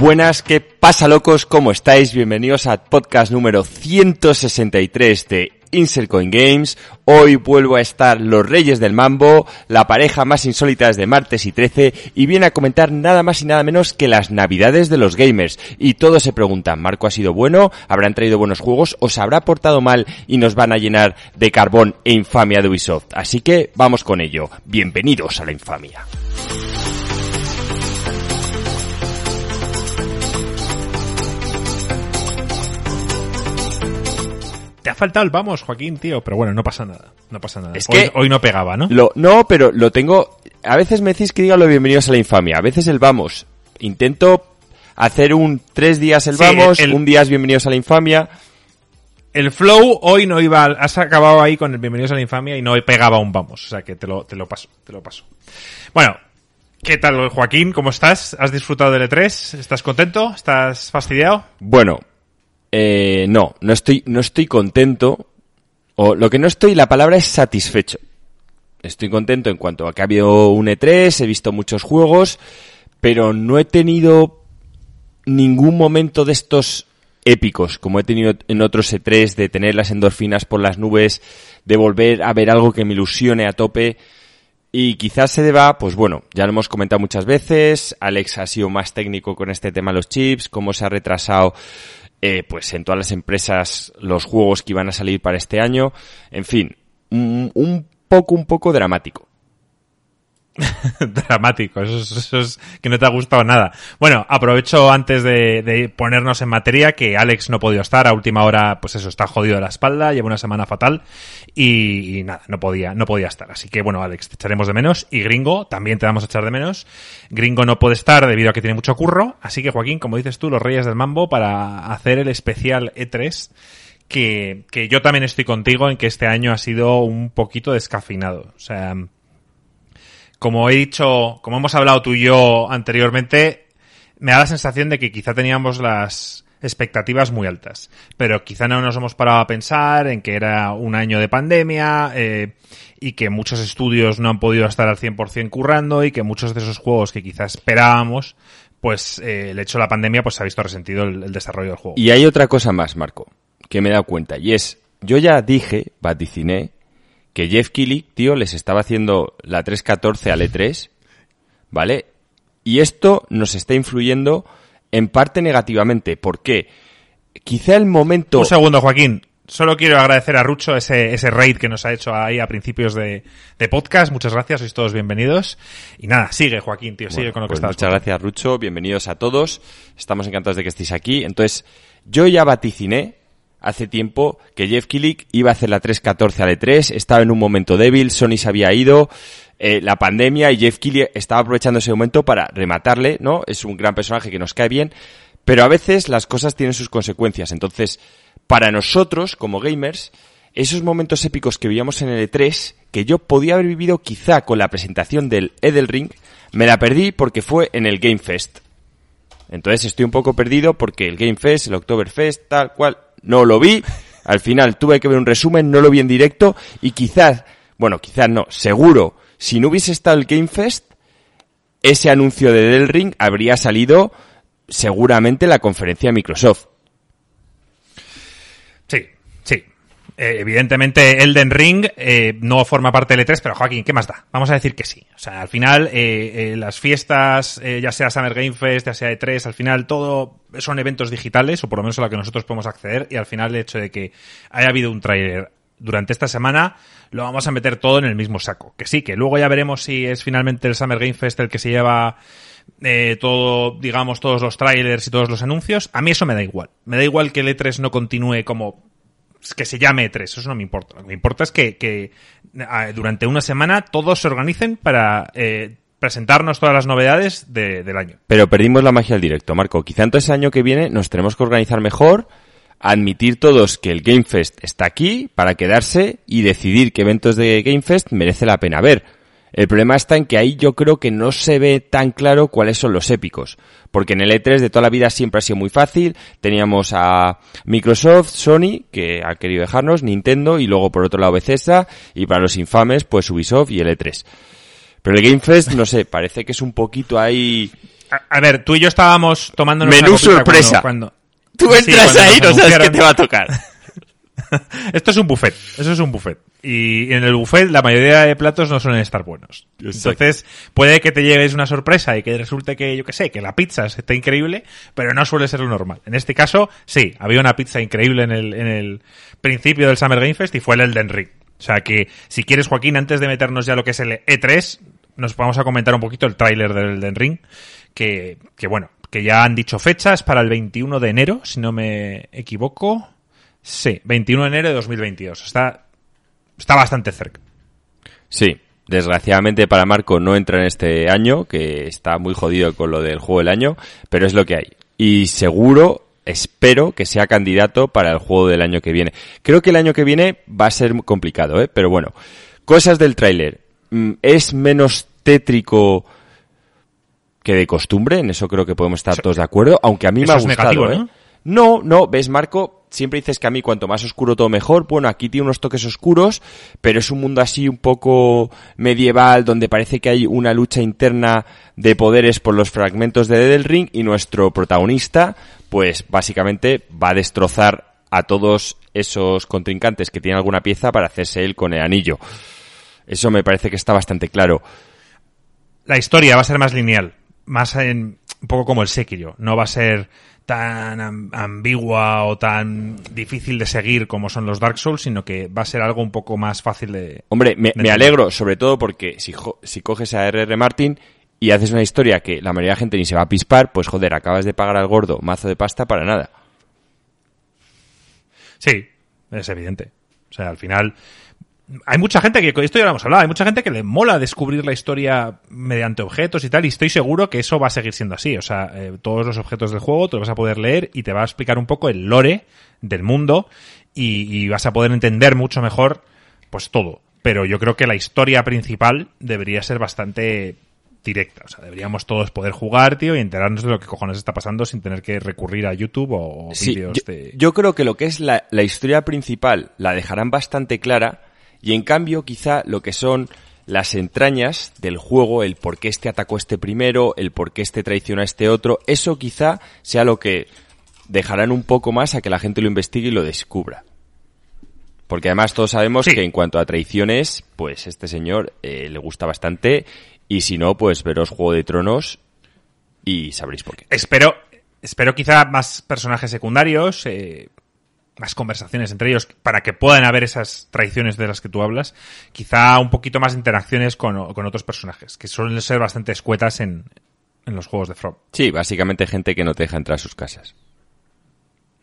Buenas, ¿qué pasa locos? ¿Cómo estáis? Bienvenidos al podcast número 163 de Insercoin Games. Hoy vuelvo a estar los Reyes del Mambo, la pareja más insólita desde martes y 13, y viene a comentar nada más y nada menos que las navidades de los gamers. Y todos se preguntan, ¿Marco ha sido bueno? ¿Habrán traído buenos juegos? ¿O se habrá portado mal y nos van a llenar de carbón e infamia de Ubisoft? Así que vamos con ello. Bienvenidos a la infamia. Faltado el vamos, Joaquín, tío. Pero bueno, no pasa nada. No pasa nada. Es hoy, que- hoy no pegaba, ¿no? Lo, no, pero lo tengo. A veces me decís que diga lo bienvenidos a la infamia. A veces el vamos. Intento hacer un tres días el Sí, vamos, el- un día es bienvenidos a la infamia. El flow hoy no iba. Has acabado ahí con el bienvenidos a la infamia y no pegaba un vamos. O sea que te lo, te lo paso. Te lo paso. Bueno. ¿Qué tal, Joaquín? ¿Cómo estás? ¿Has disfrutado del E3? ¿Estás contento? ¿Estás fastidiado? Bueno, eh, no, no estoy, no estoy contento. O lo que no estoy, la palabra es satisfecho. Estoy contento en cuanto a que ha habido un E3, he visto muchos juegos, pero no he tenido ningún momento de estos épicos, como he tenido en otros E3, de tener las endorfinas por las nubes, de volver a ver algo que me ilusione a tope. Y quizás se deba, pues bueno, ya lo hemos comentado muchas veces, Alex ha sido más técnico con este tema de los chips, cómo se ha retrasado eh, pues en todas las empresas los juegos que iban a salir para este año, en fin, un, un poco, un poco dramático. Dramático, eso es, eso es que no te ha gustado nada. Bueno, aprovecho antes de, de ponernos en materia que Alex no podido estar a última hora, pues eso, está jodido de la espalda, lleva una semana fatal y, nada, no podía, no podía estar. Así que bueno, Alex, te echaremos de menos y Gringo también te vamos a echar de menos. Gringo no puede estar debido a que tiene mucho curro, así que Joaquín, como dices tú, los Reyes del Mambo para hacer el especial E3 que, que yo también estoy contigo en que este año ha sido un poquito descafeinado. O sea, como he dicho, como hemos hablado tú y yo anteriormente, me da la sensación de que quizá teníamos las expectativas muy altas, pero quizá no nos hemos parado a pensar en que era un año de pandemia eh, y que muchos estudios no han podido estar al 100% currando y que muchos de esos juegos que quizá esperábamos, pues eh, el hecho de la pandemia pues ha visto resentido el, el desarrollo del juego. Y hay otra cosa más, Marco, que me he dado cuenta, y es, yo ya dije, vaticiné, que Jeff Keighley, tío, les estaba haciendo la 314 al E3, ¿vale? Y esto nos está influyendo en parte negativamente. ¿Por qué? Quizá el momento... Un segundo, Joaquín. Solo quiero agradecer a Rucho ese, ese raid que nos ha hecho ahí a principios de, de podcast. Muchas gracias, sois todos bienvenidos. Y nada, sigue, Joaquín, tío, sigue Bueno, con lo que pues estás. Muchas gracias, Rucho. Bienvenidos a todos. Estamos encantados de que estéis aquí. Entonces, yo ya vaticiné hace tiempo que Jeff Keighley iba a hacer la 314 al E3. Estaba en un momento débil. Sony se había ido. eh, la pandemia y Jeff Keighley estaba aprovechando ese momento para rematarle, ¿no? Es un gran personaje que nos cae bien. Pero a veces las cosas tienen sus consecuencias. Entonces, para nosotros, como gamers, esos momentos épicos que vivíamos en el E3, que yo podía haber vivido quizá con la presentación del Edelring, me la perdí porque fue en el Game Fest. Entonces estoy un poco perdido porque el Game Fest, el Oktoberfest, tal cual, no lo vi. Al final tuve que ver un resumen, no lo vi en directo y quizás, bueno, quizás no, seguro, si no hubiese estado el Game Fest, ese anuncio de Del Ring habría salido seguramente en la conferencia de Microsoft. Sí, sí. Eh, evidentemente, Elden Ring eh, no forma parte del E3, pero Joaquín, ¿qué más da? Vamos a decir que sí. O sea, al final, eh, eh, las fiestas, eh, ya sea Summer Game Fest, ya sea E3, al final todo son eventos digitales, o por lo menos a lo que nosotros podemos acceder, y al final el hecho de que haya habido un trailer durante esta semana, lo vamos a meter todo en el mismo saco. Que sí, que luego ya veremos si es finalmente el Summer Game Fest el que se lleva eh, todo, digamos, todos los trailers y todos los anuncios. A mí eso me da igual. Me da igual que el E3 no continúe como que se llame E3, eso no me importa. Lo que me importa es que, que durante una semana todos se organicen para eh, presentarnos todas las novedades de- del año. Pero perdimos la magia del directo, Marco. Quizá entonces el año que viene nos tenemos que organizar mejor, admitir todos que el Game Fest está aquí para quedarse y decidir qué eventos de Game Fest merece la pena ver. El problema está en que ahí yo creo que no se ve tan claro cuáles son los épicos. Porque en el E3 de toda la vida siempre ha sido muy fácil. Teníamos a Microsoft, Sony, que ha querido dejarnos, Nintendo y luego por otro lado Bethesda. Y para los infames, pues Ubisoft y el E3. Pero el Game Fest, no sé, parece que es un poquito ahí A, a ver, tú y yo estábamos tomando Menú sorpresa. Cuando, Tú entras ahí no sabes qué te va a tocar. Esto es un buffet, eso es un buffet. Y en el buffet la mayoría de platos no suelen estar buenos. Exacto. Entonces, puede que te lleves una sorpresa y que resulte que, yo que sé, que la pizza esté increíble, pero no suele ser lo normal. En este caso, sí, había una pizza increíble en el, en el principio del Summer Game Fest y fue el Elden Ring. O sea que, si quieres, Joaquín, antes de meternos ya lo que es el E3, nos vamos a comentar un poquito el tráiler del Elden Ring, que, que bueno, que ya han dicho fechas para el 21 de enero, si no me equivoco. Sí, 21 de enero de 2022. Está, está bastante cerca. Sí, desgraciadamente para Marco no entra en este año, que está muy jodido con lo del juego del año, pero es lo que hay. Y seguro, espero que sea candidato para el juego del año que viene. Creo que el año que viene va a ser complicado, ¿eh? Pero bueno, cosas del tráiler. Mm, Es menos tétrico que de costumbre, en eso creo que podemos estar todos de acuerdo, aunque a mí me ha gustado, negativo, ¿eh? ¿no? No, no, ves Marco, siempre dices que a mí cuanto más oscuro todo mejor. Bueno, aquí tiene unos toques oscuros, pero es un mundo así un poco medieval donde parece que hay una lucha interna de poderes por los fragmentos de Del Ring y nuestro protagonista, pues básicamente va a destrozar a todos esos contrincantes que tienen alguna pieza para hacerse él con el anillo. Eso me parece que está bastante claro. La historia va a ser más lineal, más en, un poco como el Sekiro. No va a ser tan am- ambigua o tan difícil de seguir como son los Dark Souls, sino que va a ser algo un poco más fácil de... Hombre, me, alegro, sobre todo porque si, si coges a R.R. Martin y haces una historia que la mayoría de la gente ni se va a pispar, pues joder, acabas de pagar al gordo mazo de pasta para nada. Sí, es evidente. O sea, al final hay mucha gente que, con esto ya lo hemos hablado, hay mucha gente que le mola descubrir la historia mediante objetos y tal, y estoy seguro que eso va a seguir siendo así. O sea, eh, todos los objetos del juego te los vas a poder leer y te va a explicar un poco el lore del mundo y, y vas a poder entender mucho mejor, pues todo. Pero yo creo que la historia principal debería ser bastante directa. O sea, deberíamos todos poder jugar, tío, y enterarnos de lo que cojones está pasando sin tener que recurrir a YouTube o, o Sí, vídeos yo, de... yo creo que lo que es la, la historia principal la dejarán bastante clara y en cambio quizá lo que son las entrañas del juego, el por qué este atacó este primero, el por qué este traiciona a este otro, eso quizá sea lo que dejarán un poco más a que la gente lo investigue y lo descubra. Porque además todos sabemos Sí. que en cuanto a traiciones, pues este señor eh, le gusta bastante y si no, pues veros Juego de Tronos y sabréis por qué. Espero, espero quizá más personajes secundarios, eh, más conversaciones entre ellos, para que puedan haber esas traiciones de las que tú hablas. Quizá un poquito más de interacciones con, con otros personajes, que suelen ser bastante escuetas en, en los juegos de From. Sí, básicamente gente que no te deja entrar a sus casas.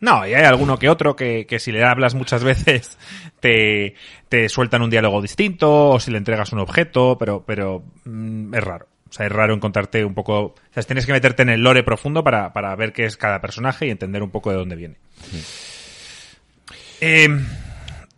No, y hay alguno que otro que, que si le hablas muchas veces te, te sueltan un diálogo distinto o si le entregas un objeto, pero, pero mm, es raro. O sea, es raro encontrarte un poco... O sea, tienes que meterte en el lore profundo para, para ver qué es cada personaje y entender un poco de dónde viene. Eh,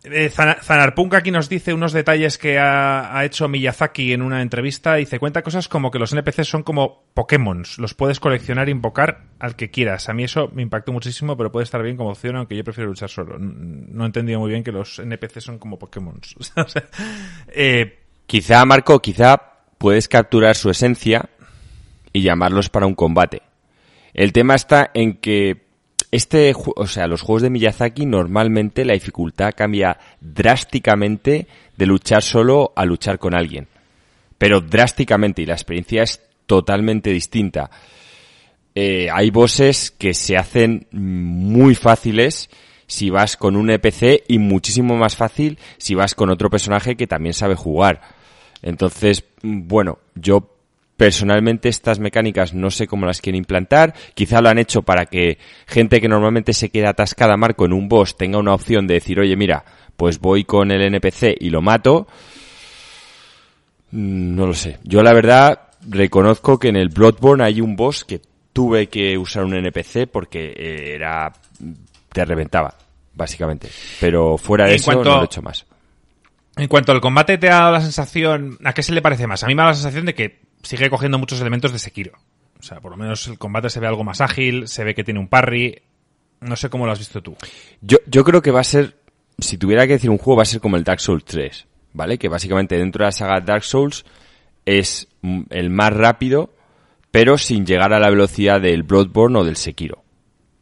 eh, Zana- Zanarpunk aquí nos dice unos detalles que ha, hecho Miyazaki en una entrevista. Dice, cuenta cosas como que los NPCs son como Pokémon. Los puedes coleccionar e invocar al que quieras. A mí eso me impactó muchísimo, pero puede estar bien como opción, aunque yo prefiero luchar solo. No he entendido muy bien que los NPCs son como Pokémon. Eh, Quizá, Marco, quizá puedes capturar su esencia y llamarlos para un combate. El tema está en que este, o sea, los juegos de Miyazaki normalmente la dificultad cambia drásticamente de luchar solo a luchar con alguien. Pero drásticamente y la experiencia es totalmente distinta. Eh, hay bosses que se hacen muy fáciles si vas con un NPC y muchísimo más fácil si vas con otro personaje que también sabe jugar. Entonces, mm, bueno, yo personalmente estas mecánicas no sé cómo las quieren implantar. Quizá lo han hecho para que gente que normalmente se queda atascada, Marco, en un boss tenga una opción de decir, oye, mira, pues voy con el NPC y lo mato. Mm, No lo sé. Yo la verdad reconozco que en el Bloodborne hay un boss que tuve que usar un NPC porque eh, era te reventaba básicamente. Pero fuera de eso cuanto- no lo he hecho más. En cuanto al combate, ¿te ha dado la sensación... ¿A qué se le parece más? A mí me ha dado la sensación de que sigue cogiendo muchos elementos de Sekiro. O sea, por lo menos el combate se ve algo más ágil, se ve que tiene un parry. No sé cómo lo has visto tú. Yo, yo creo que va a ser, si tuviera que decir un juego, va a ser como el Dark Souls 3, ¿vale? Que básicamente dentro de la saga Dark Souls es el más rápido, pero sin llegar a la velocidad del Bloodborne o del Sekiro.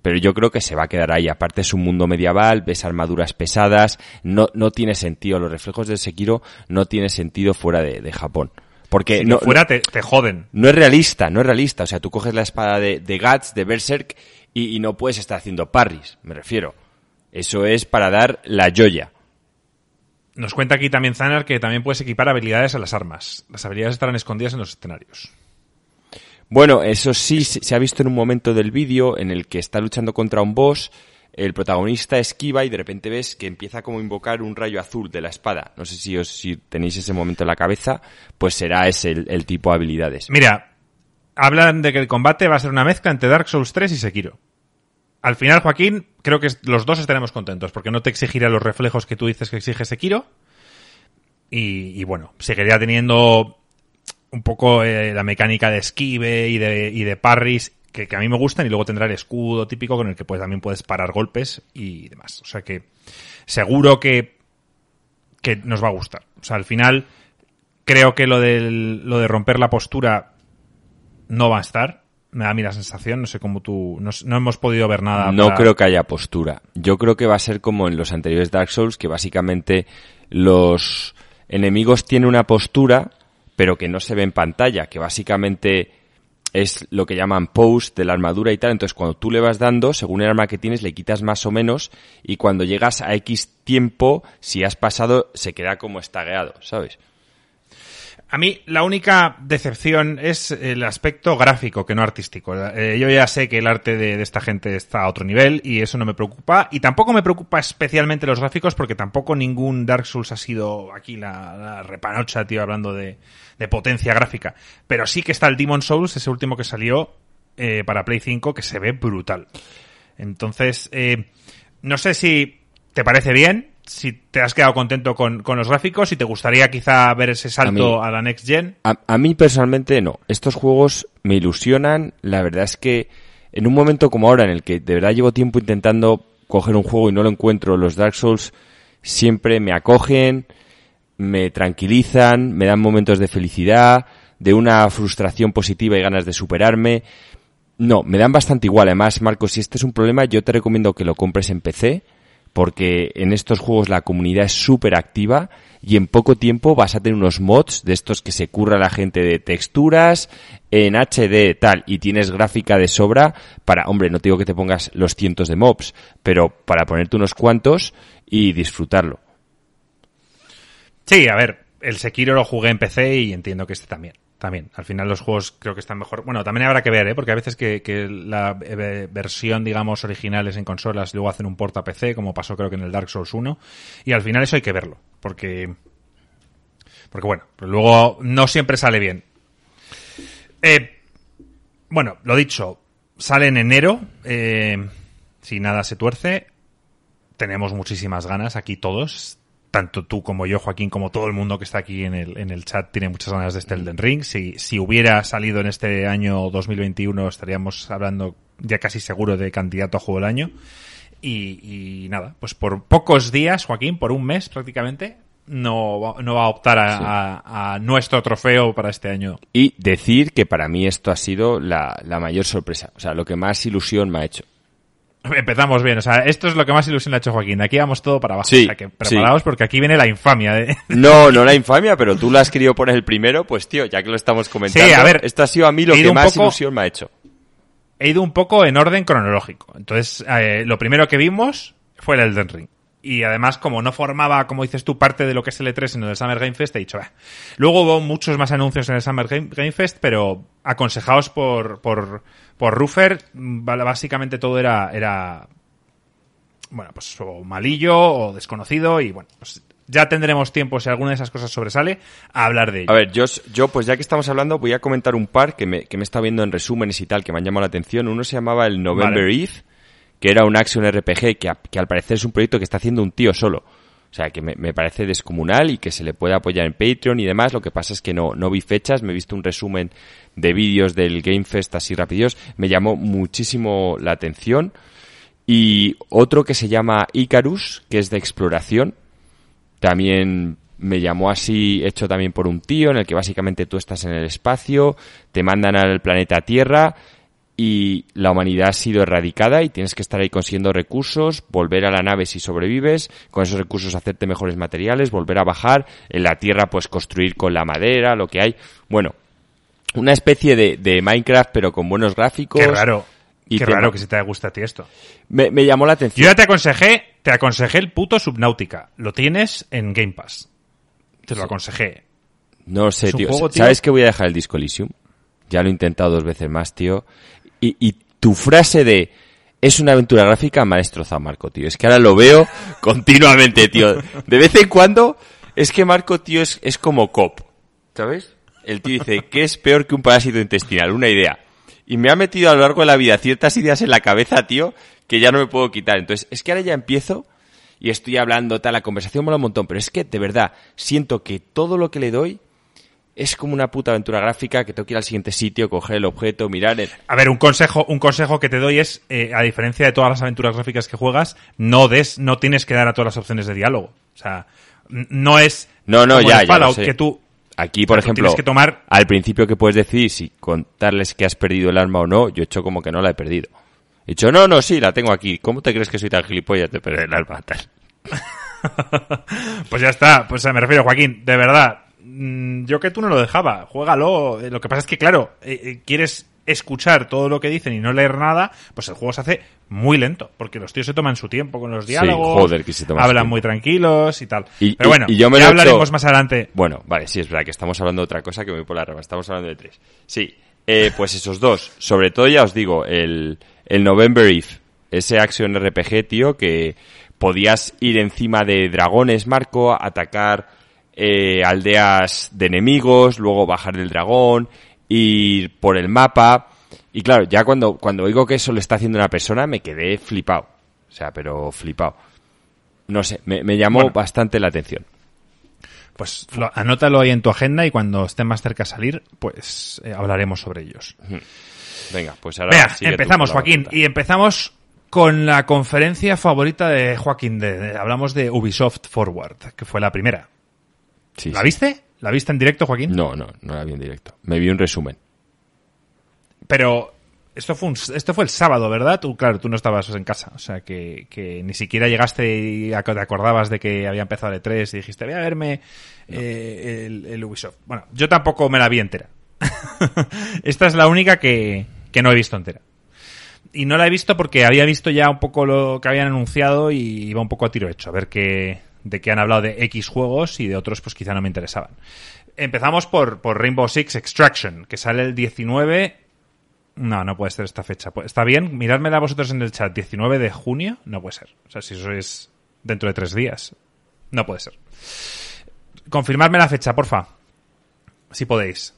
Pero yo creo que se va a quedar ahí. Aparte es un mundo medieval, ves armaduras pesadas, no, no tiene sentido. Los reflejos del Sekiro no tiene sentido fuera de, Japón. Porque no, fuera te, te, joden. No es realista, no es realista. O sea, tú coges la espada de, de Guts, de Berserk, y, y, no puedes estar haciendo parries, me refiero. Eso es para dar la joya. Nos cuenta aquí también Zanar que también puedes equipar habilidades a las armas. Las habilidades estarán escondidas en los escenarios. Bueno, eso sí se ha visto en un momento del vídeo en el que está luchando contra un boss, el protagonista esquiva y de repente ves que empieza como a invocar un rayo azul de la espada. No sé si os tenéis ese momento en la cabeza, pues será ese el, tipo de habilidades. Mira, hablan de que el combate va a ser una mezcla entre Dark Souls 3 y Sekiro. Al final, Joaquín, creo que los dos estaremos contentos, porque no te exigirá los reflejos que tú dices que exige Sekiro. Y, y bueno, seguiría teniendo un poco eh, la mecánica de esquive y de, y de parries que, a mí me gustan y luego tendrá el escudo típico con el que pues también puedes parar golpes y demás. O sea que seguro que, que nos va a gustar. O sea, al final creo que lo, del, lo de romper la postura no va a estar. Me da a mí la sensación, no sé cómo tú... No, no hemos podido ver nada. No creo que haya postura. Yo creo que va a ser como en los anteriores Dark Souls, que básicamente los enemigos tienen una postura pero que no se ve en pantalla, que básicamente es lo que llaman post de la armadura y tal. Entonces, cuando tú le vas dando, según el arma que tienes, le quitas más o menos y cuando llegas a X tiempo, si has pasado, se queda como estagueado, ¿sabes? A mí la única decepción es el aspecto gráfico, que no artístico. Eh, yo ya sé que el arte de, esta gente está a otro nivel y eso no me preocupa. Y tampoco me preocupa especialmente los gráficos porque tampoco ningún Dark Souls ha sido aquí la, repanocha, tío, hablando de, potencia gráfica. Pero sí que está el Demon Souls, ese último que salió eh, para Play 5, que se ve brutal. Entonces, eh, no sé si te parece bien, si te has quedado contento con, los gráficos, y te gustaría quizá ver ese salto a, la Next Gen. A, mí personalmente no. Estos juegos me ilusionan. La verdad es que en un momento como ahora, en el que de verdad llevo tiempo intentando coger un juego y no lo encuentro, los Dark Souls siempre me acogen, me tranquilizan, me dan momentos de felicidad, de una frustración positiva y ganas de superarme. No, me dan bastante igual. Además, Marcos, si este es un problema, yo te recomiendo que lo compres en PC porque en estos juegos la comunidad es súper activa y en poco tiempo vas a tener unos mods de estos que se curra la gente de texturas en HD tal y tienes gráfica de sobra para, hombre, no te digo que te pongas los cientos de mobs, pero para ponerte unos cuantos y disfrutarlo. Sí, a ver, el Sekiro lo jugué en PC y entiendo que este también también. Al final los juegos creo que están mejor. Bueno, también habrá que ver, ¿eh? porque a veces que, la eh, versión, digamos, originales en consolas luego hacen un port a PC, como pasó creo que en el Dark Souls 1. Y al final eso hay que verlo, porque. Porque bueno, luego no siempre sale bien. Eh, bueno, lo dicho, sale en enero. Eh, si nada se tuerce. Tenemos muchísimas ganas aquí todos tanto tú como yo, Joaquín, como todo el mundo que está aquí en el, en el chat tiene muchas ganas de este Elden Ring. Si, si hubiera salido en este año 2021 estaríamos hablando ya casi seguro de candidato a juego del año. Y, nada, pues por pocos días, Joaquín, por un mes prácticamente, no, no va a optar a, nuestro trofeo para este año. Y decir que para mí esto ha sido la, la mayor sorpresa, o sea, lo que más ilusión me ha hecho. Empezamos bien, o sea, esto es lo que más ilusión le ha hecho Joaquín. aquí vamos todo para abajo. o sea, que preparaos porque aquí viene la infamia. De... No, no la infamia, pero tú la has querido poner el primero, pues tío, ya que lo estamos comentando. Sí, a ver, esto ha sido a mí lo que más ilusión me ha hecho. He ido un poco en orden cronológico. Entonces, eh, lo primero que vimos fue el Elden Ring. Y además, como no formaba, como dices tú, parte de lo que es el E3 en el Summer Game Fest, he dicho, Luego hubo muchos más anuncios en el Summer Game, Fest, pero aconsejados por, por, por Ruffer, básicamente todo era, era bueno, pues o malillo o desconocido y bueno, pues ya tendremos tiempo, si alguna de esas cosas sobresale, a hablar de ello. A ver, yo, yo pues ya que estamos hablando, voy a comentar un par que me, que me está viendo en resúmenes y tal, que me han llamado la atención. Uno se llamaba el November Eve, que era un action RPG, que, que al parecer es un proyecto que está haciendo un tío solo. O sea, que me, parece descomunal y que se le puede apoyar en Patreon y demás. Lo que pasa es que no, no vi fechas, me he visto un resumen de vídeos del Game Fest así rápidos. Me llamó muchísimo la atención. Y otro que se llama Icarus, que es de exploración. También me llamó así, hecho también por un tío, en el que básicamente tú estás en el espacio, te mandan al planeta Tierra y la humanidad ha sido erradicada y tienes que estar ahí consiguiendo recursos, volver a la nave si sobrevives, con esos recursos hacerte mejores materiales, volver a bajar, en la Tierra pues construir con la madera, lo que hay. Bueno, una especie de, de Minecraft pero con buenos gráficos. Qué raro. Y Qué raro que se te guste a ti esto. Me, me llamó la Yo atención. ya te aconsejé, te aconsejé el puto Subnautica. Lo tienes en Game Pass. Te lo aconsejé. No sé, tío. juego, tío. ¿Sabes que voy a dejar el Disco Elysium? Ya lo he intentado dos veces más, tío. Y, y tu frase de es una aventura gráfica me ha destrozado Marco, tío. Es que ahora lo veo continuamente, tío. De vez en cuando, es que Marco, tío, es, es como cop. ¿Sabes? El tío dice que es peor que un parásito intestinal, una idea. Y me ha metido a lo largo de la vida ciertas ideas en la cabeza, tío, que ya no me puedo quitar. Entonces, es que ahora ya empiezo y estoy hablando, tal, la conversación mola un montón, pero es que, de verdad, siento que todo lo que le doy es como una puta aventura gráfica que tengo que ir al siguiente sitio, coger el objeto, mirar el... A ver, un consejo, un consejo que te doy es, eh, a diferencia de todas las aventuras gráficas que juegas, no des, no tienes que dar a todas las opciones de diálogo. O sea, no es No, no, como ya, ya que tú Aquí, por O sea, tú ejemplo, tienes que tomar- al principio que puedes decidir si contarles que has perdido el arma o no, yo he hecho como que no la he perdido. He dicho, no, no, sí, la tengo aquí. ¿Cómo te crees que soy tan gilipollas de perder el arma? Tal. Pues ya está, pues me refiero, Joaquín, de verdad, yo que tú no lo dejaba, juégalo. Eh, Lo que pasa es que, claro, eh, eh, quieres escuchar todo lo que dicen y no leer nada, pues el juego se hace muy lento, porque los tíos se toman su tiempo con los Sí, diálogos, joder, que se toman su hablan muy tranquilos y tal. Y- Pero bueno, y yo me ya hablaremos hecho- más adelante. Bueno, vale, sí, es verdad que estamos hablando de otra cosa que me voy por la rama. Estamos hablando de tres. Sí, eh, pues esos dos. Sobre todo, ya os digo, el, el November Eve. Ese Action RPG, tío, que podías ir encima de dragones, Marco, atacar eh, aldeas de enemigos, luego bajar del dragón, ir por el mapa. Y claro, ya cuando, cuando oigo que eso lo está haciendo una persona, me quedé flipado. O sea, pero flipado. No sé, me, me llamó Bueno. bastante la atención. Pues lo- anótalo ahí en tu agenda y cuando estén más cerca a salir, pues eh, hablaremos sobre ellos. Venga, pues ahora Venga, empezamos, Joaquín. Y empezamos con la conferencia favorita de Joaquín. De, de- hablamos de Ubisoft Forward, que fue la primera. Sí, ¿La sí. viste? ¿La viste en directo, Joaquín? No, no, no la vi en directo. Me vi un resumen. Pero esto fue, un- esto fue el sábado, ¿verdad? Tú, claro, tú no estabas en casa. O sea, que, que ni siquiera llegaste y ac- te acordabas de que había empezado el E3 y dijiste, voy a verme eh, el, el Ubisoft. Bueno, yo tampoco me la vi entera. Esta es la única que, que no he visto entera. Y no la he visto porque había visto ya un poco lo que habían anunciado y iba un poco a tiro hecho. A ver qué, de qué han hablado de X juegos y de otros pues quizá no me interesaban. Empezamos por, por Rainbow Six Extraction, que sale el 19 no, no puede ser esta fecha. Está bien, mirádmela vosotros en el chat. 19 de junio, no puede ser. O sea, si eso es dentro de tres días, no puede ser. Confirmadme la fecha, porfa. Si podéis.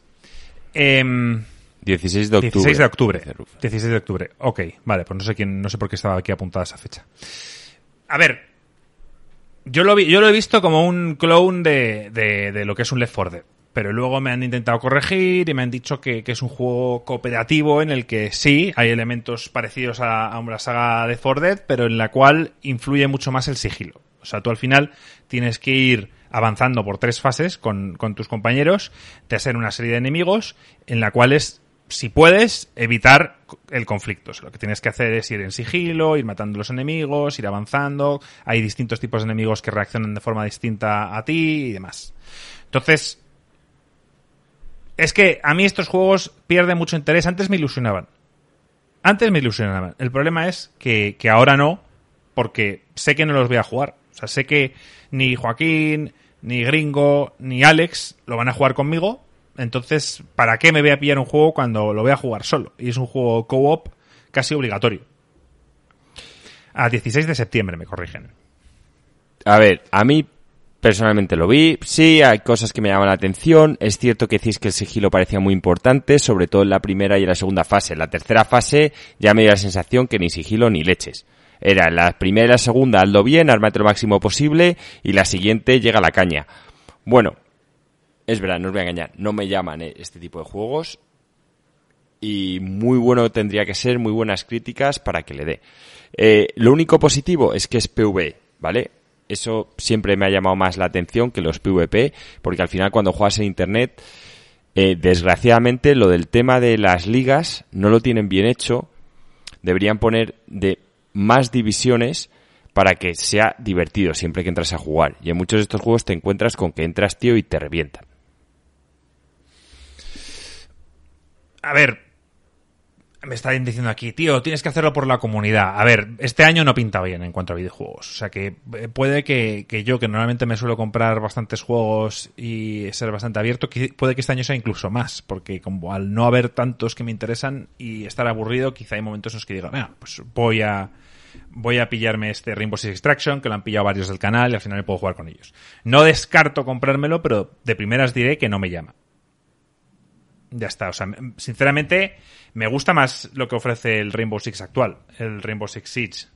Em, 16 de octubre. 16 de octubre. dice Ruf. 16 de octubre. Ok, vale, pues no sé quién, no sé por qué estaba aquí apuntada esa fecha. A ver, yo lo vi, yo lo he visto como un clone de, de, de lo que es un Left 4 Dead. Pero luego me han intentado corregir y me han dicho que, que es un juego cooperativo en el que sí, hay elementos parecidos a, a la saga de 4 Dead, pero en la cual influye mucho más el sigilo. O sea, tú al final tienes que ir avanzando por tres fases con, con tus compañeros, te hacen una serie de enemigos en la cuales si puedes, evitar el conflicto. Lo que tienes que hacer es ir en sigilo, ir matando a los enemigos, ir avanzando. Hay distintos tipos de enemigos que reaccionan de forma distinta a ti y demás. Entonces, es que a mí estos juegos pierden mucho interés. Antes me ilusionaban. Antes me ilusionaban. El problema es que, que ahora no, porque sé que no los voy a jugar. O sea, sé que ni Joaquín, ni Gringo, ni Alex lo van a jugar conmigo. Entonces, ¿para qué me voy a pillar un juego cuando lo voy a jugar solo? Y es un juego co-op casi obligatorio. A 16 de septiembre, me corrigen. A ver, a mí personalmente lo vi. Sí, hay cosas que me llaman la atención. Es cierto que decís que el sigilo parecía muy importante, sobre todo en la primera y en la segunda fase. En la tercera fase ya me dio la sensación que ni sigilo ni leches. Era la primera y la segunda, hazlo bien, armate lo máximo posible, y la siguiente llega a la caña. Bueno, es verdad, no os voy a engañar, no me llaman eh, este tipo de juegos. Y muy bueno tendría que ser, muy buenas críticas para que le dé. Eh, lo único positivo es que es PV, ¿vale? eso siempre me ha llamado más la atención que los PvP, porque al final cuando juegas en Internet, eh, desgraciadamente lo del tema de las ligas no lo tienen bien hecho. Deberían poner de más divisiones para que sea divertido siempre que entras a jugar. Y en muchos de estos juegos te encuentras con que entras, tío, y te revientan. A ver, me están diciendo aquí, tío, tienes que hacerlo por la comunidad. A ver, este año no pinta bien en cuanto a videojuegos. O sea que eh, puede que, que, yo, que normalmente me suelo comprar bastantes juegos y ser bastante abierto, puede que este año sea incluso más. Porque como al no haber tantos que me interesan y estar aburrido, quizá hay momentos en los que diga, ah, pues voy a, voy a pillarme este Rainbow Six Extraction, que lo han pillado varios del canal y al final puedo jugar con ellos. No descarto comprármelo, pero de primeras diré que no me llama. Ya está, o sea, sinceramente me gusta más lo que ofrece el Rainbow Six actual, el Rainbow Six Siege.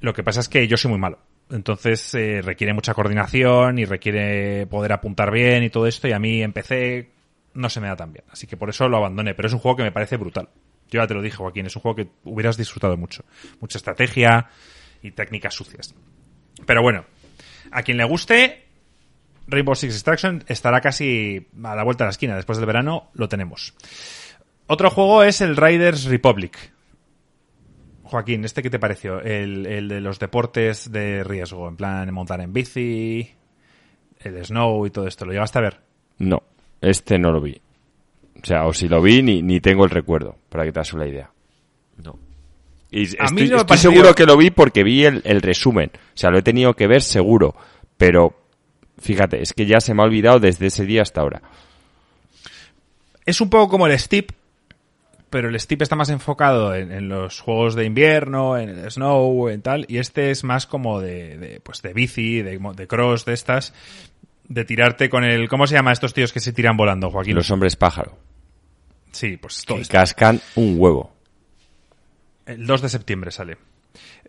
Lo que pasa es que yo soy muy malo. Entonces eh, requiere mucha coordinación y requiere poder apuntar bien y todo esto. Y a mí en PC no se me da tan bien. Así que por eso lo abandoné. Pero es un juego que me parece brutal. Yo ya te lo dije, Joaquín. Es un juego que hubieras disfrutado mucho. Mucha estrategia y técnicas sucias. Pero bueno, a quien le guste, Rainbow Six Extraction estará casi a la vuelta de la esquina. Después del verano lo tenemos. Otro juego es el Riders Republic. Joaquín, ¿este qué te pareció? El, de los deportes de riesgo, en plan montar en bici, el snow y todo esto. ¿Lo llegaste a ver? No, este no lo vi. O sea, o si lo vi, ni, ni tengo el recuerdo, para que te hagas una idea. No. Y estoy, estoy seguro que lo vi porque vi el, el, resumen. O sea, lo he tenido que ver seguro. Pero, fíjate, es que ya se me ha olvidado desde ese día hasta ahora. Es un poco como el Steep, pero el Steep está más enfocado en, los juegos de invierno, en el snow, en tal, y este es más como de, pues de bici, de, de, cross, de estas, de tirarte con el, ¿cómo se llama estos tíos que se tiran volando, Joaquín? Los hombres pájaro. Sí, pues todo. Que cascan un huevo. El 2 de septiembre sale.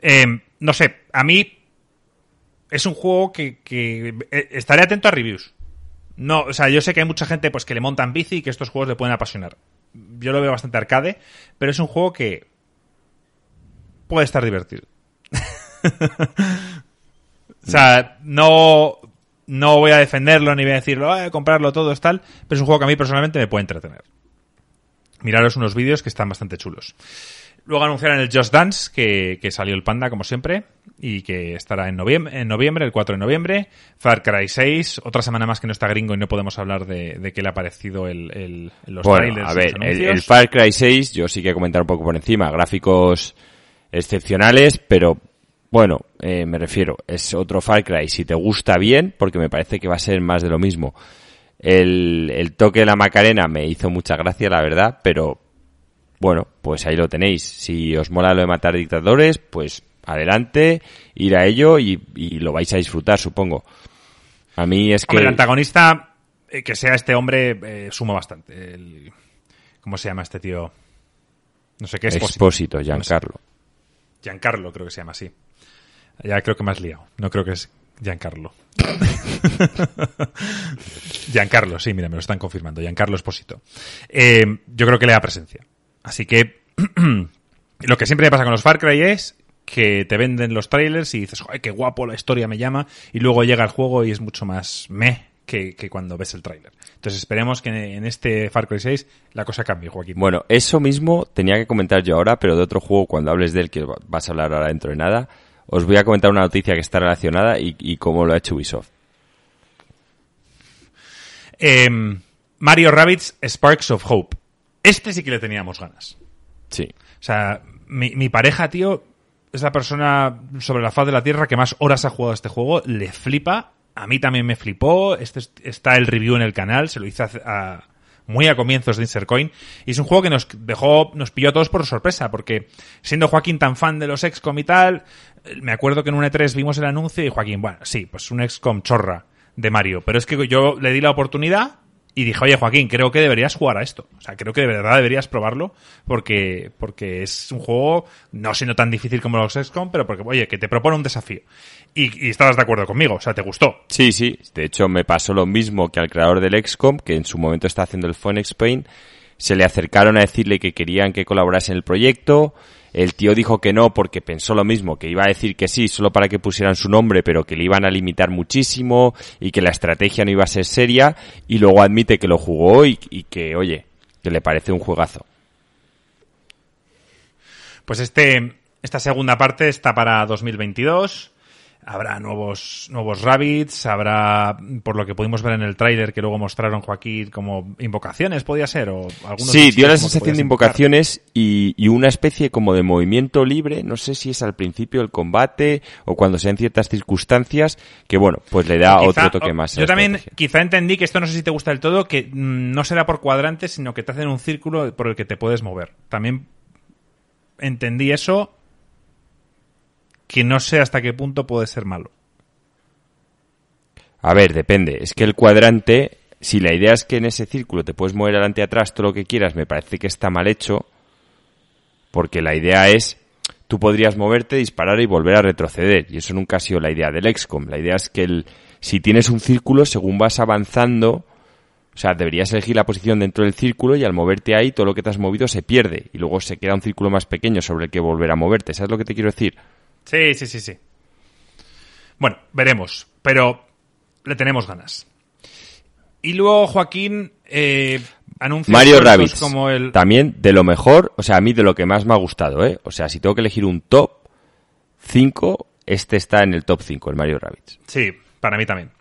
Eh, no sé, a mí es un juego que, que eh, estaré atento a reviews. No, o sea, yo sé que hay mucha gente pues que le montan bici y que estos juegos le pueden apasionar yo lo veo bastante arcade, pero es un juego que puede estar divertido. o sea, no, no voy a defenderlo ni voy a decirlo, a comprarlo todo, es tal, pero es un juego que a mí personalmente me puede entretener. Miraros unos vídeos que están bastante chulos. Luego anunciaron el Just Dance, que, que, salió el Panda, como siempre, y que estará en noviembre, en noviembre, el 4 de noviembre. Far Cry 6, otra semana más que no está gringo y no podemos hablar de, de qué le ha parecido el, el los bueno, A ver, el, el, Far Cry 6, yo sí que comentar un poco por encima. Gráficos excepcionales, pero bueno, eh, me refiero, es otro Far Cry. Si te gusta bien, porque me parece que va a ser más de lo mismo. El, el toque de la Macarena me hizo mucha gracia, la verdad, pero bueno, pues ahí lo tenéis. Si os mola lo de matar dictadores, pues adelante, ir a ello y, lo vais a disfrutar, supongo. A mí es que... el antagonista, eh, que sea este hombre, eh, suma bastante. El... ¿Cómo se llama este tío? No sé qué es. Expósito, Giancarlo. Giancarlo creo que se llama así. Ya creo que me has liado. No creo que es Giancarlo. Giancarlo, sí, mira, me lo están confirmando. Giancarlo Espósito. Eh, yo creo que le da presencia. Así que lo que siempre me pasa con los Far Cry es que te venden los trailers y dices, ¡ay, qué guapo, la historia me llama! Y luego llega el juego y es mucho más meh que, cuando ves el trailer. Entonces esperemos que en este Far Cry 6 la cosa cambie, Joaquín. Bueno, eso mismo tenía que comentar yo ahora, pero de otro juego cuando hables de él, que vas a hablar ahora dentro de nada, os voy a comentar una noticia que está relacionada y, y cómo lo ha hecho Ubisoft. Eh, Mario Rabbits Sparks of Hope. Este sí que le teníamos ganas. Sí. O sea, mi, mi pareja, tío, es la persona sobre la faz de la Tierra que más horas ha jugado a este juego. Le flipa. A mí también me flipó. Este está el review en el canal. Se lo hice a, muy a comienzos de Insert Coin. Y es un juego que nos dejó, nos pilló a todos por sorpresa. Porque siendo Joaquín tan fan de los XCOM y tal, me acuerdo que en un E3 vimos el anuncio y Joaquín, bueno, sí, pues un XCOM chorra de Mario. Pero es que yo le di la oportunidad y dije, oye Joaquín, creo que deberías jugar a esto. O sea, creo que de verdad deberías probarlo porque, porque es un juego no siendo tan difícil como los XCOM, pero porque, oye, que te propone un desafío. Y, y estabas de acuerdo conmigo, o sea, te gustó. Sí, sí. De hecho, me pasó lo mismo que al creador del XCOM, que en su momento está haciendo el Phoenix Pain. Se le acercaron a decirle que querían que colaborase en el proyecto. El tío dijo que no porque pensó lo mismo, que iba a decir que sí solo para que pusieran su nombre, pero que le iban a limitar muchísimo y que la estrategia no iba a ser seria y luego admite que lo jugó y, y que, oye, que le parece un juegazo. Pues este, esta segunda parte está para 2022 habrá nuevos nuevos rabbits, habrá por lo que pudimos ver en el tráiler que luego mostraron Joaquín como invocaciones podía ser o algunos Sí, dio la sensación de invocaciones y, y, una especie como de movimiento libre, no sé si es al principio del combate o cuando sean ciertas circunstancias que bueno, pues le da quizá, otro toque más. Yo también quizá entendí que esto no sé si te gusta del todo que mm, no será por cuadrantes, sino que te hacen un círculo por el que te puedes mover. También entendí eso que no sé hasta qué punto puede ser malo. A ver, depende. Es que el cuadrante, si la idea es que en ese círculo te puedes mover adelante y atrás todo lo que quieras, me parece que está mal hecho. Porque la idea es, tú podrías moverte, disparar y volver a retroceder. Y eso nunca ha sido la idea del XCOM. La idea es que el, si tienes un círculo, según vas avanzando, o sea, deberías elegir la posición dentro del círculo y al moverte ahí, todo lo que te has movido se pierde. Y luego se queda un círculo más pequeño sobre el que volver a moverte. ¿Sabes lo que te quiero decir? Sí, sí, sí, sí. Bueno, veremos, pero le tenemos ganas. Y luego Joaquín eh, anuncia Mario Rabbids, como el... también de lo mejor, o sea, a mí de lo que más me ha gustado, ¿eh? O sea, si tengo que elegir un top 5, este está en el top 5, el Mario Rabbids. Sí, para mí también.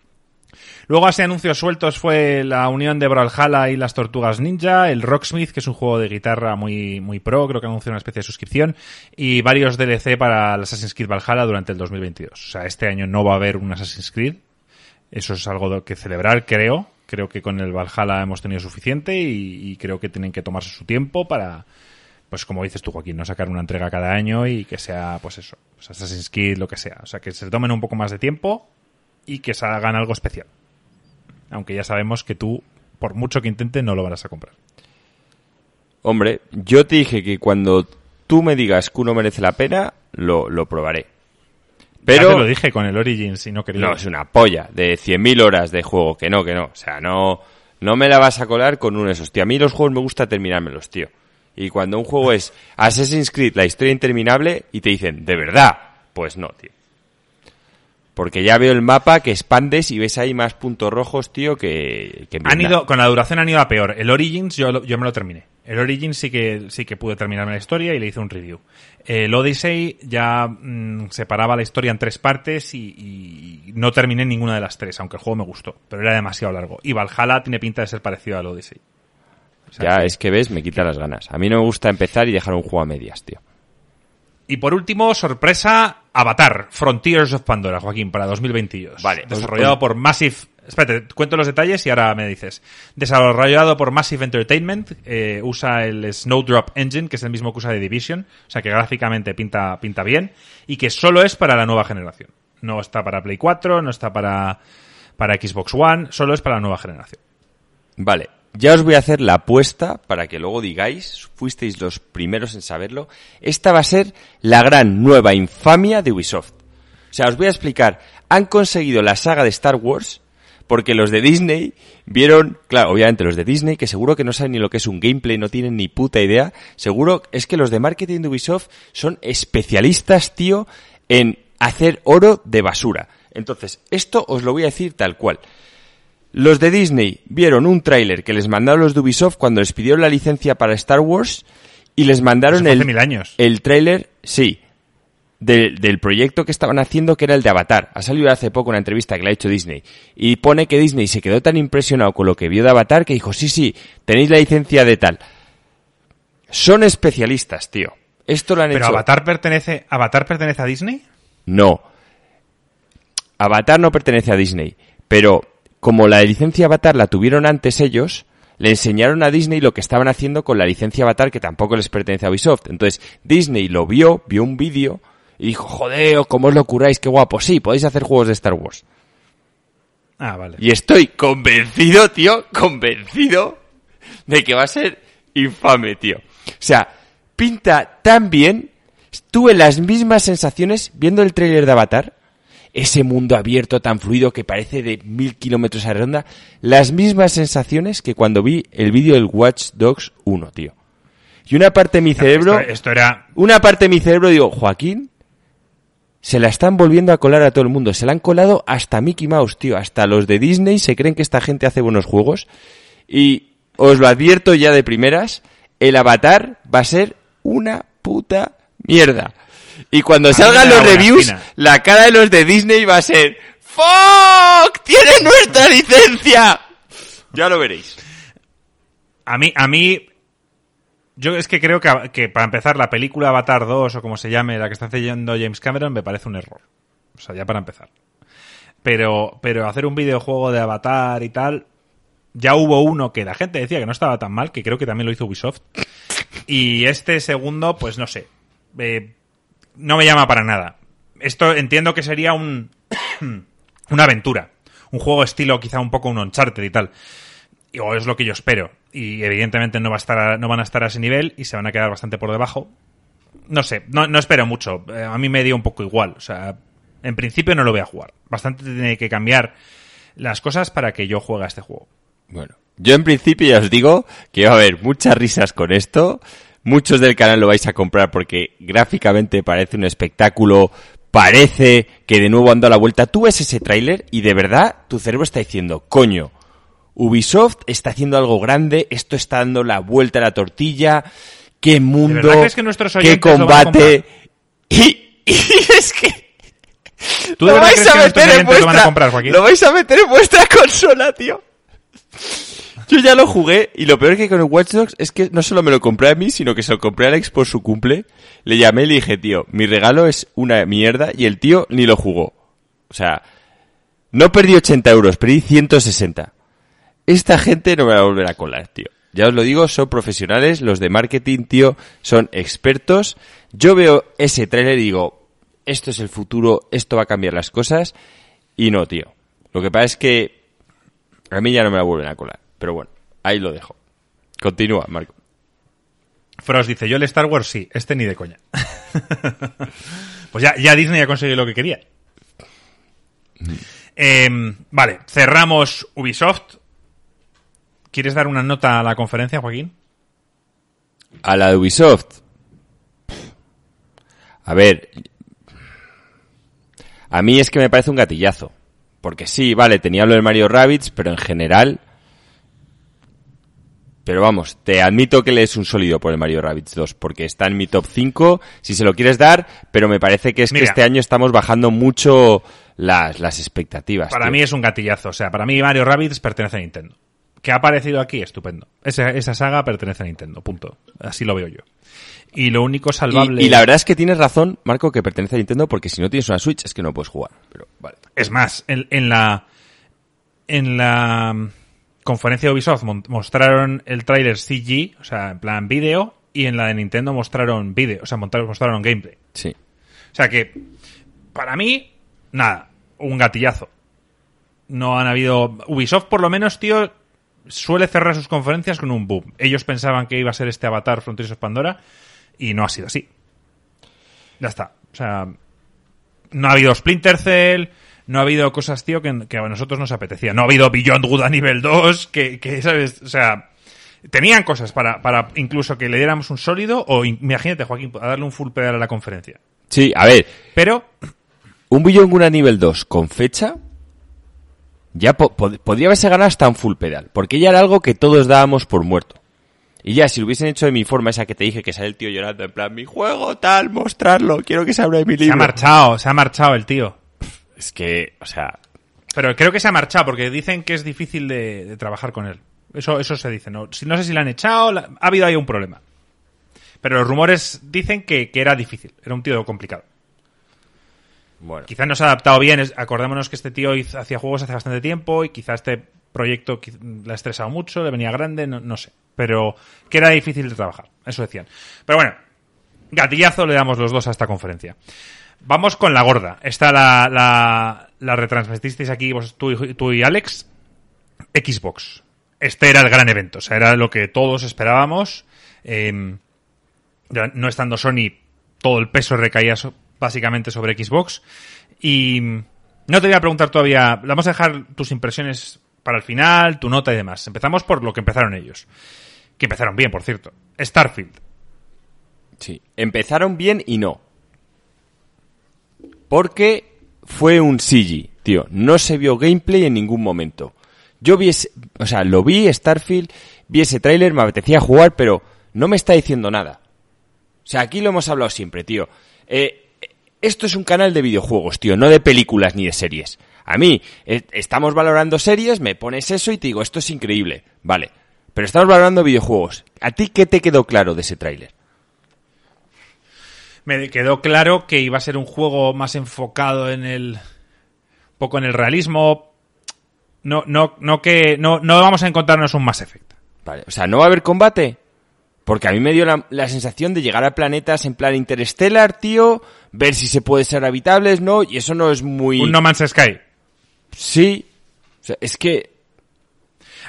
Luego así anuncios sueltos fue la unión de Brawlhalla y las Tortugas Ninja, el Rocksmith, que es un juego de guitarra muy, muy pro, creo que anunció una especie de suscripción, y varios DLC para el Assassin's Creed Valhalla durante el 2022. O sea, este año no va a haber un Assassin's Creed. Eso es algo que celebrar, creo. Creo que con el Valhalla hemos tenido suficiente y, y creo que tienen que tomarse su tiempo para, pues como dices tú, Joaquín, no sacar una entrega cada año y que sea, pues eso, pues Assassin's Creed, lo que sea. O sea, que se tomen un poco más de tiempo y que se hagan algo especial aunque ya sabemos que tú, por mucho que intentes, no lo vas a comprar. Hombre, yo te dije que cuando tú me digas que uno merece la pena, lo, lo probaré. Pero... Ya te lo dije con el Origins y no quería... No, es una polla de 100.000 horas de juego, que no, que no. O sea, no, no me la vas a colar con uno de esos. Tío, a mí los juegos me gusta terminármelos, tío. Y cuando un juego es Assassin's Creed, la historia interminable, y te dicen, ¿de verdad? Pues no, tío. Porque ya veo el mapa que expandes y ves ahí más puntos rojos, tío, que... que han ido, con la duración han ido a peor. El Origins yo, yo me lo terminé. El Origins sí que, sí que pude terminarme la historia y le hice un review. El Odyssey ya mmm, separaba la historia en tres partes y, y, no terminé ninguna de las tres, aunque el juego me gustó. Pero era demasiado largo. Y Valhalla tiene pinta de ser parecido al Odyssey. O sea, ya, es que ves, me quita las ganas. A mí no me gusta empezar y dejar un juego a medias, tío. Y por último, sorpresa, Avatar, Frontiers of Pandora, Joaquín, para 2022. Vale. Desarrollado por Massive... Espérate, cuento los detalles y ahora me dices. Desarrollado por Massive Entertainment, eh, usa el Snowdrop Engine, que es el mismo que usa de Division, o sea que gráficamente pinta, pinta bien, y que solo es para la nueva generación. No está para Play 4, no está para, para Xbox One, solo es para la nueva generación. Vale, ya os voy a hacer la apuesta para que luego digáis, fuisteis los primeros en saberlo, esta va a ser la gran nueva infamia de Ubisoft. O sea, os voy a explicar, han conseguido la saga de Star Wars porque los de Disney vieron, claro, obviamente los de Disney, que seguro que no saben ni lo que es un gameplay, no tienen ni puta idea, seguro es que los de marketing de Ubisoft son especialistas, tío, en hacer oro de basura. Entonces, esto os lo voy a decir tal cual. Los de Disney vieron un tráiler que les mandaron los de Ubisoft cuando les pidieron la licencia para Star Wars y les mandaron el, mil años. el tráiler, sí, del, del, proyecto que estaban haciendo que era el de Avatar. Ha salido hace poco una entrevista que le ha hecho Disney y pone que Disney se quedó tan impresionado con lo que vio de Avatar que dijo, sí, sí, tenéis la licencia de tal. Son especialistas, tío. Esto lo han ¿Pero hecho. Avatar pertenece, ¿Avatar pertenece a Disney? No. Avatar no pertenece a Disney, pero como la licencia Avatar la tuvieron antes ellos, le enseñaron a Disney lo que estaban haciendo con la licencia Avatar que tampoco les pertenece a Ubisoft. Entonces, Disney lo vio, vio un vídeo y dijo, joder, ¿cómo os lo curáis? Qué guapo. Sí, podéis hacer juegos de Star Wars. Ah, vale. Y estoy convencido, tío, convencido de que va a ser infame, tío. O sea, pinta tan bien. Tuve las mismas sensaciones viendo el tráiler de Avatar ese mundo abierto tan fluido que parece de mil kilómetros a redonda, las mismas sensaciones que cuando vi el vídeo del Watch Dogs 1, tío. Y una parte de mi cerebro, Esto, esto era... una parte de mi cerebro digo, Joaquín, se la están volviendo a colar a todo el mundo. Se la han colado hasta Mickey Mouse, tío. Hasta los de Disney se creen que esta gente hace buenos juegos. Y os lo advierto ya de primeras, el avatar va a ser una puta mierda. Y cuando salgan los reviews, la cara de los de Disney va a ser ¡Fuck! ¡Tiene nuestra licencia! Ya lo veréis. A mí, a mí, yo es que creo que, que para empezar la película Avatar 2 o como se llame, la que está haciendo James Cameron, me parece un error. O sea, ya para empezar. Pero, pero hacer un videojuego de Avatar y tal, ya hubo uno que la gente decía que no estaba tan mal, que creo que también lo hizo Ubisoft. Y este segundo, pues no sé. eh, no me llama para nada. Esto entiendo que sería un una aventura. Un juego estilo quizá un poco un Uncharted y tal. O es lo que yo espero. Y evidentemente no, va a estar a- no van a estar a ese nivel y se van a quedar bastante por debajo. No sé, no, no espero mucho. Eh, A mí me dio un poco igual. O sea, en principio no lo voy a jugar. Bastante tiene que cambiar las cosas para que yo juegue a este juego. Bueno, yo en principio ya os digo que va a haber muchas risas con esto. Muchos del canal lo vais a comprar porque gráficamente parece un espectáculo. Parece que de nuevo ando a la vuelta. Tú ves ese tráiler y de verdad tu cerebro está diciendo, coño, Ubisoft está haciendo algo grande, esto está dando la vuelta a la tortilla, qué mundo, que qué combate. Y, y es que ¿Tú de lo verdad vais crees a que nuestros meter en oyentes lo van a vuestra, comprar, Joaquín? lo vais a meter en vuestra consola, tío. Yo ya lo jugué y lo peor que con el Watch Dogs es que no solo me lo compré a mí, sino que se lo compré a Alex por su cumple. Le llamé y le dije, tío, mi regalo es una mierda y el tío ni lo jugó. O sea, no perdí 80 euros, perdí 160. Esta gente no me va a volver a colar, tío. Ya os lo digo, son profesionales, los de marketing, tío, son expertos. Yo veo ese trailer y digo, esto es el futuro, esto va a cambiar las cosas. Y no, tío. Lo que pasa es que a mí ya no me la vuelven a colar. Pero bueno, ahí lo dejo. Continúa, Marco. Frost dice, yo el Star Wars sí, este ni de coña. pues ya, ya Disney ha conseguido lo que quería. Em, vale, cerramos Ubisoft. ¿Quieres dar una nota a la conferencia, Joaquín? A la de Ubisoft. A ver. A mí es que me parece un gatillazo. Porque sí, vale, tenía lo de Mario Rabbids, pero en general. Pero vamos, te admito que le es un sólido por el Mario Rabbids 2, porque está en mi top 5, si se lo quieres dar, pero me parece que es que este año estamos bajando mucho las, las expectativas. Para tío. mí es un gatillazo. O sea, para mí Mario Rabbids pertenece a Nintendo. ¿Qué ha aparecido aquí? Estupendo. Esa, esa saga pertenece a Nintendo. Punto. Así lo veo yo. Y lo único salvable... Y, y la verdad es que tienes razón, Marco, que pertenece a Nintendo, porque si no tienes una Switch es que no puedes jugar. Pero vale. Es más, en, en la en la conferencia de Ubisoft mostraron el tráiler CG, o sea, en plan vídeo, y en la de Nintendo mostraron vídeo, o sea, mostraron gameplay. Sí. O sea que, para mí, nada, un gatillazo. No han habido... Ubisoft, por lo menos, tío, suele cerrar sus conferencias con un boom. Ellos pensaban que iba a ser este Avatar Frontiers of Pandora, y no ha sido así. Ya está. O sea, no ha habido Splinter Cell, no ha habido cosas, tío, que, que a nosotros nos apetecía. No ha habido Beyond Good a nivel 2, que, que, ¿sabes? O sea, tenían cosas para, para incluso que le diéramos un sólido, o imagínate, Joaquín, a darle un full pedal a la conferencia. Sí, a ver, Pero, un Beyond Good a nivel 2 con fecha ya po- pod- podría haberse ganado hasta un full pedal, porque ya era algo que todos dábamos por muerto. Y ya, si lo hubiesen hecho de mi forma, esa que te dije que sale el tío llorando, en plan, mi juego, tal, mostrarlo, quiero que se abra de mi se libro. ha marchado, se ha marchado el tío. Es que, o sea, Pero creo que se ha marchado porque dicen que es difícil de, de trabajar con él. Eso, eso se dice. No, no sé si le han echado, la- ha habido ahí un problema. Pero los rumores dicen que, que era difícil, era un tío complicado. bueno. Quizás no se ha adaptado bien. Acordémonos que este tío hizo- hacía juegos hace bastante tiempo y quizás este proyecto le ha estresado mucho, le venía grande, no, no sé. Pero que era difícil de trabajar, eso decían. Pero bueno, gatillazo le damos los dos a esta conferencia. Vamos con la gorda. Esta la, la, retransmitisteis aquí vos, tú, y- Alex. Xbox. Este era el gran evento, o sea, era lo que todos esperábamos. Ya no estando Sony, todo el peso recaía básicamente sobre Xbox. Y mm, no te voy a preguntar todavía, vamos a dejar tus impresiones para el final, tu nota y demás. Empezamos por lo que empezaron ellos. Que empezaron bien, por cierto. Starfield. Sí, empezaron bien y no. Porque fue un CG, tío. No se vio gameplay en ningún momento. Yo vi, ese- o sea, lo vi, Starfield, vi ese tráiler, me apetecía jugar, pero no me está diciendo nada. O sea, aquí lo hemos hablado siempre, tío. Eh, esto es un canal de videojuegos, tío, no de películas ni de series. A mí, eh, estamos valorando series, me pones eso y te digo, esto es increíble. Vale. Pero estamos valorando videojuegos. ¿A ti qué te quedó claro de ese tráiler? Me quedó claro que iba a ser un juego más enfocado en el. un poco en el realismo. No, no, no que. No, no vamos a encontrarnos un Mass Effect. Vale, o sea, ¿no va a haber combate? Porque a mí me dio la, la sensación de llegar a planetas en plan interstellar, tío, ver si se puede ser habitables, ¿no? Y eso no es muy... Un No Man's Sky. Sí. O sea, es que...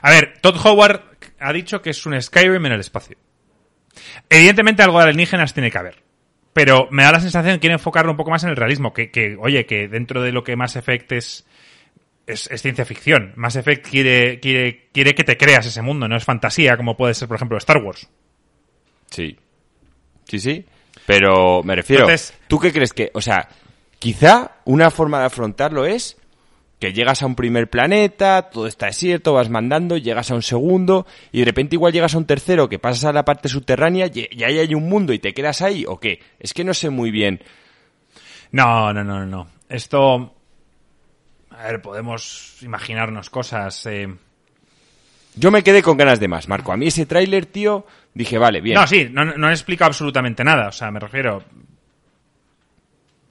A ver, Todd Howard ha dicho que es un Skyrim en el espacio. Evidentemente algo de alienígenas tiene que haber. Pero me da la sensación que quiere enfocarlo un poco más en el realismo. Que, que, oye, que dentro de lo que Mass Effect es, es, es ciencia ficción. Mass Effect quiere, quiere, quiere que te creas ese mundo, no es fantasía como puede ser, por ejemplo, Star Wars. Sí. Sí, sí. Pero me refiero... Entonces- ¿Tú qué crees que... O sea, quizá una forma de afrontarlo es que llegas a un primer planeta, todo está desierto, vas mandando, llegas a un segundo y de repente igual llegas a un tercero que pasas a la parte subterránea y, y ahí hay un mundo y te quedas ahí o qué. Es que no sé muy bien. No, no, no, no, no. Esto. A ver, podemos imaginarnos cosas. eh. Yo me quedé con ganas de más, Marco. A mí ese tráiler, tío, dije, vale, bien. No, sí, no, no explica absolutamente nada. O sea, me refiero.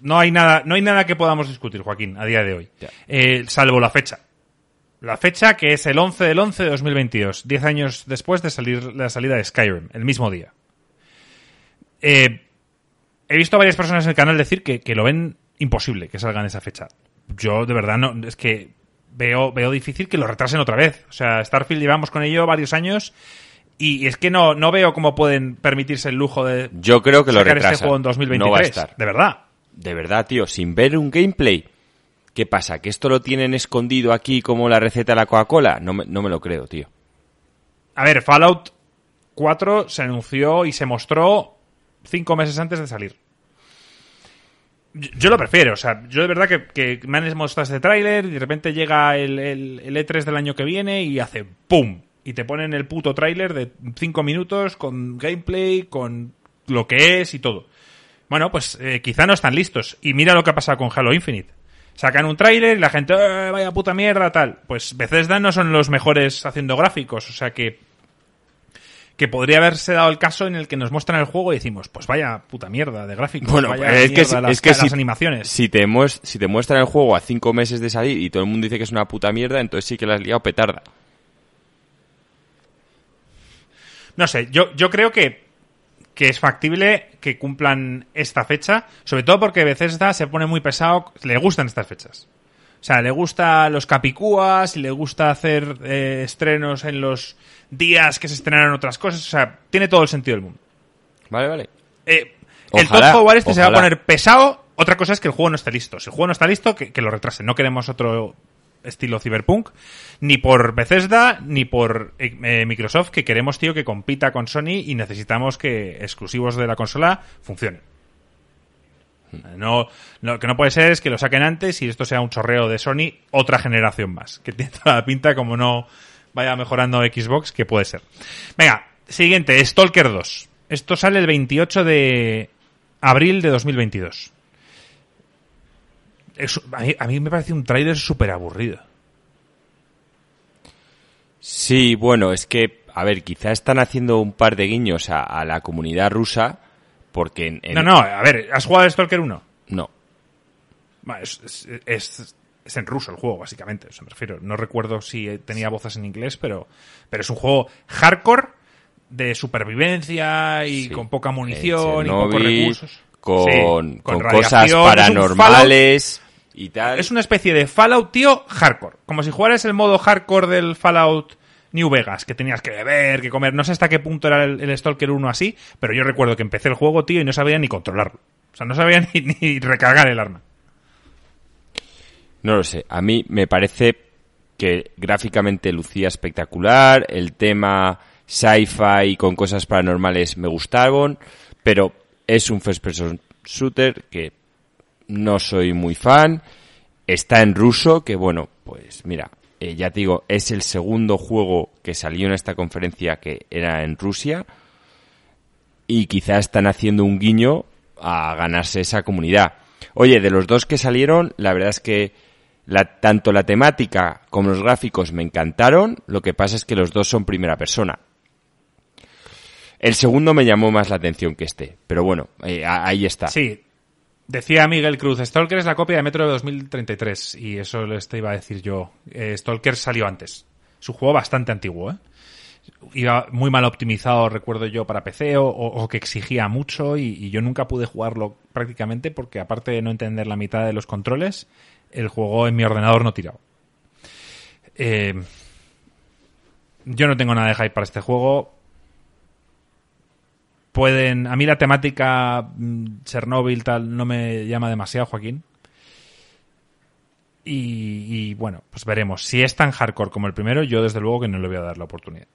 No hay nada, no hay nada que podamos discutir, Joaquín, a día de hoy. Eh, salvo la fecha. La fecha que es el 11 del 11 de 2022, 10 años después de salir la salida de Skyrim, el mismo día. Eh, he visto a varias personas en el canal decir que, que lo ven imposible que salga en esa fecha. Yo, de verdad, no, es que veo, veo difícil que lo retrasen otra vez. O sea, Starfield llevamos con ello varios años y es que no, no veo cómo pueden permitirse el lujo de Yo creo que lo sacar retrasan. este juego en 2023. No va a estar. De verdad. De verdad, tío, sin ver un gameplay. ¿Qué pasa? ¿Que esto lo tienen escondido aquí como la receta de la Coca-Cola? No me, no me lo creo, tío. A ver, Fallout 4 se anunció y se mostró cinco meses antes de salir. Yo, lo prefiero, o sea, yo de verdad que, que me han mostrado este tráiler y de repente llega el, el- el E3 del año que viene y hace ¡pum! Y te ponen el puto tráiler de cinco minutos con gameplay, con lo que es y todo. Bueno, pues eh, quizá no están listos. Y mira lo que ha pasado con Halo Infinite. Sacan un tráiler y la gente, "Eh, vaya puta mierda, tal. Pues Bethesda no son los mejores haciendo gráficos, o sea que que podría haberse dado el caso en el que nos muestran el juego y decimos, pues vaya puta mierda de gráficos, Bueno, vaya es que, si- las, es que las si, animaciones. si te si te muestran el juego a cinco meses de salir y todo el mundo dice que es una puta mierda, entonces sí que la has liado petarda. No sé, yo, yo creo que, que es factible que cumplan esta fecha, sobre todo porque Bethesda se pone muy pesado, le gustan estas fechas. O sea, le gusta los capicúas y le gusta hacer eh, estrenos en los días que se estrenaron otras cosas. O sea, tiene todo el sentido del mundo. Vale, vale. Eh, el Todd Howard este se va a poner pesado. Otra cosa es que el juego no esté listo. Si el juego no está listo, que, que lo retrasen. No queremos otro estilo Cyberpunk, ni por Bethesda, ni por eh, eh, Microsoft, que queremos, tío, que compita con Sony y necesitamos que exclusivos de la consola funcionen. No, lo que no puede ser es que lo saquen antes y esto sea un chorreo de Sony otra generación más. Que tiene toda la pinta como no vaya mejorando Xbox, que puede ser. Venga, siguiente, Stalker 2. Esto sale el 28 de abril de 2022. Es- a, mí, a mí me parece un tráiler súper aburrido. Sí, bueno, es que, a ver, quizá están haciendo un par de guiños a, a la comunidad rusa, porque en, en- No, no, a ver, ¿has jugado al Stalker 1? no. Es, es- es- es en ruso el juego, básicamente. O sea, me refiero. No recuerdo si tenía voces en inglés, pero, pero es un juego hardcore de supervivencia y Sí. con poca munición En y pocos recursos. Con, Sí, con radiación. cosas paranormales y tal. Es una especie de Fallout, tío, hardcore. Como si jugaras el modo hardcore del Fallout New Vegas, que tenías que beber, que comer. No sé hasta qué punto era el, el Stalker 1 así, pero yo recuerdo que empecé el juego, tío, y no sabía ni controlarlo. O sea, no sabía ni, ni recargar el arma. No lo sé. A mí me parece que gráficamente lucía espectacular. El tema sci-fi con cosas paranormales me gustaron. Pero Es un first person shooter que no soy muy fan. Está en ruso, que bueno, pues mira, eh, ya te digo, es el segundo juego que salió en esta conferencia que era en Rusia. Y quizá están haciendo un guiño a ganarse esa comunidad. Oye, de los dos que salieron, la verdad es que la, tanto la temática como los gráficos me encantaron. Lo que pasa es que los dos son primera persona. El segundo me llamó más la atención que este, pero bueno, eh, ahí está. Sí, Decía Miguel Cruz, Stalker es la copia de Metro de 2033 y eso les te iba a decir yo. Eh, Stalker salió antes. Es un juego bastante antiguo, ¿eh? Iba muy mal optimizado, recuerdo yo, para PC o, que exigía mucho y, yo nunca pude jugarlo prácticamente porque aparte de no entender la mitad de los controles, el juego en mi ordenador no tiraba. Eh, yo no tengo nada de hype para este juego pueden. A mí la temática mm, Chernobyl tal no me llama demasiado, Joaquín. Y, bueno, pues veremos. Si es tan hardcore como el primero, yo desde luego que no le voy a dar la oportunidad.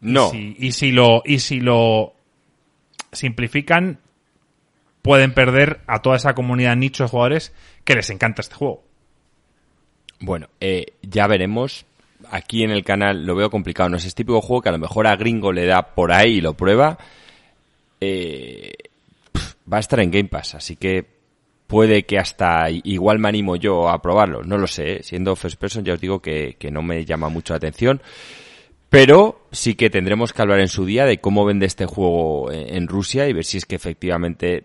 No. Y si, lo, y si lo simplifican, pueden perder a toda esa comunidad nicho de jugadores que les encanta este juego. Bueno, eh, ya veremos. Aquí en el canal lo veo complicado. No es este típico juego que a lo mejor a Gringo le da por ahí y lo prueba eh, va a estar en Game Pass, así que puede que hasta igual me animo yo a probarlo, no lo sé, ¿eh? siendo first person ya os digo que, no me llama mucho la atención, pero sí que tendremos que hablar en su día de cómo vende este juego en, Rusia y ver si es que efectivamente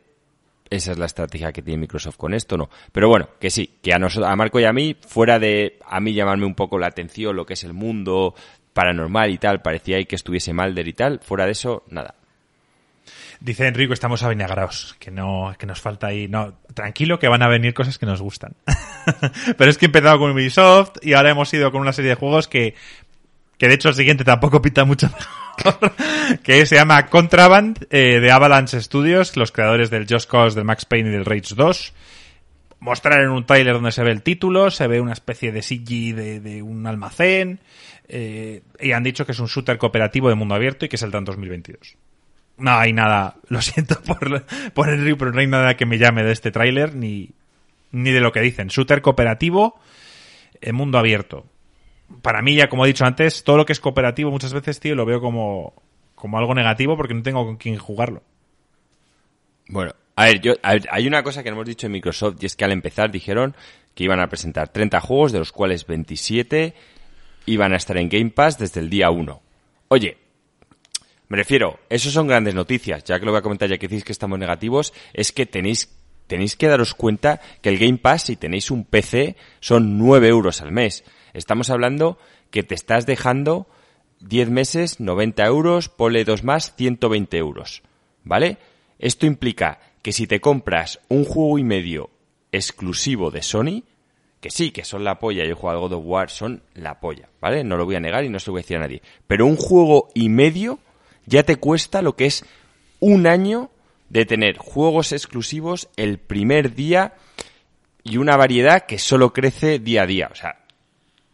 esa es la estrategia que tiene Microsoft con esto, no. Pero bueno, que sí, que a nosotros, a Marco y a mí, fuera de a mí llamarme un poco la atención lo que es el mundo paranormal y tal, parecía ahí que estuviese Malder y tal, fuera de eso, nada. Dice Enrico, estamos avinagrados, que no, que nos falta ahí. No, tranquilo que van a venir cosas que nos gustan. Pero es que he empezado con Ubisoft y ahora hemos ido con una serie de juegos que, que de hecho el siguiente tampoco pinta mucho mejor, que se llama Contraband, eh, de Avalanche Studios, los creadores del Just Cause, del Max Payne y del Rage 2. Mostrar en un trailer donde se ve el título, se ve una especie de CG de, un almacén, eh, y han dicho que es un shooter cooperativo de mundo abierto y que saldrá en 2022 no hay nada, lo siento por, por el río, pero no hay nada que me llame de este tráiler ni, ni de lo que dicen. Shooter cooperativo, en mundo abierto. Para mí, ya como he dicho antes, todo lo que es cooperativo muchas veces, tío, lo veo como, como algo negativo porque no tengo con quién jugarlo. Bueno, a ver, yo, hay una cosa que hemos dicho en Microsoft y es que al empezar dijeron que iban a presentar 30 juegos, de los cuales 27 iban a estar en Game Pass desde el día 1. Oye, me refiero, eso son grandes noticias, ya que lo voy a comentar ya que decís que estamos negativos, es que tenéis, tenéis que daros cuenta que el Game Pass, si tenéis un PC, son 9 euros al mes. Estamos hablando que te estás dejando 10 meses, 90 euros, pole dos más, 120 euros. ¿Vale? Esto implica que si te compras un juego y medio exclusivo de Sony, que sí, que son la polla, yo he jugado God of War, son la polla, ¿vale? No lo voy a negar y no se lo voy a decir a nadie. Pero un juego y medio ya te cuesta lo que es un año de tener juegos exclusivos el primer día y una variedad que solo crece día a día. O sea,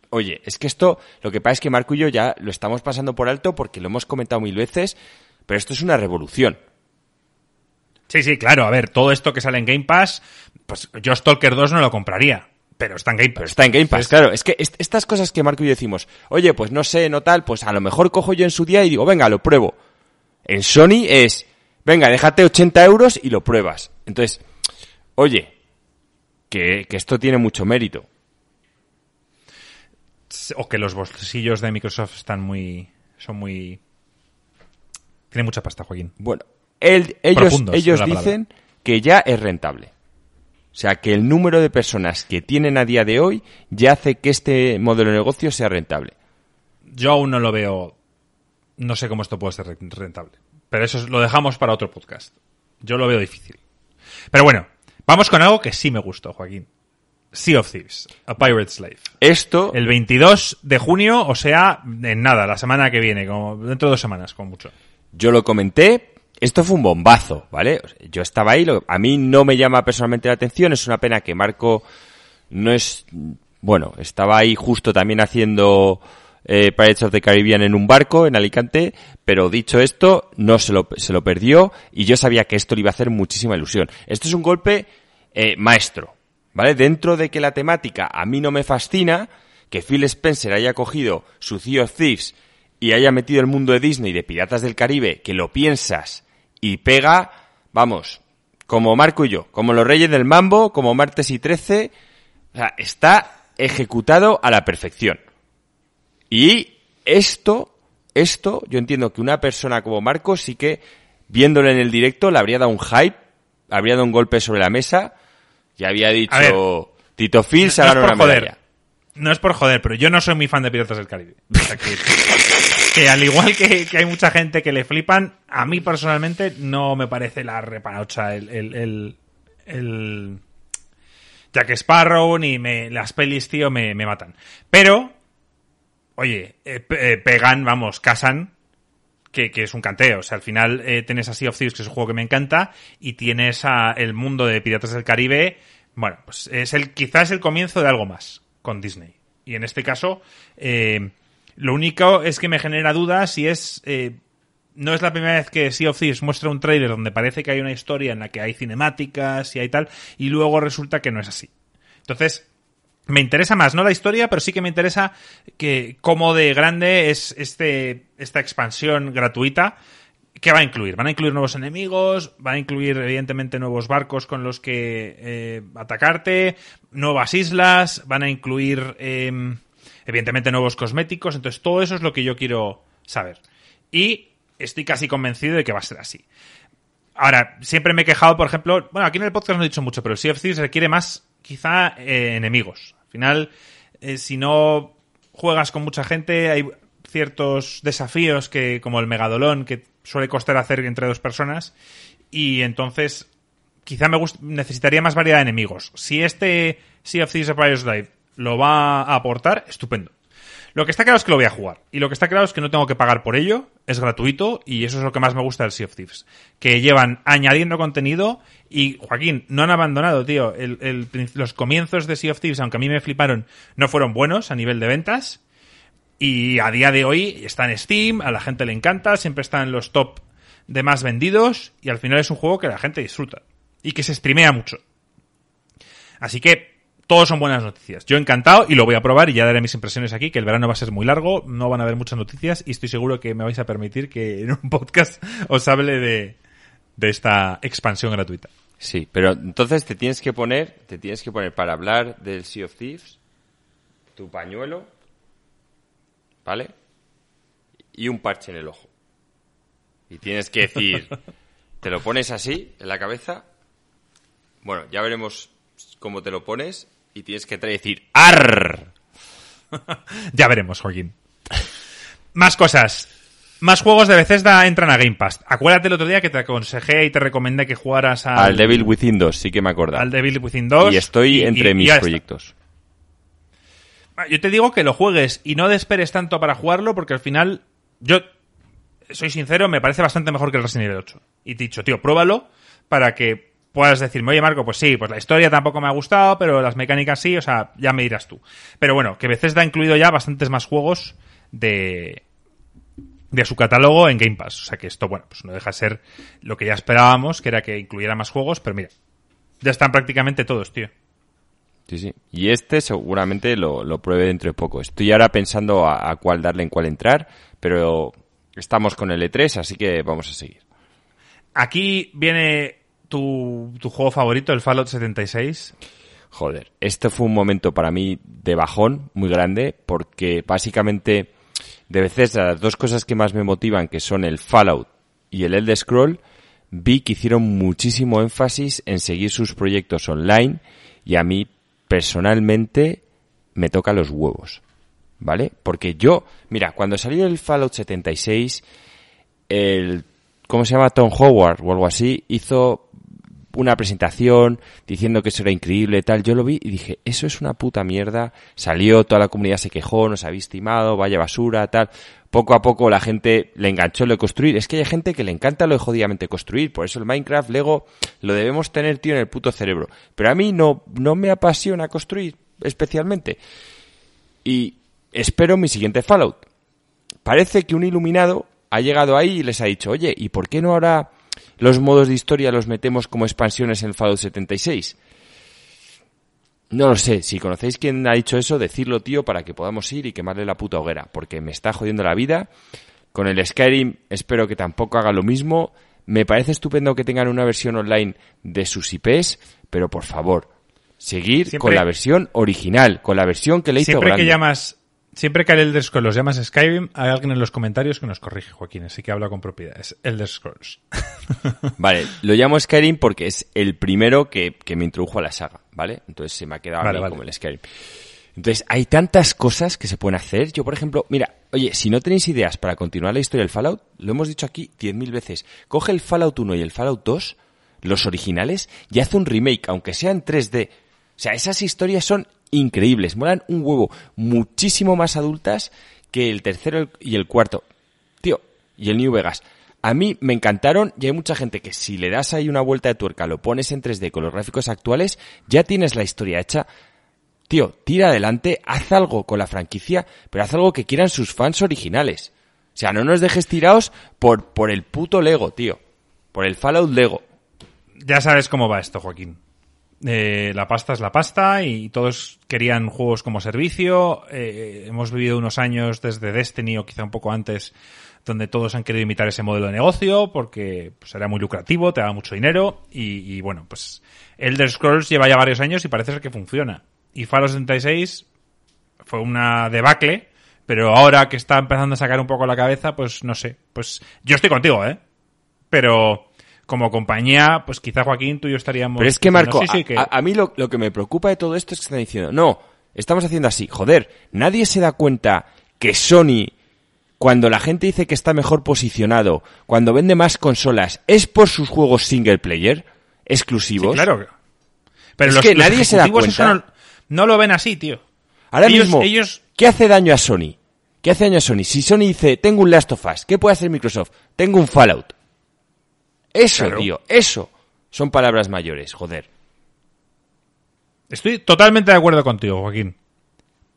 oye, es que esto, lo que pasa es que Marco y yo ya lo estamos pasando por alto porque lo hemos comentado mil veces, pero esto es una revolución. Sí, sí, claro. A ver, todo esto que sale en Game Pass, pues yo Stalker 2 no lo compraría. Pero está en Game Pass. está en Game Pass, claro. Es que estas cosas que Marco y yo decimos, oye, pues no sé, no tal, pues a lo mejor cojo yo en su día y digo, venga, lo pruebo. En Sony es, venga, déjate 80 euros y lo pruebas. Entonces, oye, que, que esto tiene mucho mérito. O que los bolsillos de Microsoft están muy, son muy, tiene mucha pasta, Joaquín. Bueno, ellos, ellos dicen que ya es rentable. O sea, que el número de personas que tienen a día de hoy ya hace que este modelo de negocio sea rentable. Yo aún no lo veo. No sé cómo esto puede ser rentable. Pero eso lo dejamos para otro podcast. Yo lo veo difícil. Pero bueno, vamos con algo que sí me gustó, Joaquín. Sea of Thieves, A Pirate Slave. Esto. El 22 de junio, o sea, en nada, la semana que viene, como dentro de dos semanas, como mucho. Yo lo comenté, esto fue un bombazo, ¿vale? Yo estaba ahí, a mí no me llama personalmente la atención, es una pena que Marco no es, bueno, estaba ahí justo también haciendo eh, Pirates of the Caribbean en un barco en Alicante, pero dicho esto, no se lo, se lo perdió y yo sabía que esto le iba a hacer muchísima ilusión. Esto es un golpe eh, maestro, ¿vale? Dentro de que la temática a mí no me fascina, que Phil Spencer haya cogido su Sea Thieves y haya metido el mundo de Disney de Piratas del Caribe, que lo piensas y pega, vamos, como Marco y yo, como los Reyes del Mambo, como Martes y Trece, o sea, está ejecutado a la perfección. Y esto, esto, yo entiendo que una persona como Marco sí que, viéndolo en el directo, le habría dado un hype, habría dado un golpe sobre la mesa, y había dicho, Tito Phil se no, una medalla. No es por joder, pero yo no soy muy fan de Piratas del Caribe. O sea que, que al igual que, que, hay mucha gente que le flipan, a mí personalmente no me parece la repanocha el, el, el, el Jack Sparrow ni me, las pelis, tío, me, me matan. Pero, oye, eh, eh, pegan, vamos, casan, que, es un canteo. O sea, al final eh, tienes a Sea of Thieves, que es un juego que me encanta, y tienes a el mundo de Piratas del Caribe. Bueno, pues es el, quizás el comienzo de algo más con Disney. Y en este caso, eh, lo único es que me genera dudas si es... Eh, no es la primera vez que Sea of Thieves muestra un trailer donde parece que hay una historia en la que hay cinemáticas y hay tal, y luego resulta que no es así. Entonces, me interesa más, no la historia, pero sí que me interesa que cómo de grande es este, esta expansión gratuita. ¿Qué va a incluir? Van a incluir nuevos enemigos, van a incluir evidentemente nuevos barcos con los que eh, atacarte, nuevas islas, van a incluir eh, evidentemente nuevos cosméticos, entonces todo eso es lo que yo quiero saber. Y estoy casi convencido de que va a ser así. Ahora, siempre me he quejado, por ejemplo, bueno, aquí en el podcast no he dicho mucho, pero Sea of Thieves requiere más, quizá, eh, enemigos. Al final, eh, si no juegas con mucha gente, hay ciertos desafíos que, como el megadolón, que suele costar hacer entre dos personas, y entonces quizá me necesitaría más variedad de enemigos. Si este Sea of Thieves Live lo va a aportar, estupendo. Lo que está claro es que lo voy a jugar. Y lo que está claro es que no tengo que pagar por ello, es gratuito, y eso es lo que más me gusta del Sea of Thieves. Que llevan añadiendo contenido y, Joaquín, no han abandonado, tío. Los comienzos de Sea of Thieves, aunque a mí me fliparon, no fueron buenos a nivel de ventas. Y a día de hoy está en Steam, a la gente le encanta, siempre está en los top de más vendidos, y al final es un juego que la gente disfruta. Y que se streamea mucho. Así que, todos son buenas noticias. Yo encantado y lo voy a probar y ya daré mis impresiones aquí, que el verano va a ser muy largo, no van a haber muchas noticias y estoy seguro que me vais a permitir que en un podcast os hable de, de esta expansión gratuita. Sí, pero entonces te tienes que poner, te tienes que poner para hablar del Sea of Thieves, tu pañuelo, ¿vale? Y un parche en el ojo. Y tienes que decir, te lo pones así, en la cabeza. Bueno, ya veremos cómo te lo pones y tienes que decir ¡Ar! ya veremos, Joaquín. Más cosas. Más juegos de Bethesda entran a Game Pass. Acuérdate el otro día que te aconsejé y te recomendé que jugaras al... Al Devil Within 2, sí que me acuerdo. Al Devil Within 2. Y estoy entre y, mis y proyectos. Yo te digo que lo juegues y no desesperes tanto para jugarlo porque al final, yo soy sincero, me parece bastante mejor que el Resident Evil 8. Y te he dicho, tío, pruébalo para que puedas decirme, oye Marco, pues sí, pues la historia tampoco me ha gustado, pero las mecánicas sí, o sea, ya me dirás tú. Pero bueno, que Bethesda ha incluido ya bastantes más juegos de, de su catálogo en Game Pass. O sea que esto, bueno, pues no deja de ser lo que ya esperábamos, que era que incluyera más juegos, pero mira, ya están prácticamente todos, tío. Sí, sí. Y este seguramente lo, lo pruebe dentro de poco. Estoy ahora pensando a, a cuál darle, en cuál entrar, pero estamos con el E3, así que vamos a seguir. Aquí viene tu, tu juego favorito, el Fallout 76. Joder, este fue un momento para mí de bajón muy grande, porque básicamente de veces las dos cosas que más me motivan, que son el Fallout y el Elder Scroll, vi que hicieron muchísimo énfasis en seguir sus proyectos online y a mí personalmente me toca los huevos. ¿Vale? Porque yo, mira, cuando salió el Fallout 76, el, ¿cómo se llama? Tom Howard o algo así, hizo una presentación diciendo que eso era increíble, tal. Yo lo vi y dije, eso es una puta mierda. Salió, toda la comunidad se quejó, nos había estimado, vaya basura, tal. Poco a poco la gente le enganchó lo de construir. Es que hay gente que le encanta lo de jodidamente construir. Por eso el Minecraft, Lego, lo debemos tener, tío, en el puto cerebro. Pero a mí no, no me apasiona construir, especialmente. Y espero mi siguiente Fallout. Parece que un iluminado ha llegado ahí y les ha dicho, oye, ¿y por qué no ahora los modos de historia los metemos como expansiones en Fallout 76? No lo sé, si conocéis quién ha dicho eso, decirlo, tío, para que podamos ir y quemarle la puta hoguera, porque me está jodiendo la vida. Con el Skyrim espero que tampoco haga lo mismo. Me parece estupendo que tengan una versión online de sus IPs, pero por favor, seguir Siempre- con la versión original, con la versión que le hizo Siempre que llamas, siempre que al Elder Scrolls los llamas Skyrim, hay alguien en los comentarios que nos corrige, Joaquín, así que habla con propiedad. Es Elder Scrolls. Vale, lo llamo Skyrim porque es el primero que, que me introdujo a la saga, ¿vale? Entonces se me ha quedado a Vale, mí vale. como el Skyrim. Entonces, hay tantas cosas que se pueden hacer. Yo, por ejemplo, mira, oye, si no tenéis ideas para continuar la historia del Fallout, lo hemos dicho aquí 10.000 veces. Coge el Fallout 1 y el Fallout 2, los originales, y haz un remake, aunque sea en 3D. O sea, esas historias son increíbles, molan un huevo, muchísimo más adultas que el tercero y el cuarto. Tío, y el New Vegas. A mí me encantaron y hay mucha gente que si le das ahí una vuelta de tuerca, lo pones en 3D con los gráficos actuales, ya tienes la historia hecha. Tío, tira adelante, haz algo con la franquicia, pero haz algo que quieran sus fans originales. O sea, no nos dejes tirados por, por el puto Lego, tío. Por el Fallout Lego. Ya sabes cómo va esto, Joaquín. Eh, la pasta es la pasta y todos querían juegos como servicio. Eh, hemos vivido unos años desde Destiny o quizá un poco antes donde todos han querido imitar ese modelo de negocio porque pues, era muy lucrativo, te daba mucho dinero y, y, bueno, pues Elder Scrolls lleva ya varios años y parece ser que funciona. Y Fallout 76 fue una debacle, pero ahora que está empezando a sacar un poco la cabeza, pues no sé, pues yo estoy contigo, ¿eh? Pero como compañía, pues quizá Joaquín, tú y yo estaríamos... Pero es que, Marco, sí, sí, que- a, a- mí lo, lo que me preocupa de todo esto es que están diciendo, no, estamos haciendo así. Joder, nadie se da cuenta que Sony, cuando la gente dice que está mejor posicionado, cuando vende más consolas, es por sus juegos single player, exclusivos. Sí, claro. Pero Es los, que los nadie se da cuenta. no, no lo ven así, tío. Ahora Ellos- mismo, ellos- ¿qué hace daño a Sony? ¿Qué hace daño a Sony? Si Sony dice, tengo un Last of Us, ¿qué puede hacer Microsoft? Tengo un Fallout. Eso, Claro. tío, eso. Son palabras mayores, joder. Estoy totalmente de acuerdo contigo, Joaquín.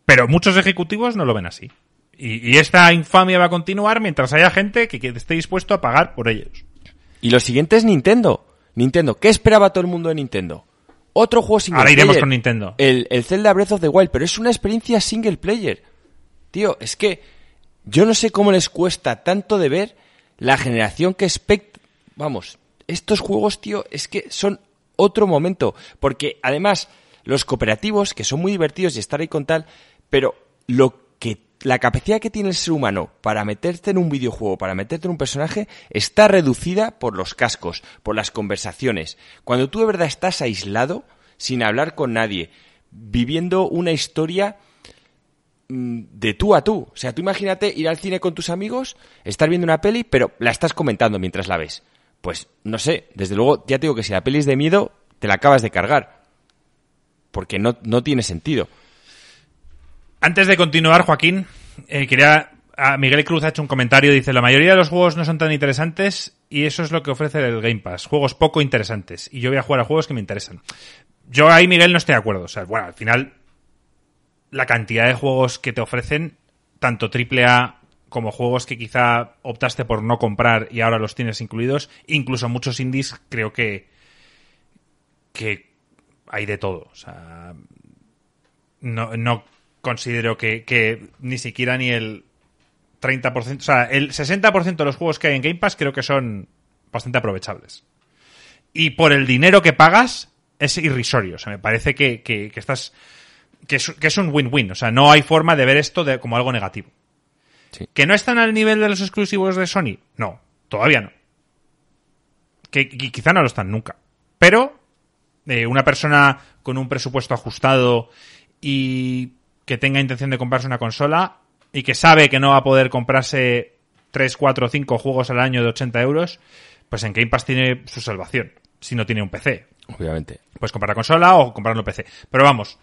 Pero muchos ejecutivos no lo ven así. Y, y esta infamia va a continuar mientras haya gente que, que esté dispuesto a pagar por ellos. Y lo siguiente es Nintendo. Nintendo, ¿qué esperaba todo el mundo de Nintendo? Otro juego single Ahora iremos con Nintendo. El, el Zelda Breath of the Wild, pero es una experiencia single player. Tío, es que yo no sé cómo les cuesta tanto de ver la generación que. Vamos, estos juegos, tío, es que son otro momento. Porque además, los cooperativos, que son muy divertidos y estar ahí con tal, pero lo que la capacidad que tiene el ser humano para meterte en un videojuego, para meterte en un personaje, está reducida por los cascos, por las conversaciones. Cuando tú de verdad estás aislado, sin hablar con nadie, viviendo una historia mm, de tú a tú. O sea, tú imagínate ir al cine con tus amigos, estar viendo una peli, pero la estás comentando mientras la ves. Pues, no sé, desde luego, ya te digo que si la peli es de miedo, te la acabas de cargar. Porque no, no tiene sentido. Antes de continuar, Joaquín, eh, quería. a Miguel Cruz ha hecho un comentario. Dice: La mayoría de los juegos no son tan interesantes y eso es lo que ofrece el Game Pass. Juegos poco interesantes. Y yo voy a jugar a juegos que me interesan. Yo ahí, Miguel, no estoy de acuerdo. O sea, bueno, al final, la cantidad de juegos que te ofrecen, tanto AAA como juegos que quizá optaste por no comprar y ahora los tienes incluidos, incluso muchos indies, creo que. que hay de todo. O sea, no, no considero que, ni siquiera ni el 30%, o sea, el 60% de los juegos que hay en Game Pass creo que son bastante aprovechables. Y por el dinero que pagas es irrisorio. O sea, me parece que, estás. Que es, un win-win. O sea, no hay forma de ver esto como algo negativo. Sí. ¿Que no están al nivel de los exclusivos de Sony? No, todavía no. Que, que quizá no lo están nunca. Pero eh, una persona con un presupuesto ajustado y que tenga intención de comprarse una consola y que sabe que no va a poder comprarse 3, 4, 5 juegos al año de 80 euros, pues en Game Pass tiene su salvación, si no tiene un PC. Obviamente. Puedes comprar la consola o comprarlo PC. Pero vamos,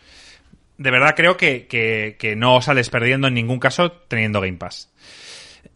de verdad creo que, que, que no sales perdiendo en ningún caso teniendo Game Pass.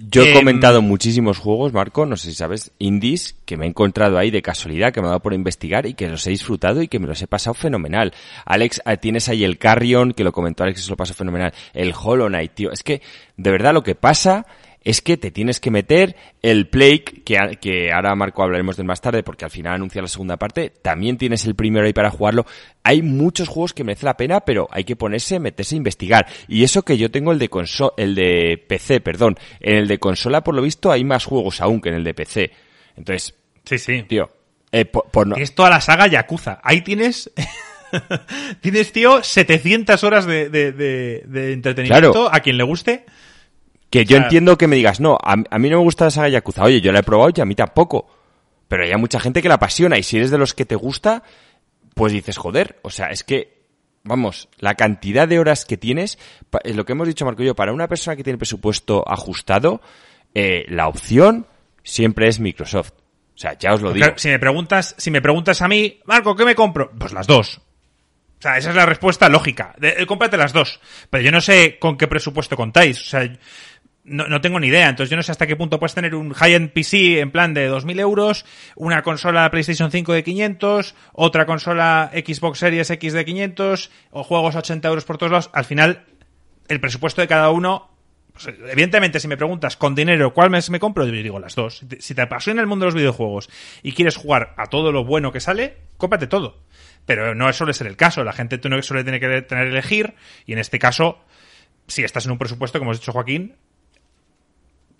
Yo he Em, comentado muchísimos juegos, Marco, no sé si sabes, indies, que me he encontrado ahí de casualidad, que me ha dado por investigar y que los he disfrutado y que me los he pasado fenomenal. Alex, eh, tienes ahí el Carrion, que lo comentó Alex, que se lo pasó fenomenal. El Hollow Knight, tío. Es que, de verdad, lo que pasa es que te tienes que meter el Plague, que, que ahora Marco hablaremos del más tarde porque al final anuncia la segunda parte, también tienes el primero ahí para jugarlo. Hay muchos juegos que merece la pena, pero hay que ponerse, meterse a investigar. Y eso que yo tengo el de conso el de PC, perdón. En el de consola, por lo visto, hay más juegos aún que en el de PC. Entonces, Sí, sí. tío, eh, por, por no- Tienes toda la saga Yakuza. Ahí tienes. tienes, tío, 700 horas de, de, de- de entretenimiento Claro. a quien le guste. Que yo entiendo que me digas, no, a, a mí no me gusta la saga Yakuza. Oye, yo la he probado y a mí tampoco. Pero hay mucha gente que la apasiona y si eres de los que te gusta, pues dices, joder, o sea, es que, vamos, la cantidad de horas que tienes, es lo que hemos dicho Marco y yo, para una persona que tiene presupuesto ajustado, eh, la opción siempre es Microsoft. O sea, ya os lo digo. Claro, si me preguntas, si me preguntas a mí, Marco, ¿qué me compro? Pues las dos. O sea, esa es la respuesta lógica. De, eh, cómprate las dos. Pero yo no sé con qué presupuesto contáis. O sea, no, no tengo ni idea. Entonces yo no sé hasta qué punto puedes tener un high-end PC en plan de 2.000 euros, una consola PlayStation 5 de 500, otra consola Xbox Series X de 500, o juegos a 80 euros por todos lados. Al final, el presupuesto de cada uno pues, evidentemente, si me preguntas con dinero cuál mes me compro, yo digo las dos. Si te- Si te apasiona el mundo de los videojuegos y quieres jugar a todo lo bueno que sale, cómprate todo. Pero no suele ser el caso. La gente suele tener que tener elegir. Y en este caso, si estás en un presupuesto, como has dicho Joaquín,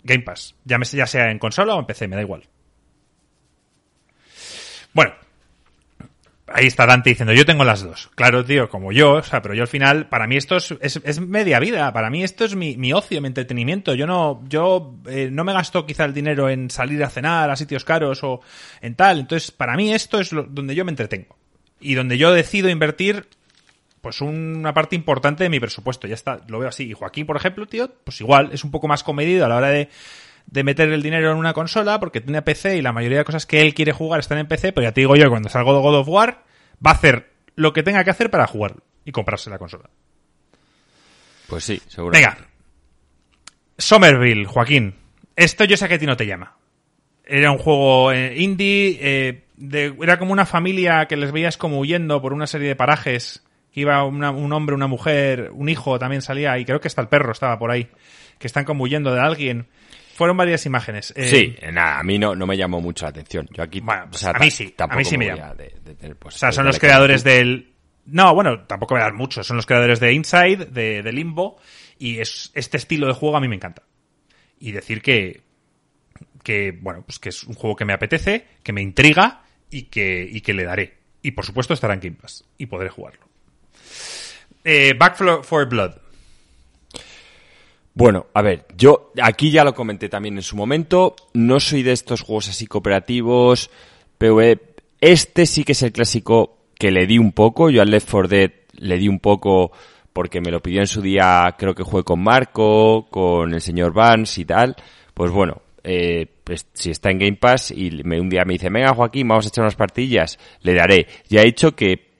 Game Pass. Ya, me- sea en consola o en PC, me da igual. Bueno, Ahí está Dante diciendo, yo tengo las dos. Claro, tío, como yo, o sea, pero yo al final, para mí esto es, es, es media vida, para mí esto es mi, mi ocio, mi entretenimiento. Yo no, yo eh, no me gasto quizá el dinero en salir a cenar a sitios caros o en tal. Entonces, para mí esto es lo- donde yo me entretengo. Y donde yo decido invertir, pues una parte importante de mi presupuesto. Ya está, lo veo así. Y Joaquín, por ejemplo, tío, pues igual, es un poco más comedido a la hora de, de meter el dinero en una consola porque tiene PC y la mayoría de cosas que él quiere jugar están en PC, pero ya te digo yo, cuando salgo de God of War, va a hacer lo que tenga que hacer para jugar y comprarse la consola. Pues sí, seguro. Venga. Somerville, Joaquín. Esto yo sé que a ti no te llama. Era un juego eh, indie, eh, de- era como una familia que les veías como huyendo por una serie de parajes. Que iba una- un hombre, una mujer, un hijo también salía, y creo que hasta el perro estaba por ahí. Que están como huyendo de alguien. Fueron varias imágenes. Eh, Sí, nada, a mí no, no me llamó mucho la atención. Yo aquí, Bueno, pues o sea, a mí sí, a mí sí me voy llama. de- de tener, pues, O sea, son de los creadores del... No, bueno, tampoco a dar mucho. Son los creadores de Inside, de, de Limbo, y es, este estilo de juego a mí me encanta. Y decir que, que, bueno, pues que es un juego que me apetece, que me intriga y que, y que le daré. Y por supuesto estará en Game Pass y podré jugarlo. Eh, for- Blood. Bueno, a ver, yo aquí ya lo comenté también en su momento, no soy de estos juegos así cooperativos, PvE. Este sí que es el clásico que le di un poco, yo al Left 4 Dead le di un poco porque me lo pidió en su día, creo que jugué con Marco, con el señor Vance y tal. Pues bueno, eh, pues si está en Game Pass y me, un día me dice, venga Joaquín, vamos a echar unas partillas, le daré. Ya he dicho que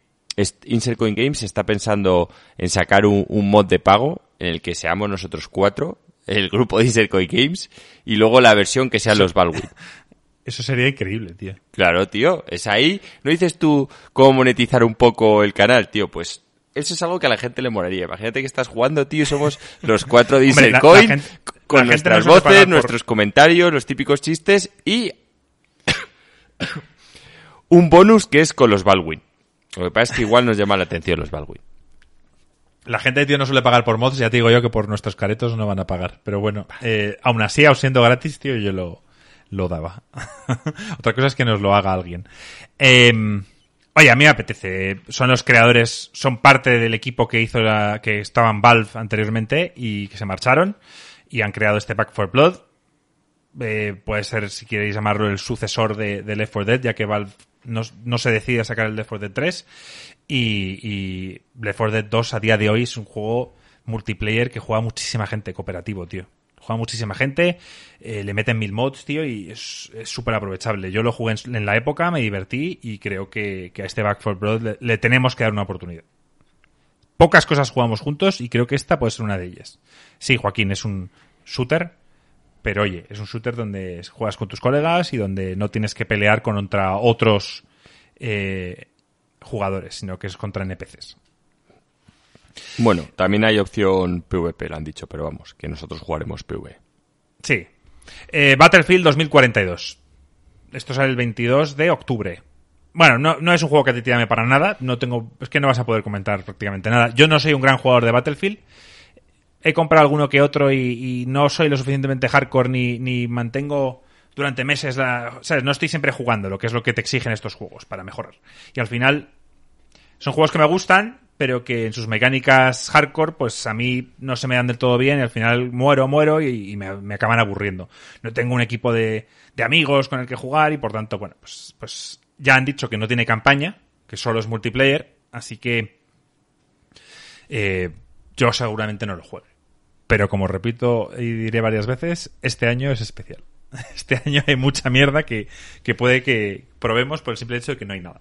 Insert Coin Games está pensando en sacar un, un mod de pago en el que seamos nosotros cuatro, el grupo de Insert Coin Games, y luego la versión que sean los Balwin. Eso sería increíble, tío. Claro, tío, es ahí. ¿No dices tú cómo monetizar un poco el canal, tío? Pues eso es algo que a la gente le moraría. Imagínate que estás jugando, tío, y somos los cuatro de Hombre, la- Coin, la gente- con no nuestras voces, por- nuestros comentarios, los típicos chistes y un bonus que es con los Balwin. Lo que pasa es que igual nos llama la atención los Balwin. La gente, tío, no suele pagar por mods, ya te digo yo que por nuestros caretos no van a pagar. Pero bueno, eh, aún así, aun siendo gratis, tío, yo lo, lo daba. Otra cosa es que nos lo haga alguien. Eh, oye, a mí me apetece. Son los creadores, son parte del equipo que hizo la, que estaba en Valve anteriormente y que se marcharon y han creado este Back for Blood. Eh, puede ser, si queréis llamarlo, el sucesor de, de Left 4 Dead, ya que Valve no, no se decide a sacar el Left 4 Dead 3. Y, y Left 4 Dead 2 a día de hoy es un juego multiplayer que juega muchísima gente cooperativo, tío. Juega muchísima gente, eh, le meten mil mods, tío, y es súper aprovechable. Yo lo jugué en, la época, me divertí y creo que, que a este Back 4 Blood le, le tenemos que dar una oportunidad. Pocas cosas jugamos juntos y creo que esta puede ser una de ellas. Sí, Joaquín, es un shooter pero oye, es un shooter donde juegas con tus colegas y donde no tienes que pelear contra otros eh, jugadores, sino que es contra NPCs. Bueno, también hay opción PvP, lo han dicho, pero vamos, que nosotros jugaremos PvE. Sí. Eh, Battlefield 2042. Esto sale el 22 de octubre. Bueno, no, no, es un juego que te llame para nada. No tengo, es que no vas a poder comentar prácticamente nada. Yo no soy un gran jugador de Battlefield. He comprado alguno que otro y, no soy lo suficientemente hardcore ni, ni mantengo durante meses la, ¿sabes? No estoy siempre jugando, lo que es lo que te exigen estos juegos para mejorar. Y al final son juegos que me gustan, pero que en sus mecánicas hardcore, pues a mí no se me dan del todo bien y al final muero, muero y, me, acaban aburriendo. No tengo un equipo de, de, amigos con el que jugar y por tanto, bueno, pues, pues ya han dicho que no tiene campaña, que solo es multiplayer, así que eh, yo seguramente no lo juegue. Pero como repito y diré varias veces, este año es especial. Este año hay mucha mierda que, que puede que probemos por el simple hecho de que no hay nada.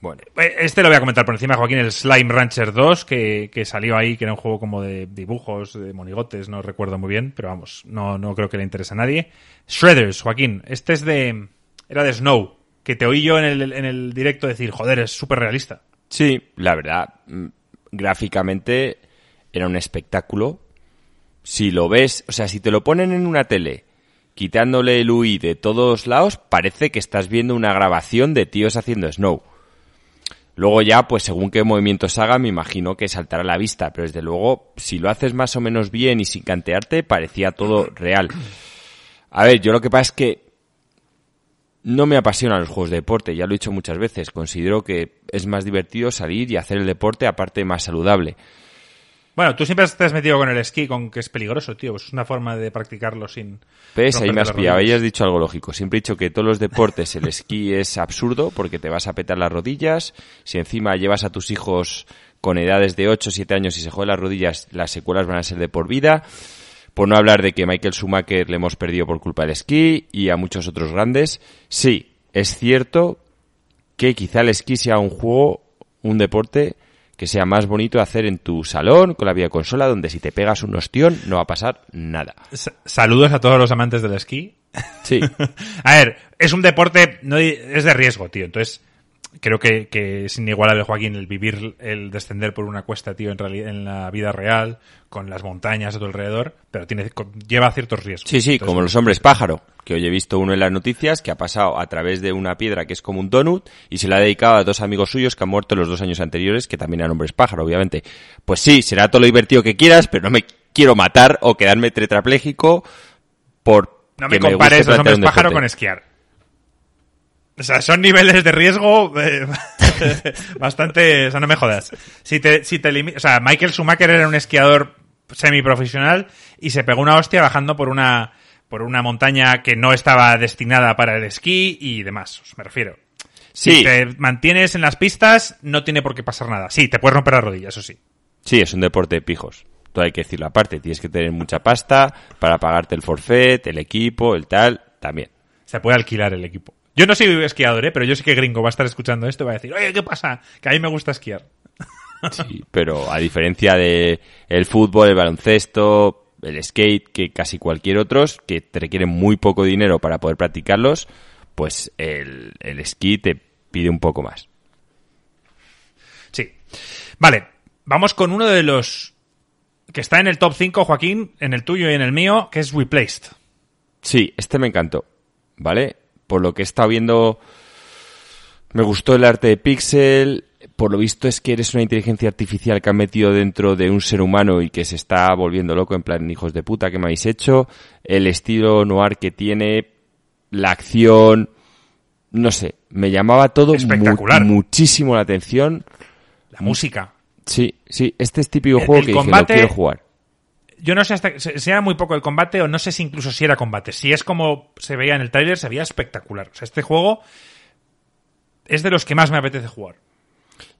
Bueno, eh, este lo voy a comentar por encima, Joaquín, el Slime Rancher 2, que, salió ahí, que era un juego como de dibujos, de monigotes, no recuerdo muy bien, pero vamos, no, no creo que le interese a nadie. Shredders, Joaquín, este es de... era de Snow, que te oí yo en el, en el directo decir, joder, es súper realista. Sí, la verdad, mm, gráficamente era un espectáculo. Si lo ves, o sea, si te lo ponen en una tele quitándole el UI de todos lados, parece que estás viendo una grabación de tíos haciendo Snow Luego ya, pues según qué movimientos haga, me imagino que saltará la vista, pero desde luego, si lo haces más o menos bien y sin cantearte, parecía todo real. A ver, yo lo que pasa es que no me apasionan los juegos de deporte, ya lo he dicho muchas veces. Considero que es más divertido salir y hacer el deporte aparte más saludable. Bueno, tú siempre te has metido con el esquí, con que es peligroso, tío. Es una forma de practicarlo sin. ¿Ves? Ahí me has pillado. Ahí has dicho algo lógico. Siempre he dicho que todos los deportes, el esquí es absurdo porque te vas a petar las rodillas. Si encima llevas a tus hijos con edades de 8 o 7 años y se joden las rodillas, las secuelas van a ser de por vida. Por no hablar de que Michael Schumacher le hemos perdido por culpa del esquí y a muchos otros grandes. Sí, es cierto que quizá el esquí sea un juego, un deporte que sea más bonito hacer en tu salón con la videoconsola donde si te pegas un ostión no va a pasar nada. saludos a todos los amantes del esquí. Sí. a ver, es un deporte, no es de riesgo, tío. Entonces, creo que, que es inigualable, Joaquín, el vivir, el descender por una cuesta, tío, en, realidad, en la vida real, con las montañas a tu alrededor, pero tiene, lleva ciertos riesgos. Sí, sí, como los hombres pájaro, que hoy he visto uno en las noticias que ha pasado a través de una piedra que es como un donut y se la ha dedicado a dos amigos suyos que han muerto los dos años anteriores, que también eran hombres pájaro, obviamente. Pues sí, será todo lo divertido que quieras, pero no me quiero matar o quedarme tetrapléjico por... No me compares los hombres pájaro con esquiar. O sea, son niveles de riesgo eh, bastante... O sea, no me jodas. Si te, si te O sea, Michael Schumacher era un esquiador semiprofesional y se pegó una hostia bajando por una, por una montaña que no estaba destinada para el esquí y demás. me refiero. Si te mantienes en las pistas, no tiene por qué pasar nada. Sí, te puedes romper la rodilla, eso sí. Sí, es un deporte de pijos. Todo hay que decirlo aparte. Tienes que tener mucha pasta para pagarte el forfait, el equipo, el tal, también. Se puede alquilar el equipo. Yo no soy esquiador, ¿eh? pero yo sé que gringo va a estar escuchando esto y va a decir, oye, ¿qué pasa? Que a mí me gusta esquiar. Sí, pero a diferencia de el fútbol, el baloncesto, el skate, que casi cualquier otro, que te requieren muy poco dinero para poder practicarlos, pues el, el esquí te pide un poco más. Sí. Vale, vamos con uno de los que está en el top 5, Joaquín, en el tuyo y en el mío, que es Replaced. Sí, este me encantó. ¿Vale? Por lo que he estado viendo, me gustó el arte de Pixel. Por lo visto es que eres una inteligencia artificial que ha metido dentro de un ser humano y que se está volviendo loco, en plan, hijos de puta, que me habéis hecho? El estilo noir que tiene, la acción, no sé, me llamaba todo Espectacular. muchísimo la atención. La música. Sí, sí, este es típico juego que combate, quiero jugar yo no sé hasta si era muy poco el combate o no sé si incluso si era combate. Si es como se veía en el tráiler, se veía espectacular. O sea, este juego es de los que más me apetece jugar.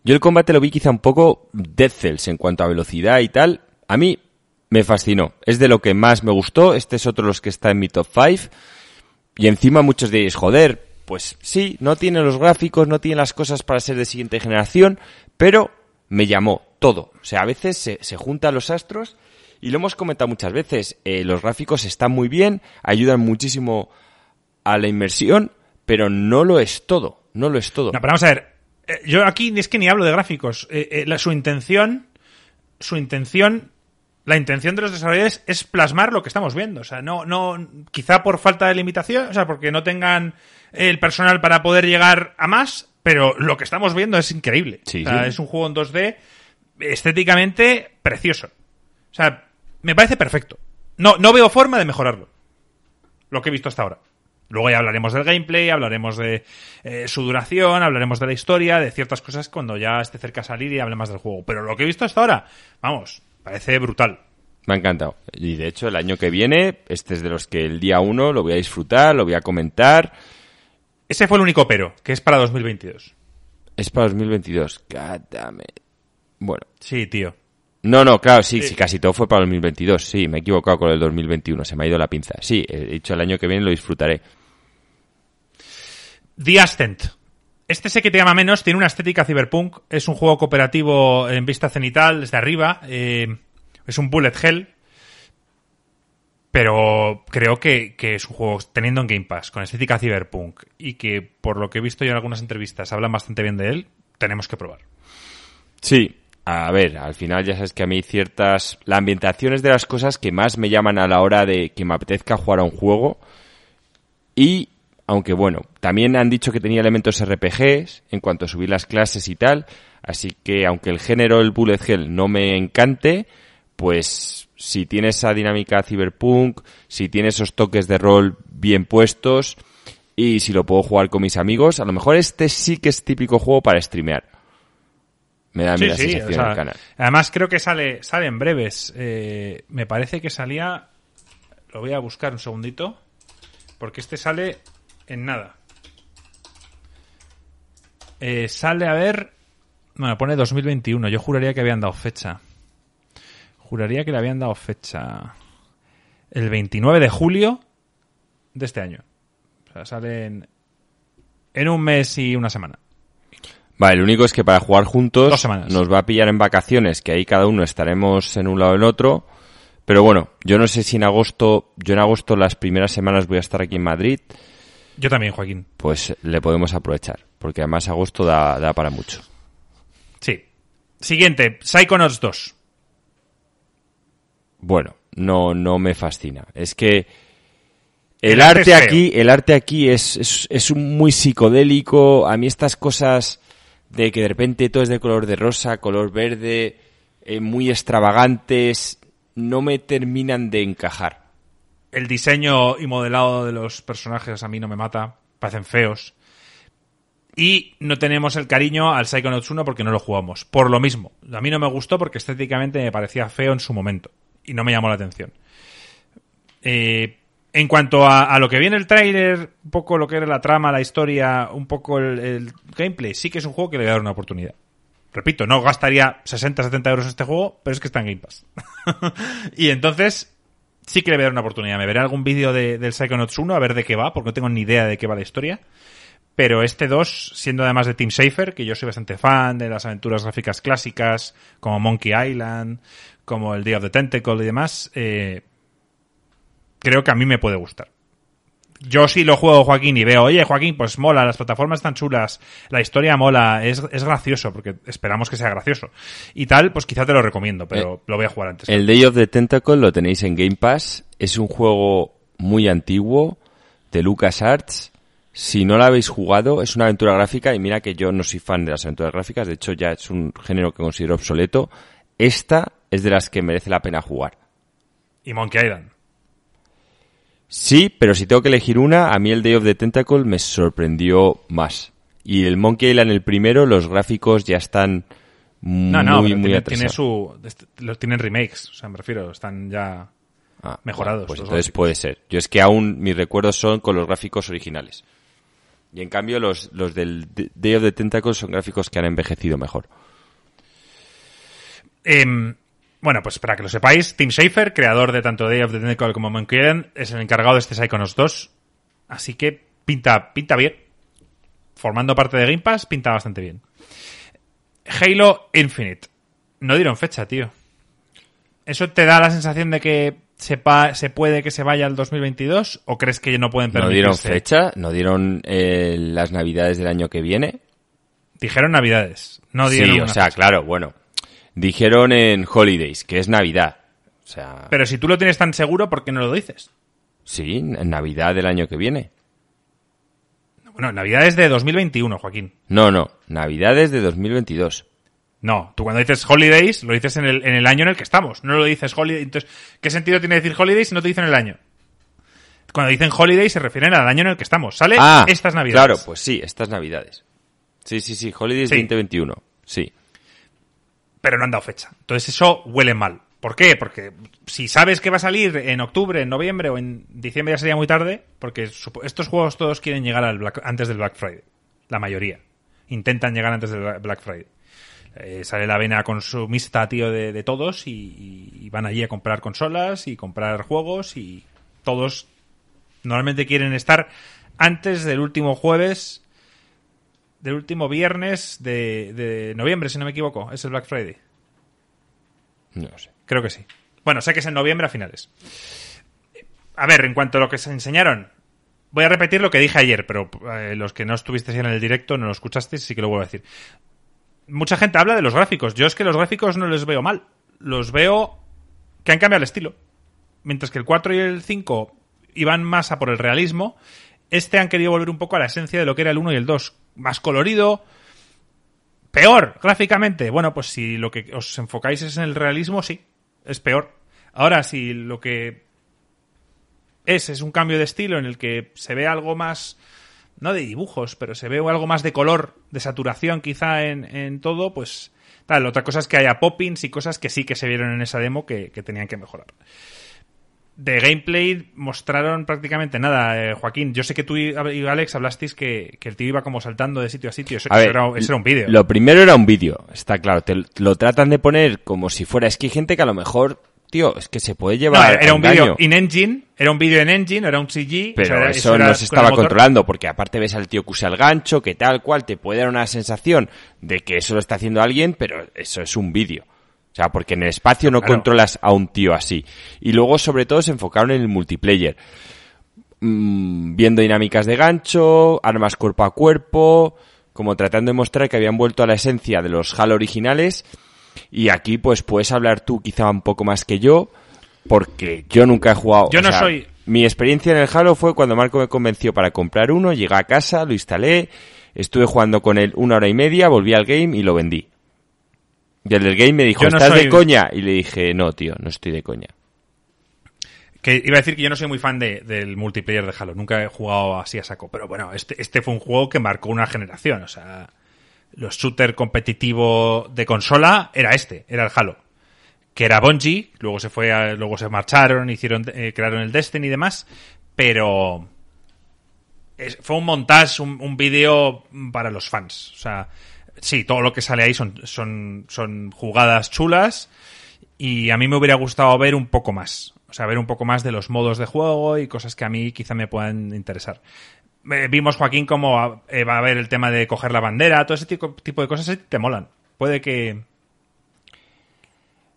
Yo el combate lo vi quizá un poco Dead Cells en cuanto a velocidad y tal. A mí me fascinó. Es de lo que más me gustó. Este es otro de los que está en mi top 5. Y encima muchos diréis, joder, pues sí, no tiene los gráficos, no tiene las cosas para ser de siguiente generación, pero me llamó todo. O sea, a veces se, se juntan los astros Y lo hemos comentado muchas veces, eh, los gráficos están muy bien, ayudan muchísimo a la inmersión, pero no lo es todo, no lo es todo. No, pero vamos a ver, eh, yo aquí es que ni hablo de gráficos. Eh, eh, la- su intención, su intención, la intención de los desarrolladores es plasmar lo que estamos viendo. O sea, no, no, quizá por falta de limitación, o sea, porque no tengan el personal para poder llegar a más, pero lo que estamos viendo es increíble. Sí, o sea, sí. es un juego en 2D estéticamente precioso. O sea, me parece perfecto. No, no veo forma de mejorarlo. Lo que he visto hasta ahora. Luego ya hablaremos del gameplay, hablaremos de eh, su duración, hablaremos de la historia, de ciertas cosas cuando ya esté cerca a salir y hable más del juego. Pero lo que he visto hasta ahora, vamos, parece brutal. Me ha encantado. Y de hecho, el año que viene, este es de los que el día uno lo voy a disfrutar, lo voy a comentar. Ese fue el único pero, que es para 2022. Es para 2022. God damn it. Bueno. Sí, tío. No, no, claro, sí, sí, casi todo fue para 2022. Sí, me he equivocado con el 2021, se me ha ido la pinza. Sí, he dicho el año que viene lo disfrutaré. The Ascent. Este sé que te llama menos, tiene una estética cyberpunk, es un juego cooperativo en vista cenital, desde arriba, eh, es un bullet hell, pero creo que, que es un juego teniendo en Game Pass, con estética cyberpunk, y que por lo que he visto yo en algunas entrevistas hablan bastante bien de él, tenemos que probar. Sí, a ver, al final ya sabes que a mí ciertas... La ambientación es de las cosas que más me llaman a la hora de que me apetezca jugar a un juego. Y, aunque bueno, también han dicho que tenía elementos RPGs en cuanto a subir las clases y tal. Así que, aunque el género, el bullet hell, no me encante, pues si tiene esa dinámica cyberpunk, si tiene esos toques de rol bien puestos y si lo puedo jugar con mis amigos, a lo mejor este sí que es típico juego para streamear. Me da Sí, la sí, sensación o sea, del canal. Además creo que sale, sale en breves. Eh, me parece que salía... Lo voy a buscar un segundito. Porque este sale en nada. Eh, sale a ver... Bueno, pone 2021. Yo juraría que habían dado fecha. Juraría que le habían dado fecha. El 29 de julio de este año. O sea, sale en, en un mes y una semana. Vale, lo único es que para jugar juntos Dos semanas. nos va a pillar en vacaciones, que ahí cada uno estaremos en un lado o en otro. Pero bueno, yo no sé si en agosto, yo en agosto las primeras semanas voy a estar aquí en Madrid, Yo también, Joaquín. pues le podemos aprovechar, porque además agosto da, da para mucho. Sí. Siguiente, Psychonauts 2. Bueno, no, no me fascina. Es que el, El arte arte aquí, el arte aquí es, es, es un muy psicodélico. A mí estas cosas de que de repente todo es de color de rosa, color verde, eh, muy extravagantes, no me terminan de encajar. El diseño y modelado de los personajes a mí no me mata. Parecen feos. Y no tenemos el cariño al Psychonauts 1 porque no lo jugamos. Por lo mismo. A mí no me gustó porque estéticamente me parecía feo en su momento. Y no me llamó la atención. Eh, en cuanto a, lo que viene el tráiler, un poco lo que era la trama, la historia, un poco el, el gameplay, sí que es un juego que le voy a dar una oportunidad. Repito, no gastaría 60, 70 euros en este juego, pero es que está en Game Pass. y entonces, sí que le voy a dar una oportunidad. Me veré algún vídeo de, del Psychonauts 1 a ver de qué va, porque no tengo ni idea de qué va la historia. Pero este 2, siendo además de Team Safer, que yo soy bastante fan de las aventuras gráficas clásicas, como Monkey Island, como el Day of the Tentacle y demás, eh, creo que a mí me puede gustar. Yo sí lo juego, Joaquín, y veo, oye, Joaquín, pues mola, las plataformas están chulas, la historia mola, es, es gracioso, porque esperamos que sea gracioso. Y tal, pues quizá te lo recomiendo, pero lo voy a jugar antes. El Day of the Tentacle lo tenéis en Game Pass. Es un juego muy antiguo de LucasArts. Si no lo habéis jugado, es una aventura gráfica y mira que yo no soy fan de las aventuras gráficas, de hecho ya es un género que considero obsoleto. Esta es de las que merece la pena jugar. Y Monkey Island. Sí, pero si tengo que elegir una, a mí el Day of the Tentacle me sorprendió más. Y el Monkey Island, el primero, los gráficos ya están muy, No, no, pero muy tiene, atrasados. tiene su, este- los tienen remakes, o sea, me refiero, están ya Ah, mejorados Pues entonces gráficos. puede ser. Yo es que aún mis recuerdos son con los gráficos originales. Y en cambio los, los del Day of the Tentacle son gráficos que han envejecido mejor. Em, bueno, pues para que lo sepáis, Tim Schafer, creador de tanto Day of the Tentacle como Monkey Island, es el encargado de este Psychonauts 2. Así que pinta, pinta bien. Formando parte de Game Pass, pinta bastante bien. Halo Infinite. No dieron fecha, tío. ¿Eso te da la sensación de que se, pa- se puede que se vaya al 2022 o crees que no pueden No permitirse? dieron fecha, no dieron eh, las navidades del año que viene. Dijeron Navidades, no dieron sí, o sea, fecha. claro, bueno. Dijeron en Holidays, que es Navidad. O sea, Pero si tú lo tienes tan seguro, ¿por qué no lo dices? sí, en Navidad del año que viene. Bueno, Navidades de 2021, Joaquín. No, no, Navidades de 2022. No, tú cuando dices holidays, lo dices en el, en el año en el que estamos. No lo dices holiday. Entonces, ¿qué sentido tiene decir holidays si no te dicen el año? Cuando dicen holidays se refieren al año en el que estamos. Sale Ah, estas navidades. Claro, pues sí, estas Navidades. Sí, sí, sí, Holidays Sí. 2021. Sí. Pero no han dado fecha. Entonces eso huele mal. ¿Por qué? Porque si sabes que va a salir en octubre, en noviembre o en diciembre ya sería muy tarde, porque estos juegos todos quieren llegar al Black- antes del Black Friday. La mayoría. Intentan llegar antes del Bla- Black Friday. Eh, sale la vena consumista, tío, de, de todos y, y- y van allí a comprar consolas y comprar juegos y todos normalmente quieren estar antes del último jueves, del último viernes de, de noviembre, si no me equivoco. Es el Black Friday. No sé. Creo que sí. Bueno, sé que es en noviembre a finales. A ver, en cuanto a lo que se enseñaron, voy a repetir lo que dije ayer, pero eh, los que no estuvisteis en el directo, no lo escuchasteis, sí que lo vuelvo a decir. Mucha gente habla de los gráficos. Yo es que los gráficos no les veo mal. Los veo que han cambiado el estilo. Mientras que el 4 y el 5 iban más a por el realismo, este han querido volver un poco a la esencia de lo que era el 1 y el 2. Más colorido, Peor, gráficamente. Bueno, pues si lo que os enfocáis es en el realismo, sí, es peor. Ahora, si lo que es es un cambio de estilo en el que se ve algo más, no de dibujos, pero se ve algo más de color, de saturación quizá en, en todo, pues tal. Otra cosa es que haya poppings y cosas que sí que se vieron en esa demo que tenían que mejorar. De gameplay mostraron prácticamente nada, eh, Joaquín. Yo sé que tú y Alex hablasteis que, que el tío iba como saltando de sitio a sitio. Eso, A eso ver, era, eso era un vídeo. Lo primero era un vídeo, está claro. Te lo tratan de poner como si fuera. Es que hay gente que a lo mejor, tío, es que se puede No, llevar. era, era un vídeo in-engine, era un vídeo en engine, era un CG. Pero o sea, era- eso, era no se estaba controlando, porque aparte ves al tío que usa el gancho, que tal cual, te puede dar una sensación de que eso lo está haciendo alguien, pero eso es un vídeo. O sea, porque en el espacio no Claro. controlas a un tío así. Y luego, sobre todo, se enfocaron en el multiplayer. Mm, viendo dinámicas de gancho, armas cuerpo a cuerpo, como tratando de mostrar que habían vuelto a la esencia de los Halo originales. Y aquí, pues, puedes hablar tú quizá un poco más que yo, porque yo nunca he jugado. Yo no sea, soy- Mi experiencia en el Halo fue cuando Marco me convenció para comprar uno, llegué a casa, lo instalé, estuve jugando con él una hora y media, volví al game y lo vendí. Y el del game me dijo, Yo no ¿estás de coña? Y le dije, no, tío, no estoy de coña. Que iba a decir que yo no soy muy fan de- del multiplayer de Halo. Nunca he jugado así a saco. Pero bueno, este, este fue un juego que marcó una generación. O sea, los shooter competitivo de consola era este, era el Halo. Que era Bungie, luego se fue, a- luego se marcharon, hicieron, eh, crearon el Destiny y demás. Pero es- fue un montaje, un, un vídeo para los fans. O sea, sí, todo lo que sale ahí son, son, son jugadas chulas y a mí me hubiera gustado ver un poco más. O sea, ver un poco más de los modos de juego y cosas que a mí quizá me puedan interesar. Eh, vimos, Joaquín, cómo eh, va a haber el tema de coger la bandera, todo ese tipo, tipo de cosas eh, te molan. Puede que...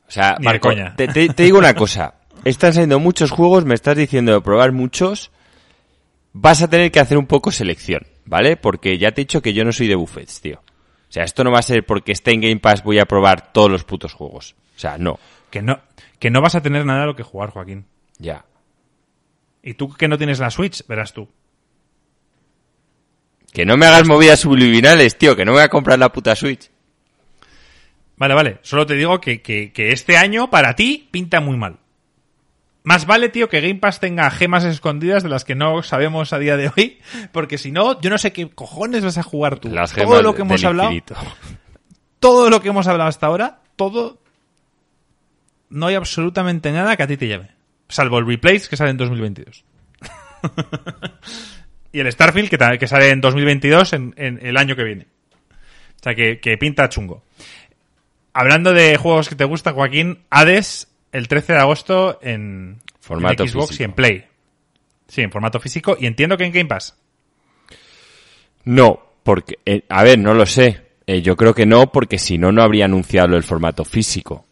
O sea, Ni Marco, te- te digo una cosa. Están saliendo muchos juegos, me estás diciendo de probar muchos. Vas a tener que hacer un poco selección, ¿vale? Porque ya te he dicho que yo no soy de buffets, tío. O sea, esto no va a ser porque esté en Game Pass voy a probar todos los putos juegos. O sea, no. Que no, que no vas a tener nada a lo que jugar, Joaquín. Ya. Y tú que no tienes la Switch, verás tú. Que no me hagas movidas subliminales, tío, que no me voy a comprar la puta Switch. Vale, vale. Solo te digo que, que, que este año para ti pinta muy mal. Más vale, tío, que Game Pass tenga gemas escondidas de las que no sabemos a día de hoy, porque si no, yo no sé qué cojones vas a jugar tú. Las todo lo que hemos hablado, infinito. todo lo que hemos hablado hasta ahora, todo, no hay absolutamente nada que a ti te llame, salvo el Replays que sale en 2022. y el Starfield que, ta- que sale en 2022 en, en el año que viene. O sea, que, que pinta chungo. Hablando de juegos que te gustan, Joaquín, Hades, el 13 de agosto en, Formato en Xbox físico. y en Play. Sí, en formato físico. Y entiendo que en Game Pass. No, porque, eh, a ver, no lo sé. Eh, yo creo que no, porque si no, no habría anunciado el formato físico.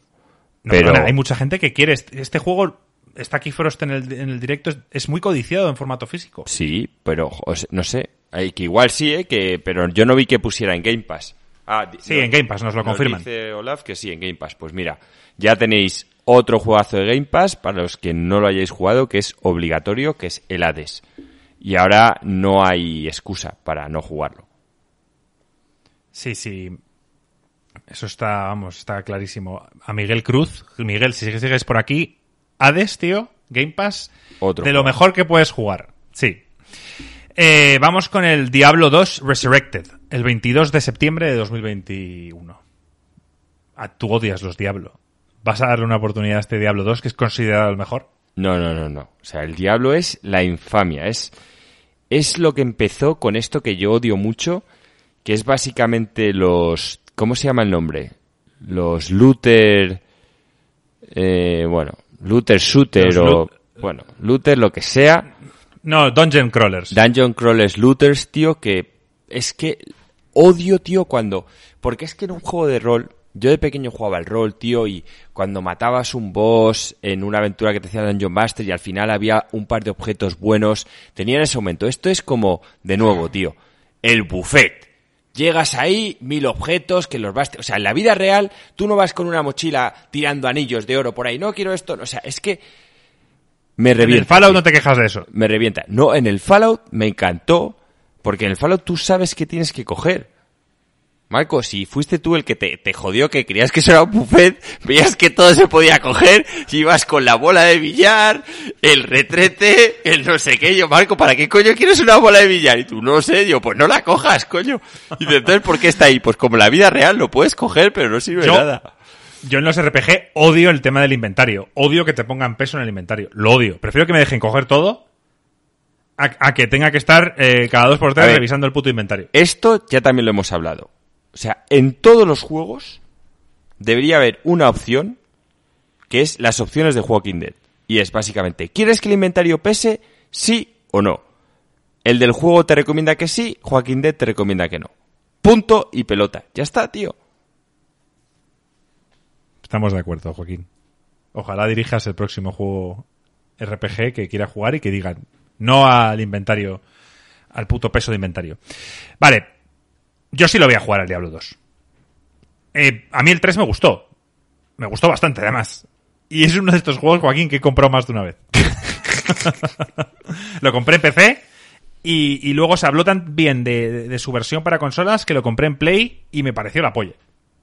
No, pero perdona, hay mucha gente que quiere. Este, este juego, está aquí Frost en el, en el directo, es, es muy codiciado en formato físico. sí, pero o sea, no sé, hay que igual sí, ¿eh? que pero yo no vi que pusiera en Game Pass. Ah, Sí, en Game Pass, nos lo confirman. Dice Olaf que sí, en Game Pass. Pues mira, ya tenéis otro juegazo de Game Pass para los que no lo hayáis jugado, que es obligatorio, que es el Hades. Y ahora no hay excusa para no jugarlo. Sí, sí. Eso está, vamos, está clarísimo. A Miguel Cruz, Miguel, si sigues por aquí, Hades, tío, Game Pass, Otro de lo mejor que puedes jugar. Sí. Eh, vamos con el Diablo 2 Resurrected, el 22 de septiembre de 2021. Ah, tú odias los Diablo. ¿Vas a darle una oportunidad a este Diablo 2 que es considerado el mejor? No, no, no, no. O sea, el diablo es la infamia. Es, es lo que empezó con esto que yo odio mucho, que es básicamente los... ¿Cómo se llama el nombre? Los looter... Eh, bueno, looter shooter Los o... loot- Bueno, looter lo que sea. No, Dungeon Crawlers. Dungeon Crawlers Looters, tío, que es que odio, tío, cuando... Porque es que en un juego de rol, yo de pequeño jugaba el rol, tío, y cuando matabas un boss en una aventura que te hacía Dungeon Master y al final había un par de objetos buenos, tenían ese momento. Esto es como, de nuevo, tío, el buffet. Llegas ahí, mil objetos que los vas... O sea, en la vida real, tú no vas con una mochila tirando anillos de oro por ahí. No quiero esto. O sea, es que... Me en revienta. el Fallout tío no te quejas de eso. me revienta. No, en el Fallout me encantó, porque en el Fallout tú sabes que tienes que coger. Marco, si fuiste tú el que te, te jodió, que creías que eso era un buffet, veías que todo se podía coger, y ibas con la bola de billar, el retrete, el no sé qué, yo, Marco, ¿para qué coño quieres una bola de billar? Y tú, no sé, yo, pues no la cojas, coño. Y entonces, ¿por qué está ahí? Pues como la vida real lo puedes coger, pero no sirve Yo- nada. Yo en los RPG odio el tema del inventario. Odio que te pongan peso en el inventario. Lo odio. Prefiero que me dejen coger todo a, a que tenga que estar eh, cada dos por tres ver. revisando el puto inventario. Esto ya también lo hemos hablado. O sea, en todos los juegos debería haber una opción que es las opciones de Walking Dead. Y es básicamente, ¿quieres que el inventario pese? Sí o no. El del juego te recomienda que sí, Joaquín Dead te recomienda que no. Punto y pelota. Ya está, tío. Estamos de acuerdo, Joaquín. Ojalá dirijas el próximo juego RPG que quiera jugar y que digan no al inventario, al puto peso de inventario. Vale, yo sí lo voy a jugar al Diablo 2. Eh, a mí el 3 me gustó. Me gustó bastante, además. Y es uno de estos juegos, Joaquín, que he comprado más de una vez. lo compré en PC y, luego se habló tan bien de, su versión para consolas que lo compré en Play y me pareció la polla.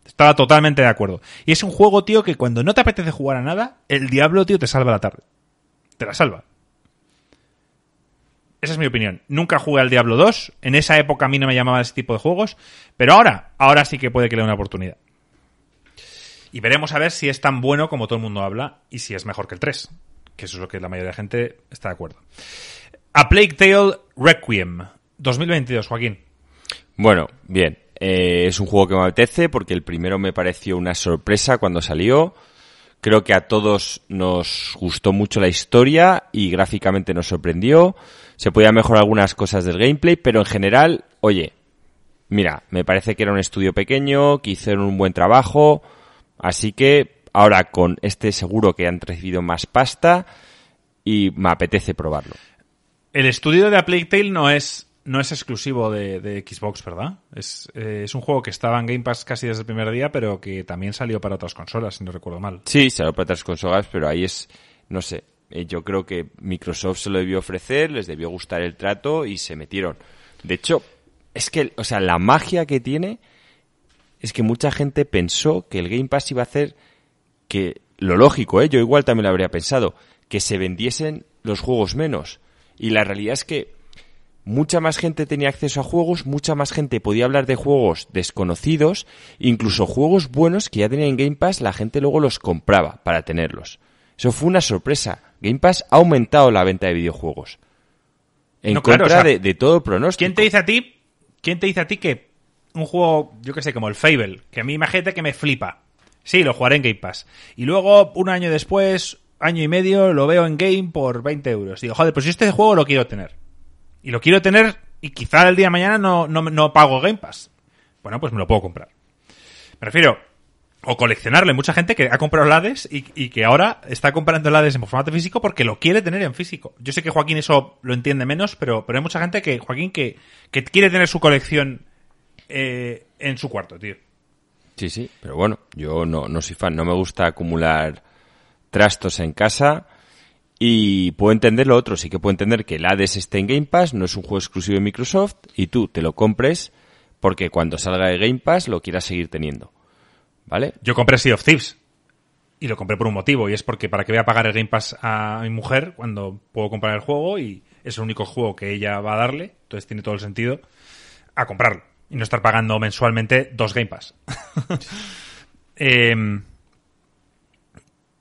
Estaba totalmente de acuerdo. Y es un juego, tío, que cuando no te apetece jugar a nada, el diablo, tío, te salva la tarde. Te la salva. Esa es mi opinión. Nunca jugué al Diablo 2. En esa época a mí no me llamaba ese tipo de juegos. Pero ahora, ahora sí que puede que le dé una oportunidad. Y veremos a ver si es tan bueno como todo el mundo habla y si es mejor que el 3. Que eso es lo que la mayoría de la gente está de acuerdo. A Plague Tale Requiem. 2022, Joaquín. Bueno, bien. Eh, es un juego que me apetece porque el primero me pareció una sorpresa cuando salió. Creo que a todos nos gustó mucho la historia y gráficamente nos sorprendió. Se podían mejorar algunas cosas del gameplay, pero en general, oye, mira, me parece que era un estudio pequeño, que hicieron un buen trabajo, así que ahora con este seguro que han recibido más pasta y me apetece probarlo. El estudio de A Plague Tale no es, no es exclusivo de, de Xbox, ¿verdad? Es, eh, es un juego que estaba en Game Pass casi desde el primer día, pero que también salió para otras consolas, si no recuerdo mal. Sí, salió para otras consolas, pero ahí es, no sé, eh, yo creo que Microsoft se lo debió ofrecer, les debió gustar el trato y se metieron. De hecho, es que, o sea, la magia que tiene es que mucha gente pensó que el Game Pass iba a hacer que, lo lógico, ¿eh? yo igual también lo habría pensado, que se vendiesen los juegos menos. Y la realidad es que mucha más gente tenía acceso a juegos, mucha más gente podía hablar de juegos desconocidos, incluso juegos buenos que ya tenían en Game Pass, la gente luego los compraba para tenerlos. Eso fue una sorpresa. Game Pass ha aumentado la venta de videojuegos. En No, claro, contra o sea, de, de todo pronóstico. ¿Quién te dice a ti? ¿Quién te dice a ti que un juego, yo que sé, como el Fable, que a mí imagínate que me flipa. Sí, lo jugaré en Game Pass. Y luego, un año después, año y medio, lo veo en Game por 20 euros. Digo, joder, pues yo este juego lo quiero tener. Y lo quiero tener y quizá el día de mañana no, no, no pago Game Pass. Bueno, pues me lo puedo comprar. Me refiero, o coleccionarlo. Hay mucha gente que ha comprado el Hades y, y que ahora está comprando el Hades en formato físico porque lo quiere tener en físico. Yo sé que Joaquín eso lo entiende menos, pero, pero hay mucha gente que, Joaquín, que, que quiere tener su colección eh, en su cuarto, tío. Sí, sí, pero bueno, yo no, no soy fan, no me gusta acumular trastos en casa y puedo entender lo otro, sí que puedo entender que el Hades esté en Game Pass, no es un juego exclusivo de Microsoft y tú te lo compres porque cuando salga de Game Pass lo quieras seguir teniendo. ¿Vale? Yo compré Sea of Thieves y lo compré por un motivo y es porque para que voy a pagar el Game Pass a mi mujer cuando puedo comprar el juego y es el único juego que ella va a darle, entonces tiene todo el sentido a comprarlo y no estar pagando mensualmente dos Game Pass. Em,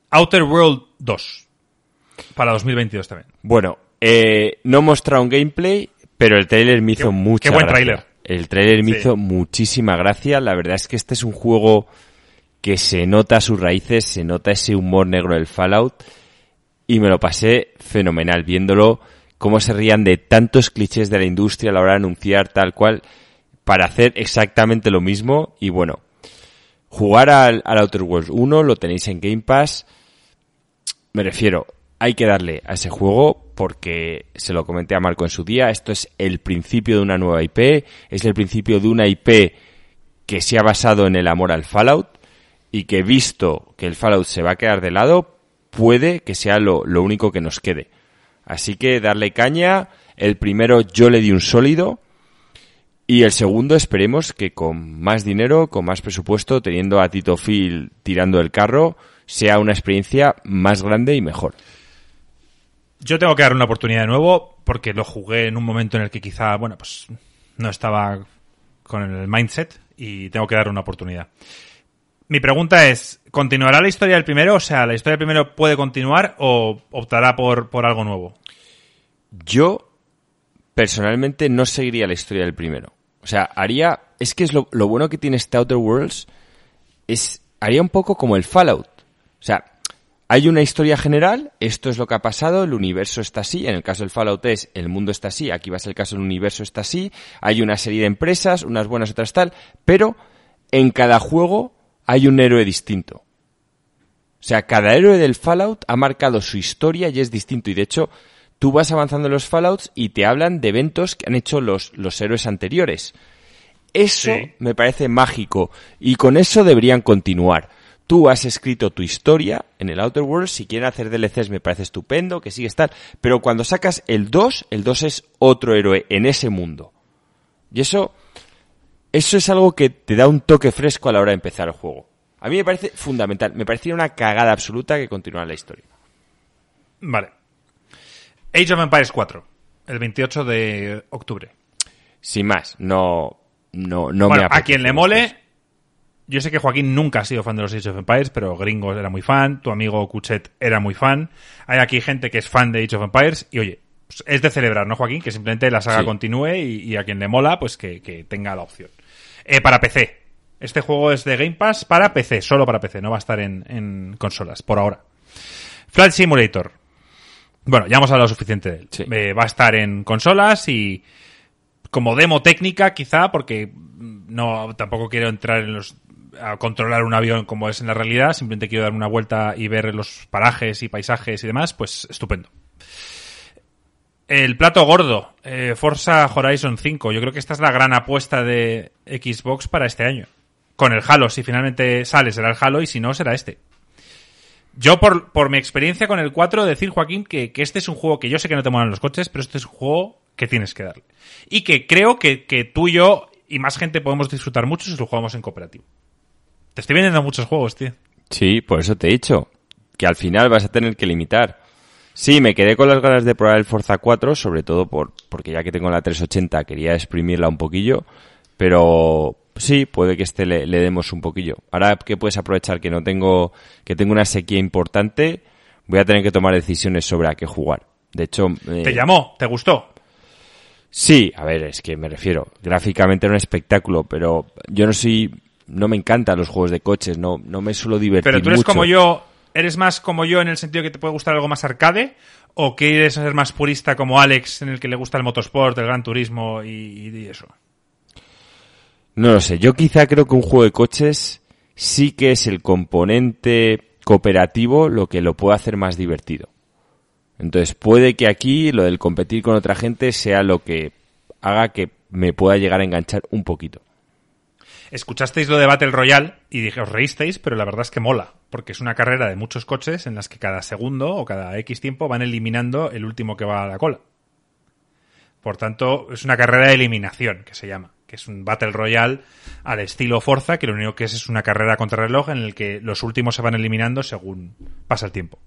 Outer World 2 para 2022 también. Bueno, eh, no mostrado un gameplay, pero el trailer me hizo Qué- mucha qué buen gracia. tráiler. El trailer me Sí. hizo muchísima gracia. La verdad es que este es un juego que se nota sus raíces, se nota ese humor negro del Fallout y me lo pasé fenomenal viéndolo, cómo se rían de tantos clichés de la industria a la hora de anunciar tal cual para hacer exactamente lo mismo y bueno, jugar al, al Outer Worlds 1 lo tenéis en Game Pass, me refiero, hay que darle a ese juego porque se lo comenté a Marco en su día, esto es el principio de una nueva IP, es el principio de una IP que se ha basado en el amor al Fallout y que visto que el Fallout se va a quedar de lado, puede que sea lo, único que nos quede. Así que darle caña, el primero yo le di un sólido y el segundo esperemos que con más dinero, con más presupuesto, teniendo a Tito Phil tirando el carro, sea una experiencia más grande y mejor. Yo tengo que dar una oportunidad de nuevo porque lo jugué en un momento en el que quizá, bueno, pues no estaba con el mindset y tengo que dar una oportunidad. Mi pregunta es, ¿continuará la historia del primero? O sea, ¿la historia del primero puede continuar o optará por, por algo nuevo? Yo personalmente no seguiría la historia del primero. O sea, haría. Es que es lo, bueno que tiene este Outer Worlds. Es. Haría un poco como el Fallout. O sea, hay una historia general, esto es lo que ha pasado, el universo está así, en el caso del Fallout es el mundo está así, aquí va a ser el caso del universo está así, hay una serie de empresas, unas buenas, otras tal, pero en cada juego hay un héroe distinto. O sea, cada héroe del Fallout ha marcado su historia y es distinto. Y de hecho, tú vas avanzando en los Fallouts y te hablan de eventos que han hecho los, los héroes anteriores. Eso Sí. me parece mágico. Y con eso deberían continuar. Tú has escrito tu historia en el Outer Worlds. Si quieren hacer DLCs me parece estupendo, que sigue estar. Pero cuando sacas el 2, el 2 es otro héroe en ese mundo. Y eso, eso es algo que te da un toque fresco a la hora de empezar el juego. A mí me parece fundamental. Me parecía una cagada absoluta que continuara la historia. Vale. Age of Empires 4, el 28 de octubre. Sin más, no, no, no bueno, me a quien le mole, yo sé que Joaquín nunca ha sido fan de los Age of Empires, pero Gringos era muy fan, tu amigo Cuchet era muy fan. Hay aquí gente que es fan de Age of Empires y oye, pues es de celebrar, ¿no, Joaquín? Que simplemente la saga Sí. continúe y, y a quien le mola, pues que, que tenga la opción. Eh, para PC. Este juego es de Game Pass para PC, solo para PC, no va a estar en, en consolas, por ahora. Flight Simulator. Bueno, ya hemos hablado suficiente de él. Sí. Eh, va a estar en consolas y como demo técnica, quizá, porque no tampoco quiero entrar en los a controlar un avión como es en la realidad, simplemente quiero dar una vuelta y ver los parajes y paisajes y demás, pues estupendo. El plato gordo, eh, Forza Horizon 5. Yo creo que esta es la gran apuesta de Xbox para este año. Con el Halo, si finalmente sale será el Halo y si no será este. Yo, por, por mi experiencia con el 4, decir, Joaquín, que, que este es un juego que yo sé que no te molan los coches, pero este es un juego que tienes que darle. Y que creo que, que tú y yo y más gente podemos disfrutar mucho si lo jugamos en cooperativo. Te estoy vendiendo muchos juegos, tío. Sí, por eso te he dicho que al final vas a tener que limitar. Sí, me quedé con las ganas de probar el Forza 4, sobre todo por, porque ya que tengo la 380 quería exprimirla un poquillo, pero sí, puede que este le, le demos un poquillo. Ahora que puedes aprovechar que no tengo, que tengo una sequía importante, voy a tener que tomar decisiones sobre a qué jugar. De hecho, eh, ¿Te llamó? ¿Te gustó? Sí, a ver, es que me refiero. Gráficamente era un espectáculo, pero yo no soy, no me encantan los juegos de coches, no, no me suelo divertir Pero tú eres mucho. como yo, ¿eres más como yo en el sentido que te puede gustar algo más arcade? ¿O quieres ser más purista como Alex en el que le gusta el motorsport, el gran turismo y, y eso? No lo sé, yo quizá creo que un juego de coches sí que es el componente cooperativo lo que lo puede hacer más divertido. Entonces puede que aquí lo del competir con otra gente sea lo que haga que me pueda llegar a enganchar un poquito. Escuchasteis lo de Battle Royale y dije, os reísteis, pero la verdad es que mola, porque es una carrera de muchos coches en las que cada segundo o cada X tiempo van eliminando el último que va a la cola. Por tanto, es una carrera de eliminación, que se llama, que es un Battle Royale al estilo Forza, que lo único que es es una carrera contra reloj en el que los últimos se van eliminando según pasa el tiempo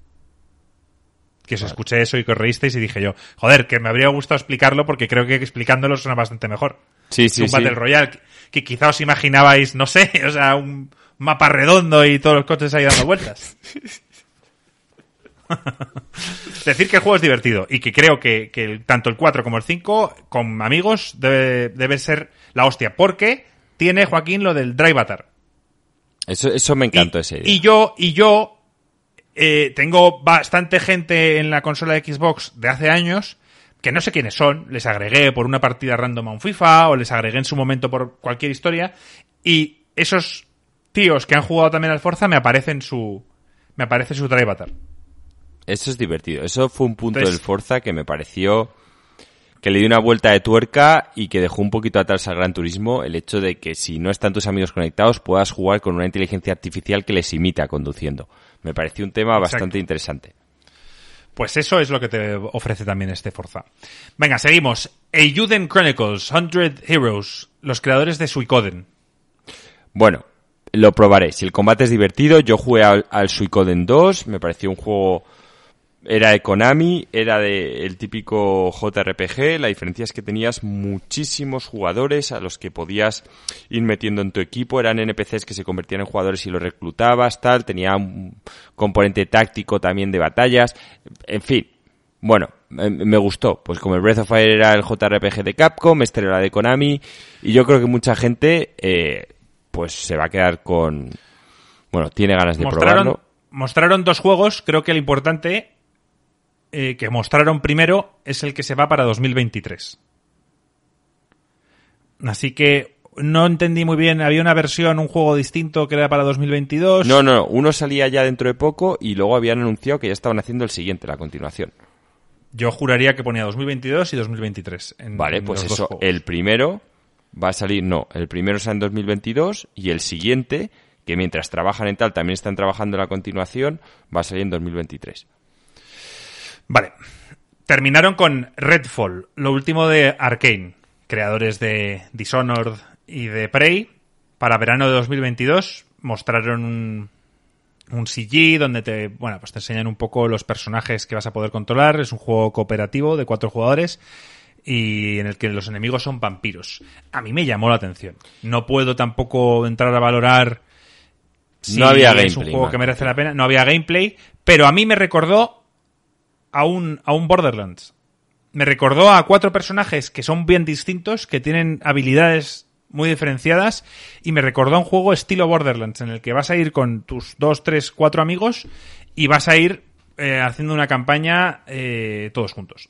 que os escuché eso y que os reísteis y dije yo, joder, que me habría gustado explicarlo porque creo que explicándolo suena bastante mejor. Sí, sí, un Battle Royale que, quizá os imaginabais, no sé, o sea, un mapa redondo y todos los coches ahí dando vueltas. Decir que el juego es divertido y que creo que, tanto el 4 como el 5 con amigos debe, debe ser la hostia porque tiene Joaquín lo del Drive Atar. Eso, eso me encantó ese día. Y yo, y yo eh, tengo bastante gente en la consola de Xbox de hace años que no sé quiénes son, les agregué por una partida random a un FIFA o les agregué en su momento por cualquier historia y esos tíos que han jugado también al Forza me aparecen su me aparece su Drive Eso es divertido. Eso fue un punto del Forza que me pareció que le dio una vuelta de tuerca y que dejó un poquito atrás al Gran Turismo el hecho de que si no están tus amigos conectados puedas jugar con una inteligencia artificial que les imita conduciendo. Me pareció un tema bastante interesante. Pues eso es lo que te ofrece también este Forza. Venga, seguimos. Eiyuden Chronicles, 100 Heroes, los creadores de Suicoden. Bueno, lo probaré. Si el combate es divertido, yo jugué al, al Suicoden 2, me pareció un juego era de Konami, era de el típico JRPG, la diferencia es que tenías muchísimos jugadores a los que podías ir metiendo en tu equipo, eran NPCs que se convertían en jugadores y los reclutabas, tal, tenía un componente táctico también de batallas, en fin, bueno, me gustó, pues como el Breath of Fire era el JRPG de Capcom, este era de Konami, y yo creo que mucha gente, eh, pues se va a quedar con, bueno, tiene ganas de probarlo. Mostraron dos juegos, creo que el importante eh, que mostraron primero es el que se va para 2023. Así que no entendí muy bien. Había una versión, un juego distinto que era para 2022. No, no, uno salía ya dentro de poco y luego habían anunciado que ya estaban haciendo el siguiente, la continuación. Yo juraría que ponía 2022 y 2023. vale, pues eso, el primero va a salir, no, el primero sale en 2022 y el siguiente, que mientras trabajan en tal también están trabajando en la continuación, va a salir en 2023. Vale. Terminaron con Redfall, lo último de Arkane, creadores de Dishonored y de Prey. Para verano de 2022 mostraron un, un CG donde te, bueno, pues te enseñan un poco los personajes que vas a poder controlar. Es un juego cooperativo de cuatro jugadores y en el que los enemigos son vampiros. A mí me llamó la atención. No puedo tampoco entrar a valorar si no había es un juego que merece la pena. No había gameplay, pero a mí me recordó a un, a un Borderlands. Me recordó a cuatro personajes que son bien distintos, que tienen habilidades muy diferenciadas, y me recordó a un juego estilo Borderlands, en el que vas a ir con tus dos, tres, cuatro amigos y vas a ir eh, haciendo una campaña eh, todos juntos.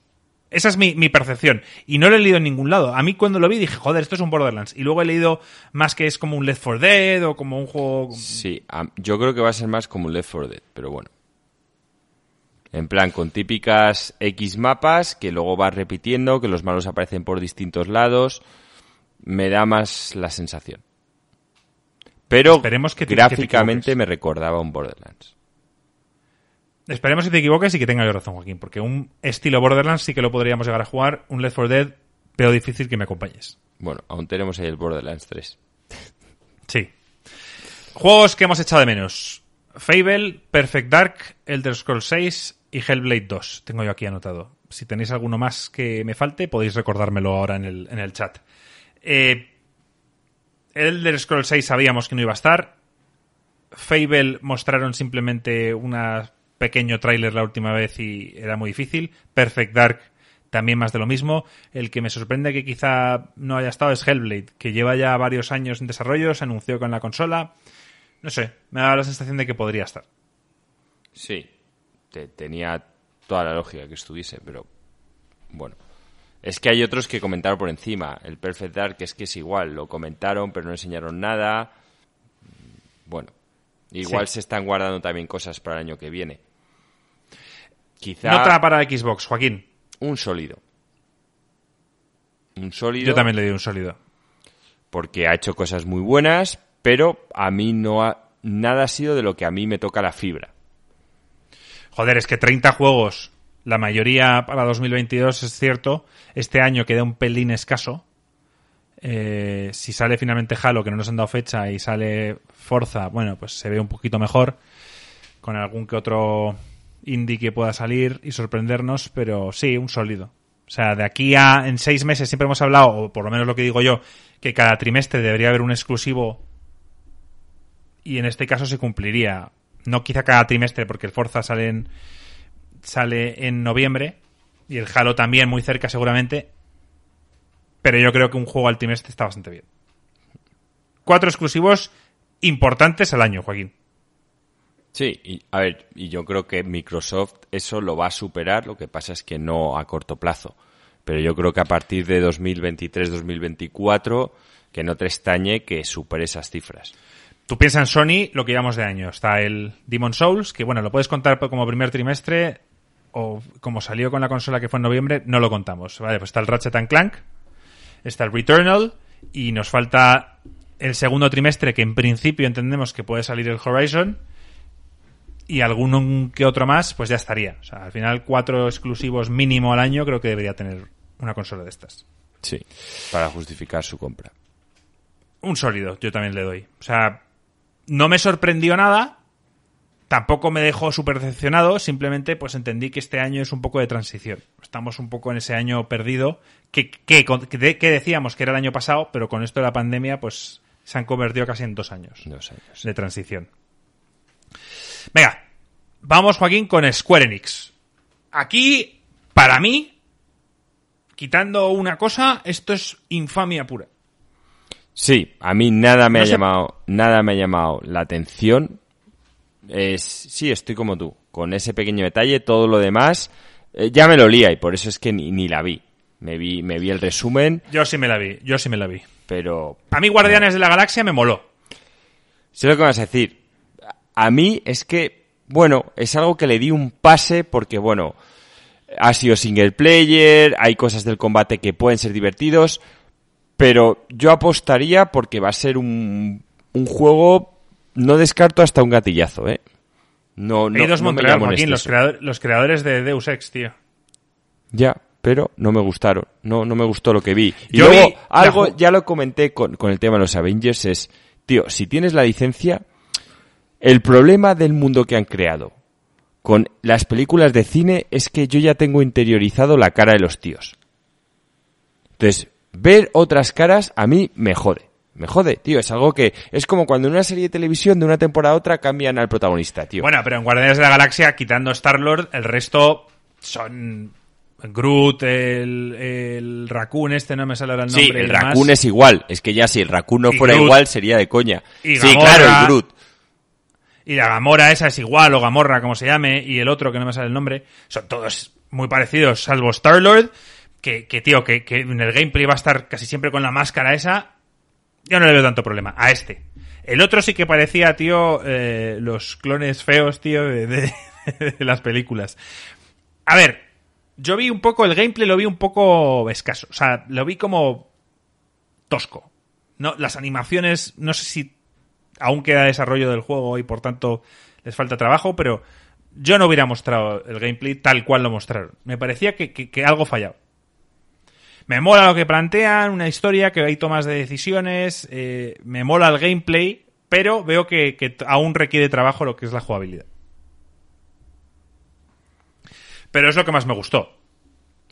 Esa es mi, mi, percepción. Y no lo he leído en ningún lado. A mí cuando lo vi dije, joder, esto es un Borderlands. Y luego he leído más que es como un Left 4 Dead o como un juego... Sí, yo creo que va a ser más como un Left 4 Dead, pero bueno. En plan, con típicas X mapas que luego vas repitiendo, que los malos aparecen por distintos lados. Me da más la sensación. Pero Esperemos que gráficamente me recordaba un Borderlands. Esperemos que te equivoques y que tengas razón, Joaquín, porque un estilo Borderlands sí que lo podríamos llegar a jugar. Un Left 4 Dead, pero difícil que me acompañes. Bueno, aún tenemos ahí el Borderlands 3. Sí. Juegos que hemos echado de menos. Fable, Perfect Dark, Elder Scrolls 6, y Hellblade 2. Tengo yo aquí anotado. Si tenéis alguno más que me falte, podéis recordármelo ahora en el, en el chat. Eh, Elder Scrolls 6 sabíamos que no iba a estar. Fable mostraron simplemente un pequeño tráiler la última vez y era muy difícil. Perfect Dark también más de lo mismo. El que me sorprende que quizá no haya estado es Hellblade, que lleva ya varios años en desarrollo, se anunció con la consola. No sé, me da la sensación de que podría estar. Sí, tenía toda la lógica que estuviese, pero bueno. Es que hay otros que comentaron por encima. El Perfect Dark es que es igual, lo comentaron pero no enseñaron nada. bueno, igual Sí. se están guardando también cosas para el año que viene. Quizá Nota para Xbox, Joaquín. un sólido. Un sólido Yo también le doy un sólido. porque ha hecho cosas muy buenas, pero a mí no ha, nada ha sido de lo que a mí me toca la fibra. Joder, es que 30 juegos, la mayoría para 2022 es cierto. Este año queda un pelín escaso. Eh, si sale finalmente Halo, que no nos han dado fecha, y sale Forza, bueno, pues se ve un poquito mejor. Con algún que otro indie que pueda salir y sorprendernos, pero sí, un sólido. O sea, de aquí a en seis meses siempre hemos hablado, o por lo menos lo que digo yo, que cada trimestre debería haber un exclusivo y en este caso se cumpliría. No quizá cada trimestre, porque el Forza sale en, sale en noviembre y el Halo también muy cerca seguramente, pero yo creo que un juego al trimestre está bastante bien. Cuatro exclusivos importantes al año, Joaquín. Sí, y, a ver, y yo creo que Microsoft eso lo va a superar, lo que pasa es que no a corto plazo. Pero yo creo que a partir de 2023-2024, que no te extrañe que supere esas cifras. Tú piensas en Sony, lo que llevamos de año. Está el Demon Souls, que bueno, lo puedes contar como primer trimestre, o como salió con la consola que fue en noviembre, no lo contamos. Vale, pues está el Ratchet and Clank, está el Returnal, y nos falta el segundo trimestre, que en principio entendemos que puede salir el Horizon, y algún que otro más, pues ya estaría. O sea, al final cuatro exclusivos mínimo al año creo que debería tener una consola de estas. Sí, para justificar su compra. Un sólido, yo también le doy. O sea, no me sorprendió nada, tampoco me dejó súper decepcionado, simplemente pues entendí que este año es un poco de transición. Estamos un poco en ese año perdido, que, que, que, de- que decíamos que era el año pasado, pero con esto de la pandemia pues se han convertido casi en dos años Dos años. de transición. Venga, vamos Joaquín con Square Enix. Aquí, para mí, quitando una cosa, esto es infamia pura. Sí, a mí nada me No ha sé- llamado, nada me ha llamado la atención. Es, sí, estoy como tú, con ese pequeño detalle, todo lo demás eh, ya me lo lía y por eso es que ni, ni la vi. Me vi, me vi el resumen, Yo sí me la vi, yo sí me la vi. pero A mí Guardianes de la Galaxia me moló. sé lo que vas a decir. A mí es que, bueno, es algo que le di un pase porque, bueno, ha sido single player, hay cosas del combate que pueden ser divertidos, pero yo apostaría porque va a ser un, un juego, no descarto hasta un gatillazo, ¿eh? No, no, Eidos no me Montreal, en Joaquín, los, creador- los creadores de Deus Ex, tío. Ya, pero no me gustaron, no, no me gustó lo que vi. Y Yo luego, vi algo, ya lo comenté con, con el tema de los Avengers, es, tío, si tienes la licencia, el problema del mundo que han creado con las películas de cine es que yo ya tengo interiorizado la cara de los tíos. Entonces, ver otras caras a mí me jode. Me jode, tío. Es algo que es como cuando en una serie de televisión de una temporada a otra cambian al protagonista, tío. Bueno, pero en Guardianes de la Galaxia, quitando Star-Lord, el resto son Groot, el, el Raccoon este, no me sale ahora el sí, nombre. y el. Raccoon es igual. Es que ya si el Raccoon no Y fuera Groot. igual sería de coña. Y sí, Gamora. claro, el Groot. Y la Gamora esa es igual, o Gamorra, como se llame, y el otro, que no me sale el nombre, son todos muy parecidos, salvo Star-Lord, que, que, tío, que, que en el gameplay va a estar casi siempre con la máscara esa. Yo no le veo tanto problema. A este. El otro sí que parecía, tío, eh, los clones feos, tío, de, de- de las películas. A ver, yo vi un poco, el gameplay lo vi un poco escaso. O sea, lo vi como tosco. No, las animaciones, no sé si aún queda desarrollo del juego y por tanto les falta trabajo, pero yo no hubiera mostrado el gameplay tal cual lo mostraron. Me parecía que, que- que algo fallaba. Me mola lo que plantean, una historia que hay tomas de decisiones, eh, me mola el gameplay, pero veo que, aún requiere trabajo lo que es la jugabilidad. Pero es lo que más me gustó.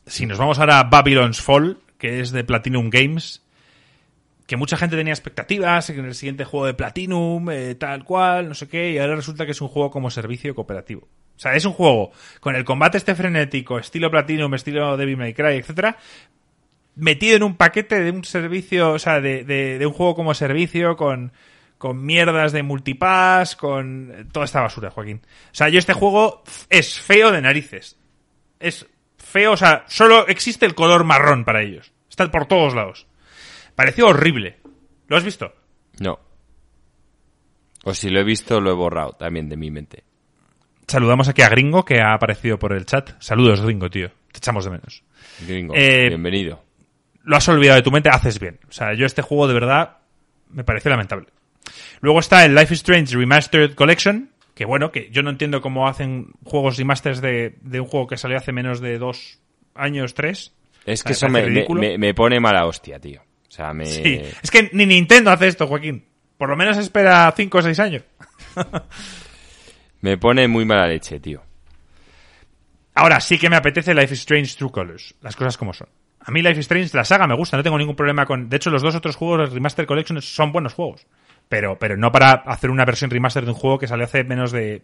Si nos vamos ahora a Babylon's Fall, que es de Platinum Games, que mucha gente tenía expectativas en el siguiente juego de Platinum, eh, tal cual, no sé qué, y ahora resulta que es un juego como servicio cooperativo. O sea, es un juego con el combate este frenético, estilo Platinum, estilo Devil May Cry, etcétera, metido en un paquete de un servicio, o sea, de, de- de un juego como servicio, con, con mierdas de multipass, con toda esta basura, Joaquín. O sea, yo este juego es feo de narices. Es feo, o sea, solo existe el color marrón para ellos. Está por todos lados. Pareció horrible. ¿Lo has visto? No. O si lo he visto, lo he borrado también de mi mente. Saludamos aquí a Gringo, que ha aparecido por el chat. Saludos, Gringo, tío. Te echamos de menos. Gringo, Eh, bienvenido. Lo has olvidado de tu mente, haces bien. O sea, yo este juego de verdad me pareció lamentable. Luego está el Life is Strange Remastered Collection, que bueno, que yo no entiendo cómo hacen juegos remasters de, de un juego que salió hace menos de dos años, tres. Es que eso me, me- ridículo. me- me pone mala hostia, tío. O sea, me... Sí, es que ni Nintendo hace esto, Joaquín. Por lo menos espera 5 o 6 años. me pone muy mala leche, tío. Ahora sí que me apetece Life is Strange True Colors. Las cosas como son. A mí Life is Strange, la saga me gusta, no tengo ningún problema con... De hecho, los dos otros juegos, los Remaster Collection, son buenos juegos. Pero, pero no para hacer una versión remaster de un juego que salió hace menos de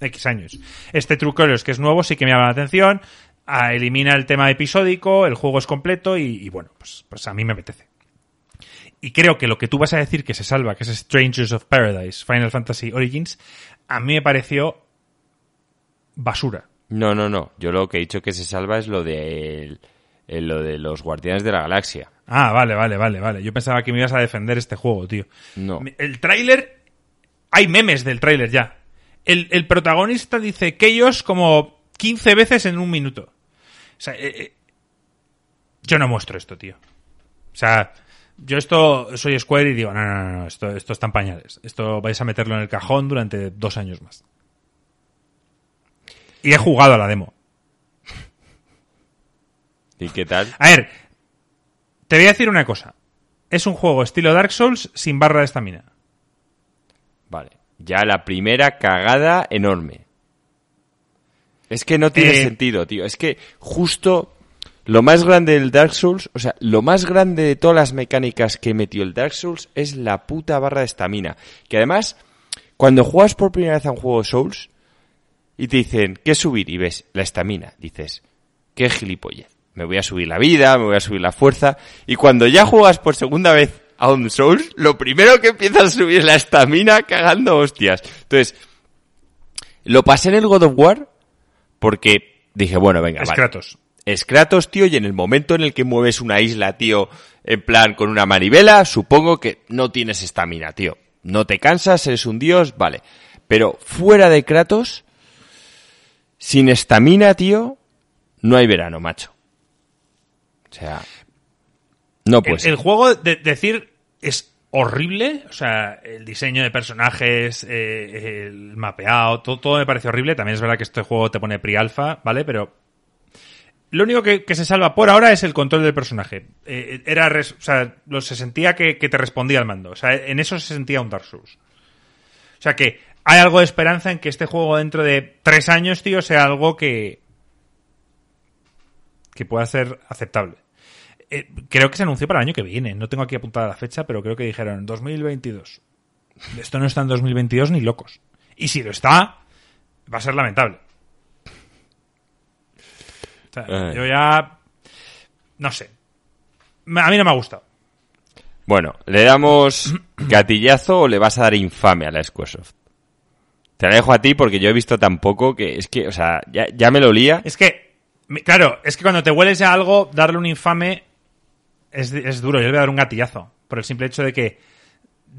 X años. Este True Colors, que es nuevo, sí que me llama la atención. Ah, elimina el tema episódico, el juego es completo y, bueno, pues, pues a mí me apetece. Y creo que lo que tú vas a decir que se salva, que es Strangers of Paradise, Final Fantasy Origins, a mí me pareció basura. No, no, no. Yo lo que he dicho que se salva es lo de, el- lo de los Guardianes de la Galaxia. Ah, vale, vale, vale, vale. Yo pensaba que me ibas a defender este juego, tío. No. El tráiler... Hay memes del tráiler ya. El, el protagonista dice Chaos como 15 veces en un minuto. O sea, eh, eh, yo no muestro esto, tío. O sea, yo esto soy Square y digo, no, no, no, no, esto, esto está en pañales. Esto vais a meterlo en el cajón durante dos años más. Y he jugado a la demo. ¿Y qué tal? A ver, te voy a decir una cosa. Es un juego estilo Dark Souls sin barra de estamina. Vale. Ya la primera cagada enorme. Es que no tiene Eh, sentido, tío. Es que justo lo más grande del Dark Souls, o sea, lo más grande de todas las mecánicas que metió el Dark Souls es la puta barra de estamina. Que además, cuando juegas por primera vez a un juego Souls y te dicen, ¿qué subir? Y ves la estamina, dices, qué gilipollez. Me voy a subir la vida, me voy a subir la fuerza. Y cuando ya juegas por segunda vez a un Souls, lo primero que empiezas a subir es la estamina cagando hostias. Entonces, lo pasé en el God of War porque dije, bueno, venga, es vale. Kratos. Es Kratos, tío, y en el momento en el que mueves una isla, tío, en plan con una manivela, supongo que no tienes estamina, tío. No te cansas, eres un dios, vale. Pero fuera de Kratos, sin estamina, tío, no hay verano, macho. O sea, no pues. el, juego, de, decir, es horrible. O sea, el diseño de personajes, eh, el mapeado, todo, todo me parece horrible. También es verdad que este juego te pone pre-alpha, ¿vale? Pero lo único que, que se salva por ahora es el control del personaje. Eh, era, res- o sea, lo, se sentía que, que te respondía al mando. O sea, en eso se sentía un Dark Souls. O sea que hay algo de esperanza en que este juego dentro de tres años, tío, sea algo que que pueda ser aceptable. Eh, creo que se anunció para el año que viene. No tengo aquí apuntada la fecha, pero creo que dijeron 2022. Esto no está en 2022 ni locos. Y si lo está, va a ser lamentable. O sea, Ay. yo ya... No sé. A mí no me ha gustado. Bueno, ¿le damos gatillazo o le vas a dar infame a la Squaresoft? Te la dejo a ti porque yo he visto tan poco que es que, o sea, ya, ya me lo olía. Es que, claro, es que cuando te hueles a algo, darle un infame es, es duro. Yo le voy a dar un gatillazo. Por el simple hecho de que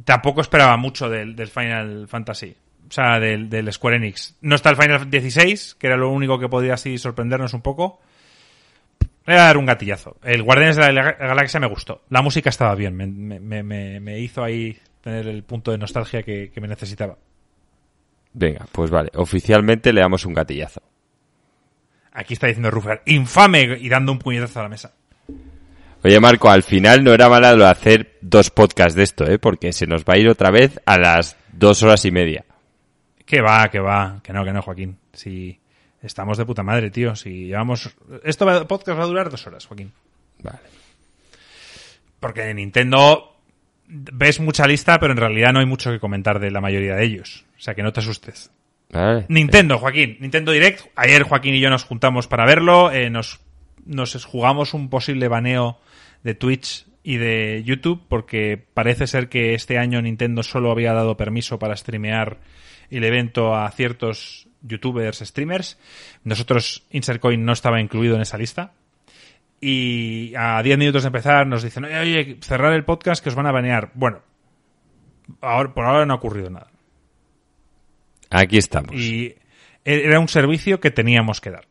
tampoco esperaba mucho del, del Final Fantasy. O sea, del, del Square Enix. No está el Final 16, que era lo único que podía así sorprendernos un poco. Le voy a dar un gatillazo. El Guardianes de la Galaxia me gustó. La música estaba bien. Me, me- me- me hizo ahí tener el punto de nostalgia que, que me necesitaba. Venga, pues vale, oficialmente le damos un gatillazo. Aquí está diciendo Ruffer, infame y dando un puñetazo a la mesa. Oye, Marco, al final no era malo hacer dos podcasts de esto, ¿eh? Porque se nos va a ir otra vez a las dos horas y media. Que va, que va, que no, que no, Joaquín. Si estamos de puta madre, tío. Si llevamos. Esto va, podcast va a durar dos horas, Joaquín. Vale. Porque en Nintendo ves mucha lista, pero en realidad no hay mucho que comentar de la mayoría de ellos. O sea que no te asustes. Vale. Nintendo, Joaquín. Nintendo Direct. Ayer Joaquín y yo nos juntamos para verlo. eh, nos, nos jugamos un posible baneo de Twitch y de YouTube porque parece ser que este año Nintendo solo había dado permiso para streamear el evento a ciertos youtubers, streamers. Nosotros, Insert Coin no estaba incluido en esa lista. Y a 10 minutos de empezar nos dicen, oye, oye, cerrar el podcast que os van a banear. Bueno, ahora, por ahora no ha ocurrido nada. Aquí estamos. Y era un servicio que teníamos que dar.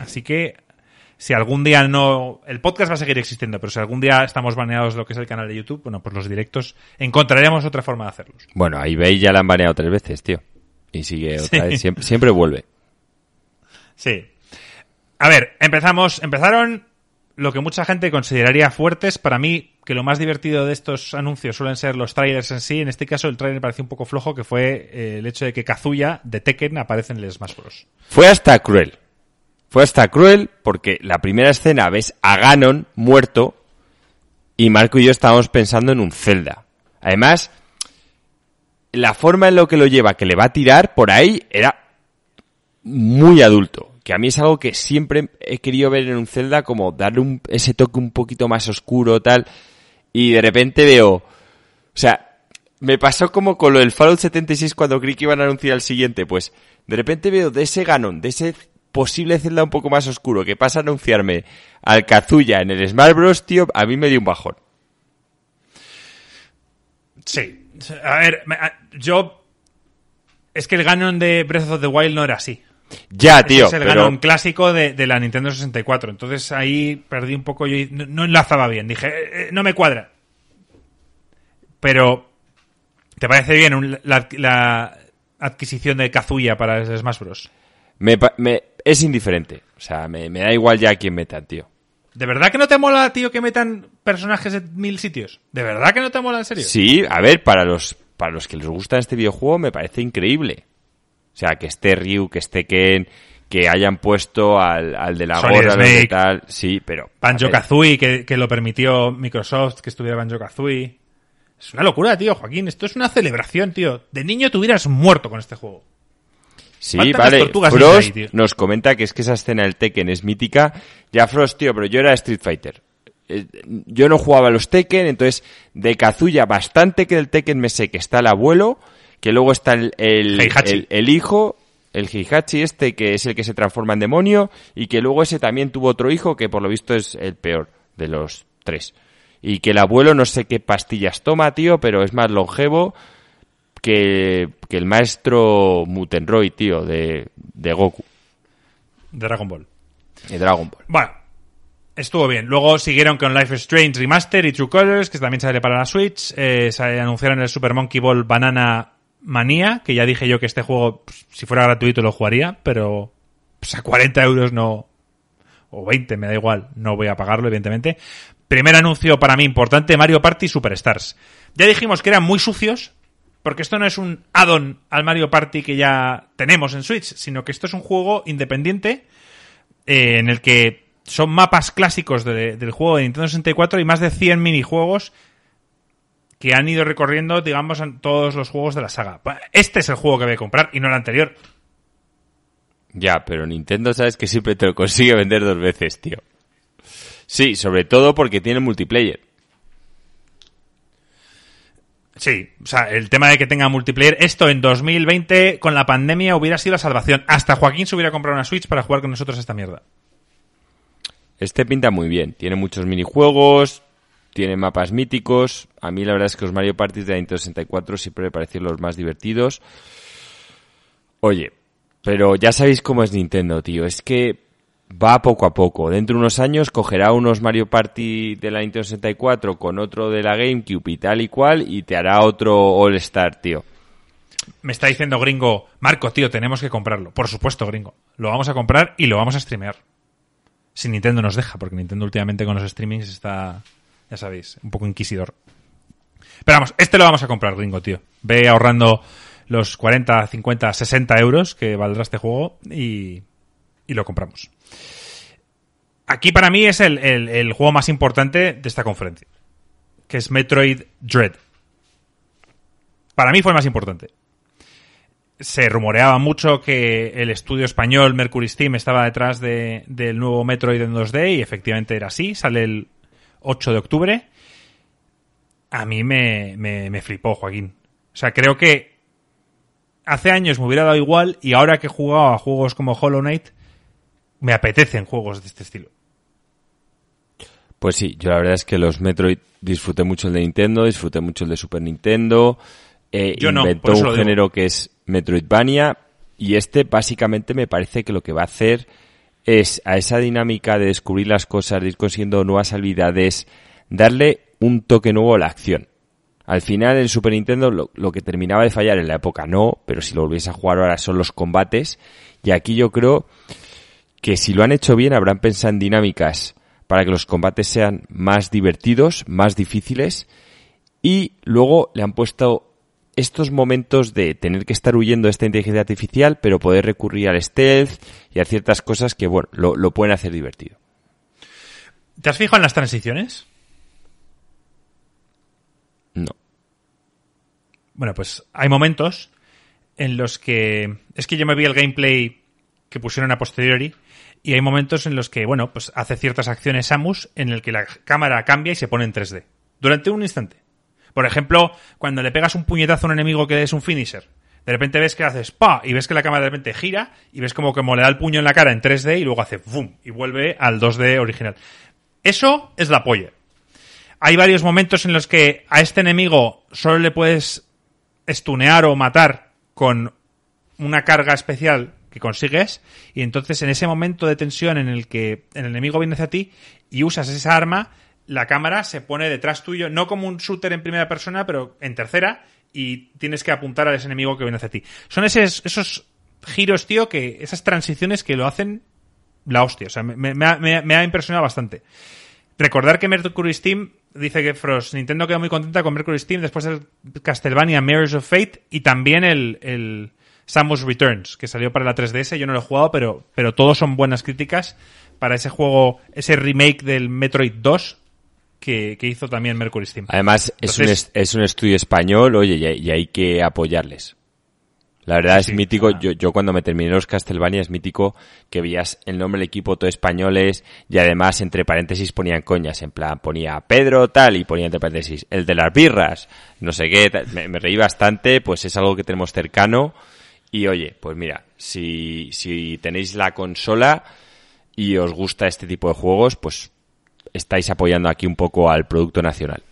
Así que si algún día no... El podcast va a seguir existiendo, pero si algún día estamos baneados de lo que es el canal de YouTube, bueno, pues los directos encontraremos otra forma de hacerlos. Bueno, ahí veis ya la han baneado tres veces, tío. Y sigue otra vez, siempre, siempre vuelve. Sí. A ver, empezamos, empezaron lo que mucha gente consideraría fuertes. Para mí, que lo más divertido de estos anuncios suelen ser los trailers en sí. En este caso, el trailer pareció un poco flojo, que fue eh, el hecho de que Kazuya de Tekken aparece en el Smash Bros. Fue hasta cruel. Fue hasta cruel porque la primera escena ves a Ganon muerto y Marco y yo estábamos pensando en un Zelda. Además, la forma en lo que lo lleva, que le va a tirar por ahí, era muy adulto. Que a mí es algo que siempre he querido ver en un Zelda, como darle ese toque un poquito más oscuro, tal. Y de repente veo, o sea, me pasó como con lo del Fallout 76 cuando creí que iban a anunciar el siguiente, pues de repente veo de ese Ganon, de ese posible Zelda un poco más oscuro que pasa a anunciarme al Kazuya en el Smash Bros, tío, a mí me dio un bajón. Sí. A ver, yo... Es que el Ganon de Breath of the Wild no era así. Ya, tío. Es el Ganon clásico de, la Nintendo 64. Entonces ahí perdí un poco yo. No, enlazaba bien. Dije, eh, eh, no me cuadra. Pero, ¿te parece bien la, adquisición de Kazuya para el Smash Bros? Me, es indiferente. O sea, me, da igual ya a quién metan, tío. ¿De verdad que no te mola, tío, que metan personajes de mil sitios? ¿De verdad que no te mola, en serio? Sí, a ver, para los, para los que les gusta este videojuego me parece increíble. O sea, que esté Ryu, que esté Ken, que hayan puesto al, al de la gorra de tal. Sí, pero. Banjo Kazooie, que, que, lo permitió Microsoft, que estuviera Banjo Kazooie. Es una locura, tío, Joaquín. Esto es una celebración, tío. De niño te hubieras muerto con este juego. Sí, vale. Frost nos comenta que es que esa escena del Tekken es mítica. Ya Frost, tío, pero yo era Street Fighter. Eh, yo no jugaba a los Tekken, entonces de Kazuya bastante que del Tekken me sé que está el abuelo, que luego está el, el, hijo, el Heihachi este, que es el que se transforma en demonio, y que luego ese también tuvo otro hijo que por lo visto es el peor de los tres. Y que el abuelo no sé qué pastillas toma, tío, pero es más longevo que, el maestro Mutenroy, tío, de, de Goku. Dragon Ball. De Dragon Ball. Bueno, estuvo bien. Luego siguieron con Life is Strange Remaster y True Colors, que también sale para la Switch. Eh, se anunciaron el Super Monkey Ball Banana Manía, que ya dije yo que este juego, pues, si fuera gratuito, lo jugaría, pero pues, a 40 euros no. O 20, me da igual, no voy a pagarlo, evidentemente. Primer anuncio para mí importante: Mario Party Superstars. Ya dijimos que eran muy sucios, porque esto no es un add-on al Mario Party que ya tenemos en Switch, sino que esto es un juego independiente eh, en el que son mapas clásicos del juego de Nintendo 64 y más de 100 minijuegos que han ido recorriendo, digamos, todos los juegos de la saga. Este es el juego que voy a comprar y no el anterior. Ya, pero Nintendo sabes que siempre te lo consigue vender dos veces, tío. Sí, sobre todo porque tiene multiplayer. Sí, o sea, el tema de que tenga multiplayer, esto en 2020 con la pandemia hubiera sido la salvación. Hasta Joaquín se hubiera comprado una Switch para jugar con nosotros esta mierda. Este pinta muy bien, tiene muchos minijuegos, tiene mapas míticos. A mí la verdad es que los Mario Party de la Nintendo 64 siempre me parecieron los más divertidos. Oye, pero ya sabéis cómo es Nintendo, tío. Es que va poco a poco. Dentro de unos años cogerá unos Mario Party de la Nintendo 64 con otro de la GameCube y tal y cual y te hará otro All Star, tío. Me está diciendo gringo, Marco, tío, tenemos que comprarlo. Por supuesto, gringo. Lo vamos a comprar y lo vamos a streamear. Si Nintendo nos deja, porque Nintendo últimamente con los streamings está, ya sabéis, un poco inquisidor. Pero vamos, este lo vamos a comprar, gringo, tío. Ve ahorrando los 40, 50, 60 euros que valdrá este juego y, y lo compramos. Aquí para mí es el, juego más importante de esta conferencia, que es Metroid Dread. Para mí fue el más importante. Se rumoreaba mucho que el estudio español Mercury Steam estaba detrás de, del nuevo Metroid en 2D y efectivamente era así. Sale el 8 de octubre. A mí me, me, me flipó, Joaquín. O sea, creo que hace años me hubiera dado igual y ahora que he jugado a juegos como Hollow Knight, me apetecen juegos de este estilo. Pues sí, yo la verdad es que los Metroid disfruté mucho el de Nintendo, disfruté mucho el de Super Nintendo. Eh, inventó un género que es Metroidvania y este básicamente me parece que lo que va a hacer es a esa dinámica de descubrir las cosas, de ir consiguiendo nuevas habilidades, darle un toque nuevo a la acción. Al final en Super Nintendo lo, que terminaba de fallar en la época no, pero si lo volviese a jugar ahora son los combates. Y aquí yo creo que si lo han hecho bien habrán pensado en dinámicas para que los combates sean más divertidos, más difíciles. Y luego le han puesto estos momentos de tener que estar huyendo de esta inteligencia artificial, pero poder recurrir al stealth y a ciertas cosas que, bueno, lo, lo pueden hacer divertido. ¿Te has fijado en las transiciones? No. Bueno, pues hay momentos en los que... Es que yo me vi el gameplay que pusieron a posteriori y hay momentos en los que, bueno, pues hace ciertas acciones Samus en el que la cámara cambia y se pone en 3D. Durante un instante. Por ejemplo, cuando le pegas un puñetazo a un enemigo que es un finisher. De repente ves que haces pa y ves que la cámara de repente gira y ves como que le da el puño en la cara en 3D y luego hace boom y vuelve al 2D original. Eso es la polla hay varios momentos en los que a este enemigo solo le puedes estunear o matar con una carga especial que consigues y entonces en ese momento de tensión en el que el enemigo viene hacia ti y usas esa arma, la cámara se pone detrás tuyo, no como un shooter en primera persona, pero en tercera y tienes que apuntar a ese enemigo que viene hacia ti. Son esos, esos giros, tío, que esas transiciones que lo hacen la hostia. O sea, me, me ha impresionado bastante. Recordar que Mercury Steam dice que Frost, Nintendo quedó muy contenta con Mercury Steam después del Castlevania Mirrors of Fate y también el, el Samus Returns, que salió para la 3DS. Yo no lo he jugado, pero, pero todos son buenas críticas para ese juego, ese remake del Metroid 2 que, hizo también Mercury Steam. Además, es, un, es un estudio español, oye, y hay que apoyarles. La verdad es mítico, yo, yo cuando me terminé los Castlevania es mítico que veías el nombre del equipo todo españoles y además entre paréntesis ponían coñas, en plan ponía Pedro tal y ponía entre paréntesis el de las birras, no sé qué, me, reí bastante, pues es algo que tenemos cercano y oye, pues mira, si, si tenéis la consola y os gusta este tipo de juegos, pues estáis apoyando aquí un poco al producto nacional.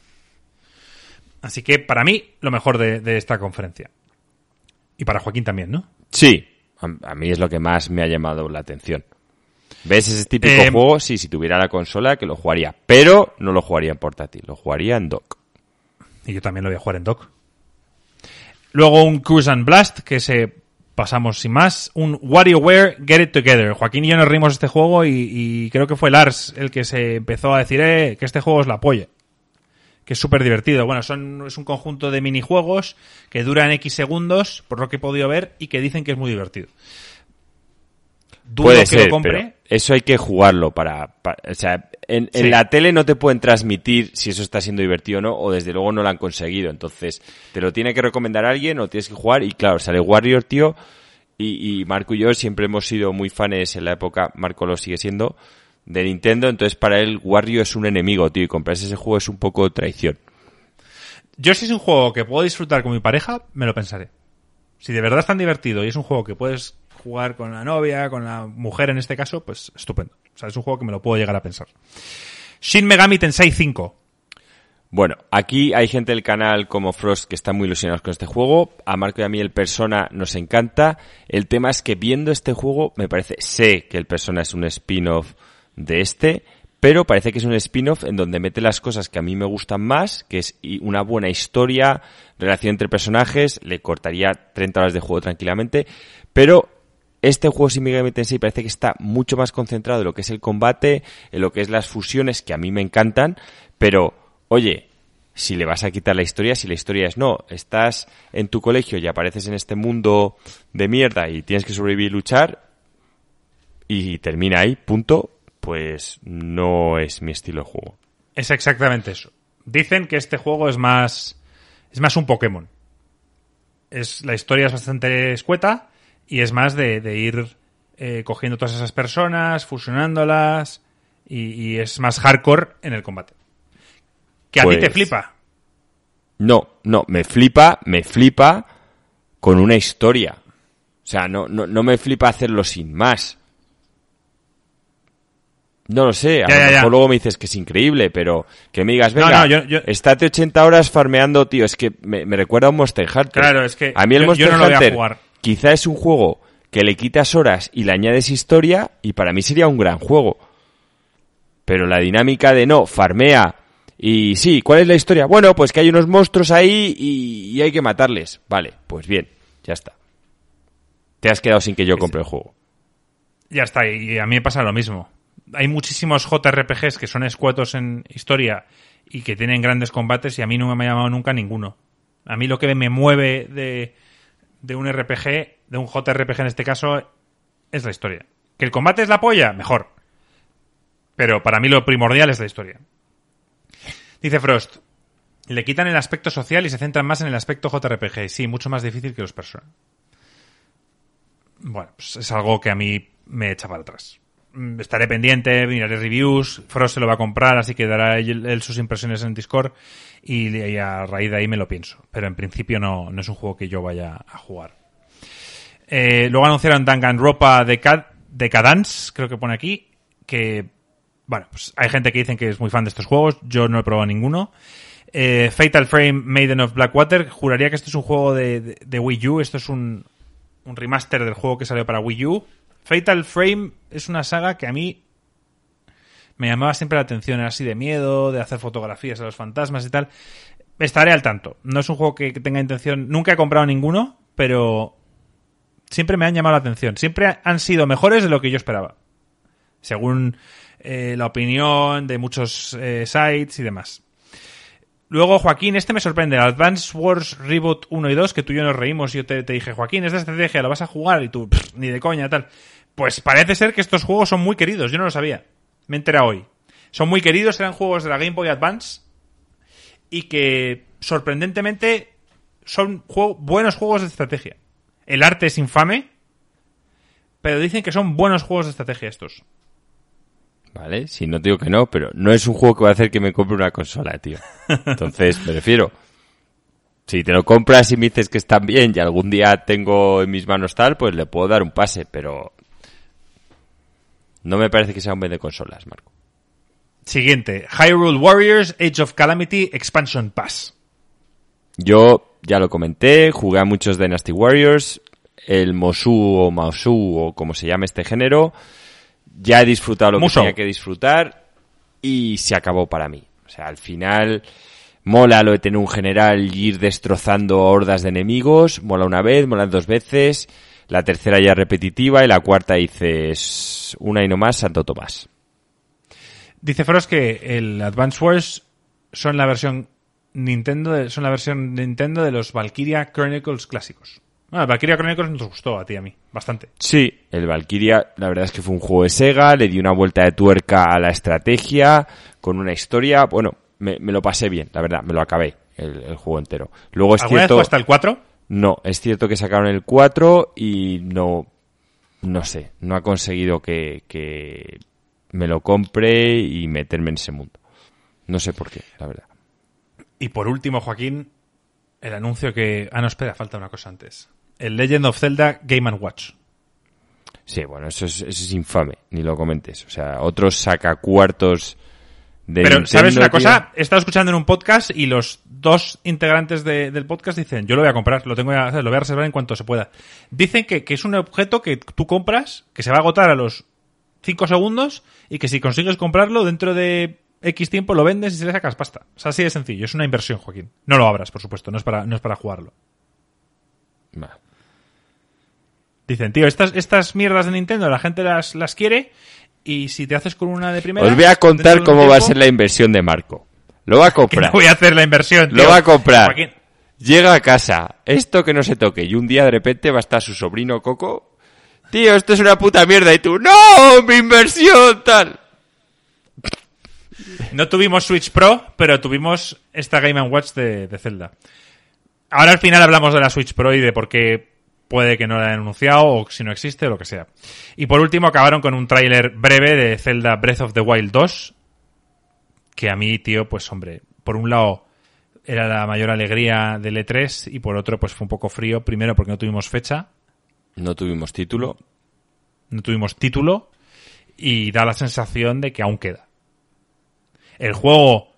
Así que para mí, lo mejor de esta conferencia. Y para Joaquín también, ¿no? Sí, a, mí es lo que más me ha llamado la atención. ¿Ves ese típico eh, juego? Sí, si tuviera la consola que lo jugaría, pero no lo jugaría en portátil, lo jugaría en dock. Y yo también lo voy a jugar en dock. Luego un Cruise and Blast, que se pasamos sin más. Un WarioWare Get It Together. Joaquín y yo nos rimos este juego y, creo que fue Lars el que se empezó a decir eh, que este juego es la polla que es súper divertido. Bueno, son, es un conjunto de minijuegos que duran X segundos, por lo que he podido ver, y que dicen que es muy divertido. Puede ser, Pero eso hay que jugarlo para, o sea, en, la tele no te pueden transmitir si eso está siendo divertido o no, o desde luego no lo han conseguido. Entonces, te lo tiene que recomendar alguien o tienes que jugar. Y claro, sale Warrior, tío. Y, y Marco y yo siempre hemos sido muy fans en la época, Marco lo sigue siendo, de Nintendo, entonces para él Wario es un enemigo, tío, y comprarse ese juego es un poco traición. Yo si es un juego que puedo disfrutar con mi pareja, me lo pensaré. Si de verdad es tan divertido y es un juego que puedes jugar con la novia, con la mujer en este caso, pues estupendo. O sea, es un juego que me lo puedo llegar a pensar. Shin Megami Tensei 5. Bueno, aquí hay gente del canal como Frost que está muy ilusionados con este juego. A Marco y a mí el Persona nos encanta. El tema es que viendo este juego, me parece, sé que el Persona es un spin-off de este, pero parece que es un spin-off en donde mete las cosas que a mí me gustan más, que es una buena historia, relación entre personajes, le cortaría 30 horas de juego tranquilamente, pero este juego Sin Megami Tensei parece que está mucho más concentrado en lo que es el combate, en lo que es las fusiones, que a mí me encantan, pero, oye, si le vas a quitar la historia, si la historia es no, estás en tu colegio y apareces en este mundo de mierda y tienes que sobrevivir y luchar, y termina ahí, punto, pues no es mi estilo de juego. Es exactamente eso. Dicen que este juego es más es más un Pokémon. Es la historia es bastante escueta y es más de, ir eh, cogiendo todas esas personas, fusionándolas y, es más hardcore en el combate. Que a ti te pues flipa. No, no, me flipa, me flipa con una historia. O sea, no, no, no me flipa hacerlo sin más. No lo sé, a Ya, lo ya, ya. mejor luego me dices que es increíble, pero que me digas, No, venga, no, yo- yo- estate 80 horas farmeando, tío, es que me, me recuerda a un Monster Hunter. Claro, es que A mí el yo- Monster yo no lo voy a jugar. Quizá es un juego que le quitas horas y le añades historia y para mí sería un gran juego. Pero la dinámica de no, farmea y sí, ¿cuál es la historia? Bueno, pues que hay unos monstruos ahí y, y hay que matarles. Vale, pues bien, ya está. Te has quedado sin que yo compre el juego. Ya está, y a mí me pasa lo mismo. Hay muchísimos JRPGs que son escuetos en historia y que tienen grandes combates y a mí no me ha llamado nunca ninguno. A mí lo que me mueve de, de un RPG, de un JRPG en este caso, es la historia. ¿Que el combate es la polla? Mejor. Pero para mí lo primordial es la historia. Dice Frost, le quitan el aspecto social y se centran más en el aspecto JRPG. Sí, mucho más difícil que los Persona. Bueno, pues es algo que a mí me echa para atrás. Mm, Estaré pendiente, miraré reviews, Frost se lo va a comprar, así que dará él, sus impresiones en Discord y, a raíz de ahí me lo pienso. Pero en principio no, no es un juego que yo vaya a jugar. Eh, luego anunciaron Danganronpa Decad Decadence, creo que pone aquí, que, bueno, pues hay gente que dicen que es muy fan de estos juegos, yo no he probado ninguno. Eh, Fatal Frame Maiden of Blackwater, juraría que esto es un juego de, de- de Wii U, esto es un, un remaster del juego que salió para Wii U. Fatal Frame es una saga que a mí me llamaba siempre la atención, era así de miedo, de hacer fotografías a los fantasmas y tal. Estaré al tanto. No es un juego que tenga intención, nunca he comprado ninguno, pero siempre me han llamado la atención. Siempre han sido mejores de lo que yo esperaba. Según eh, la opinión de muchos eh, sites y demás. Luego, Joaquín, este me sorprende. Advance Wars Reboot 1 y 2, que tú y yo nos reímos. y Yo te, dije, Joaquín, es de estrategia, lo vas a jugar. Y tú, "Pff, ni de coña, tal. Pues parece ser que estos juegos son muy queridos. Yo no lo sabía. Me he enterado hoy. Son muy queridos, eran juegos de la Game Boy Advance. Y que, sorprendentemente, son buenos juegos de estrategia. El arte es infame. Pero dicen que son buenos juegos de estrategia estos. ¿Vale? Si no te digo que no, pero no es un juego que va a hacer que me compre una consola, tío. Entonces, me refiero. Si te lo compras y me dices que están bien y algún día tengo en mis manos tal, pues le puedo dar un pase, pero no me parece que sea un vende consolas, Marco. Siguiente. Hyrule Warriors Age of Calamity Expansion Pass. Yo ya lo comenté, jugué a muchos Dynasty Warriors, el Mosu o Maosu o como se llame este género, ya he disfrutado lo que tenía que disfrutar y se acabó para mí. O sea, al final mola lo de tener un general y ir destrozando hordas de enemigos, mola una vez, mola dos veces, la tercera ya repetitiva y la cuarta dices una y no más, Santo Tomás. Dice Frost que el Advance Wars son la versión Nintendo, de- son la versión Nintendo de los Valkyria Chronicles clásicos. Bueno, Valkyria Chronicles nos gustó a ti y a mí, bastante. Sí, el Valkyria, la verdad es que fue un juego de Sega, le di una vuelta de tuerca a la estrategia, con una historia, bueno, me, me lo pasé bien, la verdad, me lo acabé, el, el juego entero. Luego es ¿Alguna vez cierto, jugaste el 4? No, es cierto que sacaron el 4 y no, no sé, no ha conseguido que, que me lo compre y meterme en ese mundo. No sé por qué, la verdad. Y por último, Joaquín, el anuncio que... Ah, no, espera, falta una cosa antes. El Legend of Zelda Game Watch. Sí, bueno, eso es, eso es infame, ni lo comentes. O sea, otros saca cuartos de Pero, Nintendo, ¿sabes una tío. cosa? He estado escuchando en un podcast y los dos integrantes de- del podcast dicen, yo lo voy a comprar, lo tengo ya, lo voy a reservar en cuanto se pueda. Dicen que, que es un objeto que tú compras, que se va a agotar a los 5 segundos y que si consigues comprarlo dentro de X tiempo lo vendes y se le sacas pasta. O sea, así de sencillo. Es una inversión, Joaquín. No lo abras, por supuesto. No es para, no es para jugarlo. Dicen, tío, estas, estas mierdas de Nintendo la gente las, las quiere y si te haces con una de primera... Os voy a contar cómo va a ser la inversión de Marco. Lo va a comprar. no voy a hacer la inversión. Lo tío. va a comprar. Joaquín, Llega a casa. Esto que no se toque. Y un día de repente va a estar su sobrino Coco. Tío, esto es una puta mierda. Y tú, ¡No! ¡Mi inversión! Tal. No tuvimos Switch Pro, pero tuvimos esta Game Watch de, de Zelda. Ahora al final hablamos de la Switch Pro y de por qué puede que no la hayan anunciado o si no existe lo que sea. Y por último acabaron con un tráiler breve de Zelda Breath of the Wild 2, que a mí, tío, pues hombre, por un lado era la mayor alegría del E3 y por otro pues fue un poco frío, primero porque no tuvimos fecha, No tuvimos título. no tuvimos título y da la sensación de que aún queda. El juego,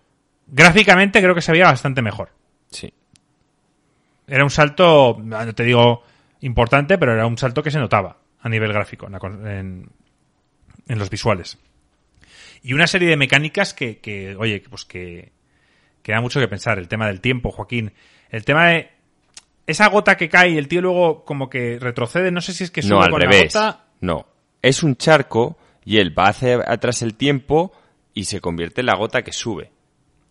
gráficamente, creo que se veía bastante mejor. Sí. Era un salto, no te digo importante, pero era un salto que se notaba a nivel gráfico en, en- en los visuales. Y una serie de mecánicas que, que, oye, pues que, que da mucho que pensar. El tema del tiempo, Joaquín. El tema de esa gota que cae y el tío luego como que retrocede. No sé si es que sube No, al con revés. la gota. No. Es un charco y él va hacia atrás el tiempo y se convierte en la gota que sube.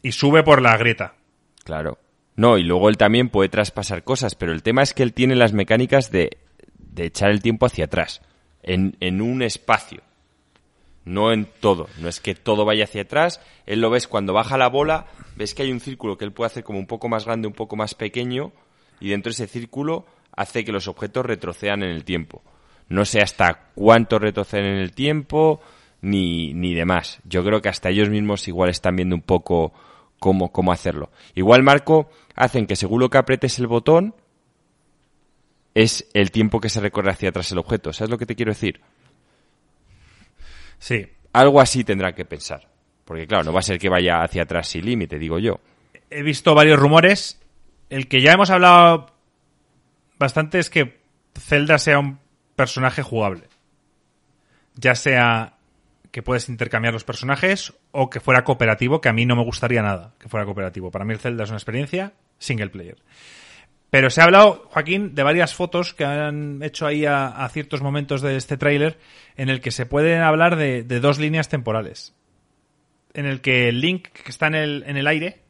Y sube por la grieta. Claro. No, y luego él también puede traspasar cosas, pero el tema es que él tiene las mecánicas de, de echar el tiempo hacia atrás, en, en un espacio, no en todo. No es que todo vaya hacia atrás, él lo ves cuando baja la bola, ves que hay un círculo que él puede hacer como un poco más grande, un poco más pequeño, y dentro de ese círculo hace que los objetos retrocedan en el tiempo. No sé hasta cuánto retroceden en el tiempo, ni, ni demás. Yo creo que hasta ellos mismos igual están viendo un poco cómo, cómo hacerlo. Igual, Marco, hacen que según lo que apretes el botón, es el tiempo que se recorre hacia atrás el objeto. ¿Sabes lo que te quiero decir? Sí. Algo así tendrá que pensar. Porque claro, no va a ser que vaya hacia atrás sin límite, digo yo. He visto varios rumores. El que ya hemos hablado bastante es que Zelda sea un personaje jugable. Ya sea que puedes intercambiar los personajes o que fuera cooperativo, que a mí no me gustaría nada que fuera cooperativo. Para mí el Zelda es una experiencia single player. Pero se ha hablado, Joaquín, de varias fotos que han hecho ahí a, a ciertos momentos de este tráiler en el que se pueden hablar de, de dos líneas temporales. En el que el Link que está en el, en el aire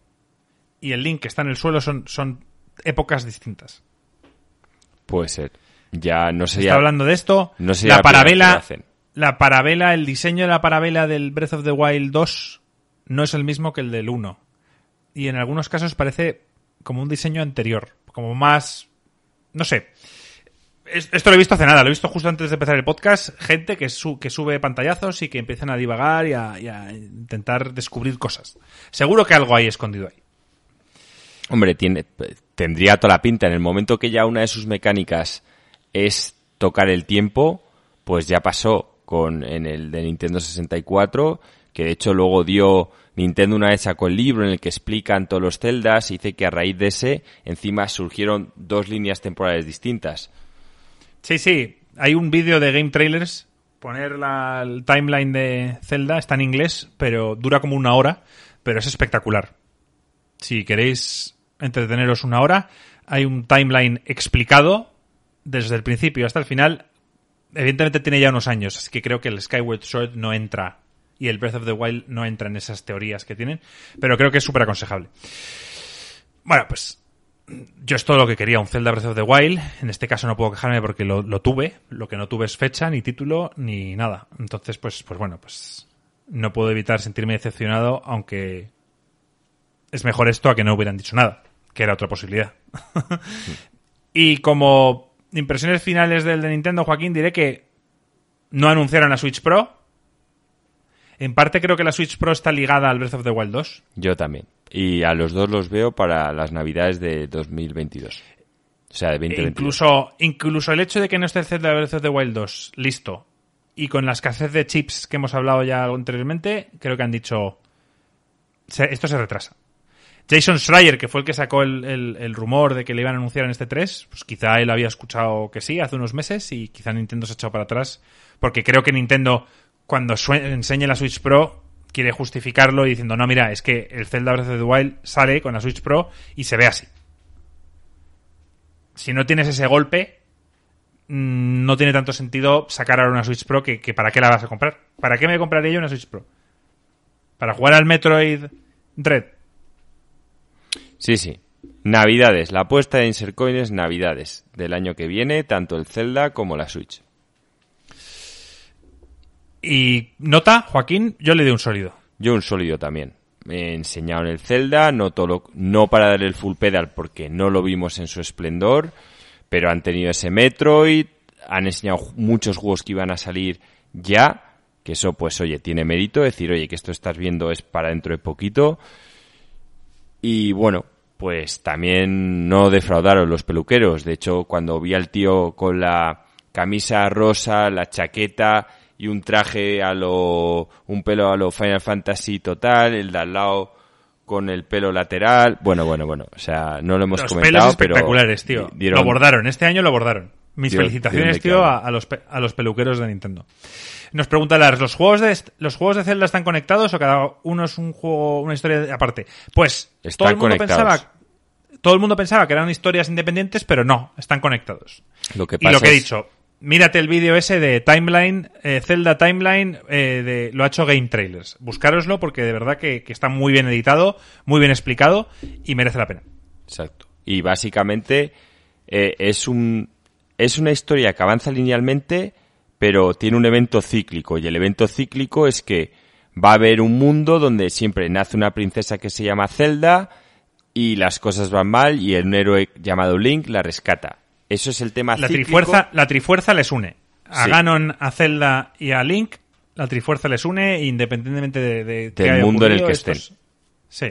y el Link que está en el suelo son, son épocas distintas. Puede ser. Ya no Se sería... está hablando de esto. no la parabela. La parabela, el diseño de la parabela del Breath of the Wild 2 no es el mismo que el del 1. Y en algunos casos parece como un diseño anterior, como más no sé. Es- Esto lo he visto hace nada, lo he visto justo antes de empezar el podcast. Gente que sube pantallazos y que empiezan a divagar y a, y a intentar descubrir cosas. Seguro que algo hay escondido ahí. Hombre, tiene, tendría toda la pinta. En el momento que ya una de sus mecánicas es tocar el tiempo, pues ya pasó en el de Nintendo 64, que de hecho luego dio Nintendo una vez sacó el libro en el que explican todos los celdas y dice que a raíz de ese encima surgieron dos líneas temporales distintas. Sí, sí. Hay un vídeo de Game Trailers. Poner la, el timeline de Zelda está en inglés, pero dura como una hora, pero es espectacular. Si queréis entreteneros una hora, hay un timeline explicado desde el principio hasta el final. Evidentemente tiene ya unos años, así que creo que el Skyward Sword no entra y el Breath of the Wild no entra en esas teorías que tienen, pero creo que es súper aconsejable. Bueno, pues yo es todo lo que quería, un Zelda Breath of the Wild. En este caso no puedo quejarme porque lo, lo tuve. Lo que no tuve es fecha, ni título, ni nada. Entonces, pues, pues bueno, pues no puedo evitar sentirme decepcionado, aunque es mejor esto a que no hubieran dicho nada, que era otra posibilidad. y como impresiones finales del de Nintendo, Joaquín, diré que no anunciaron la Switch Pro. En parte creo que la Switch Pro está ligada al Breath of the Wild 2. Yo también. Y a los dos los veo para las navidades de 2022. O sea, de E 2022. incluso, incluso el hecho de que no esté el Zelda Breath of the Wild 2 listo y con la escasez de chips que hemos hablado ya anteriormente, creo que han dicho "Se- esto se retrasa. Jason Schreier, que fue el que sacó el, el- rumor de que le iban a anunciar en este 3, pues quizá él había escuchado que sí hace unos meses y quizá Nintendo se ha echado para atrás, porque creo que Nintendo, cuando enseñe la Switch Pro, quiere justificarlo y diciendo, no, mira, es que el Zelda Breath of the Wild sale con la Switch Pro y se ve así si no tienes ese golpe, mm, no tiene tanto sentido sacar ahora una Switch Pro que, que para qué la vas a comprar. ¿Para qué me compraría yo una Switch Pro? ¿Para jugar al Metroid Dread? Sí, sí. Navidades. La apuesta de Insert Coin es Navidades del año que viene, tanto el Zelda como la Switch. Y nota, Joaquín, yo le doy un sólido. Yo un sólido también. Me enseñaron el Zelda, no, lo- no para darle el full pedal porque no lo vimos en su esplendor, pero han tenido ese Metroid, han enseñado muchos juegos que iban a salir ya, que eso pues oye, tiene mérito, decir oye que esto estás viendo es para dentro de poquito. Y bueno, pues también no defraudaron los peluqueros. De hecho, cuando vi al tío con la camisa rosa, la chaqueta y un traje a lo, un pelo a lo Final Fantasy total, el de al lado con el pelo lateral. Bueno, bueno, bueno. O sea, no lo hemos Los comentado, pelos pero espectaculares, tío. dieron- Lo abordaron, este año lo abordaron. Mis Dieron- felicitaciones, dieron tío, a, los, a los peluqueros de Nintendo. Nos pregunta Lars, ¿los juegos de los juegos de Zelda están conectados o cada uno es un juego, una historia aparte? Pues todo el mundo conectados. pensaba todo el mundo pensaba que eran historias independientes, pero no, están conectados. Lo que y lo pasa que he dicho, mírate el vídeo ese de Timeline, eh, Zelda Timeline, eh, de, lo ha hecho Game Trailers. Buscároslo porque de verdad que, que está muy bien editado, muy bien explicado y merece la pena. Exacto. Y básicamente eh, es un es una historia que avanza linealmente, pero tiene un evento cíclico. Y el evento cíclico es que va a haber un mundo donde siempre nace una princesa que se llama Zelda y las cosas van mal y un héroe llamado Link la rescata. Eso es el tema La cíclico. trifuerza, la trifuerza les une. A Sí. Ganon, a Zelda y a Link, la trifuerza les une independientemente de, de Del haya mundo en el que estos- Sí.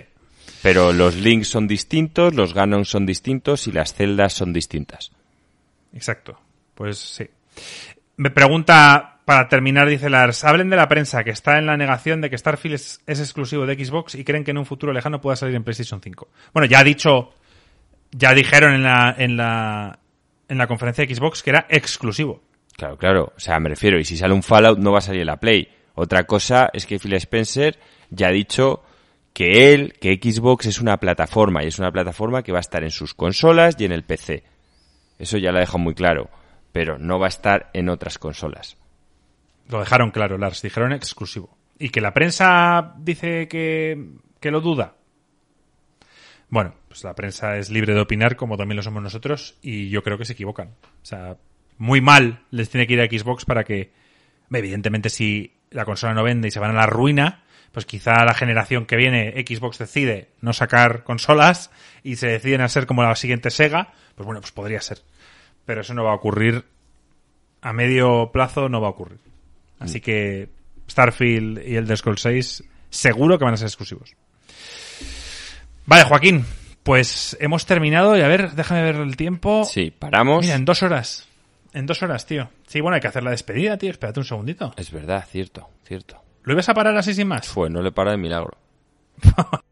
Pero los Links son distintos, los Ganon son distintos y las Zeldas son distintas. Exacto. Pues sí. Me pregunta, para terminar, dice Lars, hablen de la prensa que está en la negación de que Starfield es, es exclusivo de Xbox y creen que en un futuro lejano pueda salir en PlayStation 5. Bueno, ya ha dicho, ya dijeron en la, en la, en la conferencia de Xbox que era exclusivo. Claro, claro. O sea, me refiero, y si sale un Fallout no va a salir en la Play. Otra cosa es que Phil Spencer ya ha dicho que él, que Xbox es una plataforma y es una plataforma que va a estar en sus consolas y en el PC. Eso ya lo ha dejado muy claro. Pero no va a estar en otras consolas. Lo dejaron claro, Lars, dijeron exclusivo. Y que la prensa dice que, que lo duda. Bueno, pues la prensa es libre de opinar, como también lo somos nosotros, y yo creo que se equivocan. O sea, muy mal les tiene que ir a Xbox para que, evidentemente, si la consola no vende y se van a la ruina, pues quizá la generación que viene Xbox decide no sacar consolas y se deciden a ser como la siguiente Sega, pues bueno, pues podría ser. Pero eso no va a ocurrir a medio plazo no va a ocurrir. Así que Starfield y el Scrolls 6 seguro que van a ser exclusivos. Vale, Joaquín, pues hemos terminado y a ver, déjame ver el tiempo. Sí, paramos. Mira, en dos horas. En dos horas, tío. Sí, bueno, hay que hacer la despedida, tío. Espérate un segundito. Es verdad, cierto, cierto. ¿Lo ibas a parar así sin más? Fue, no le para de milagro.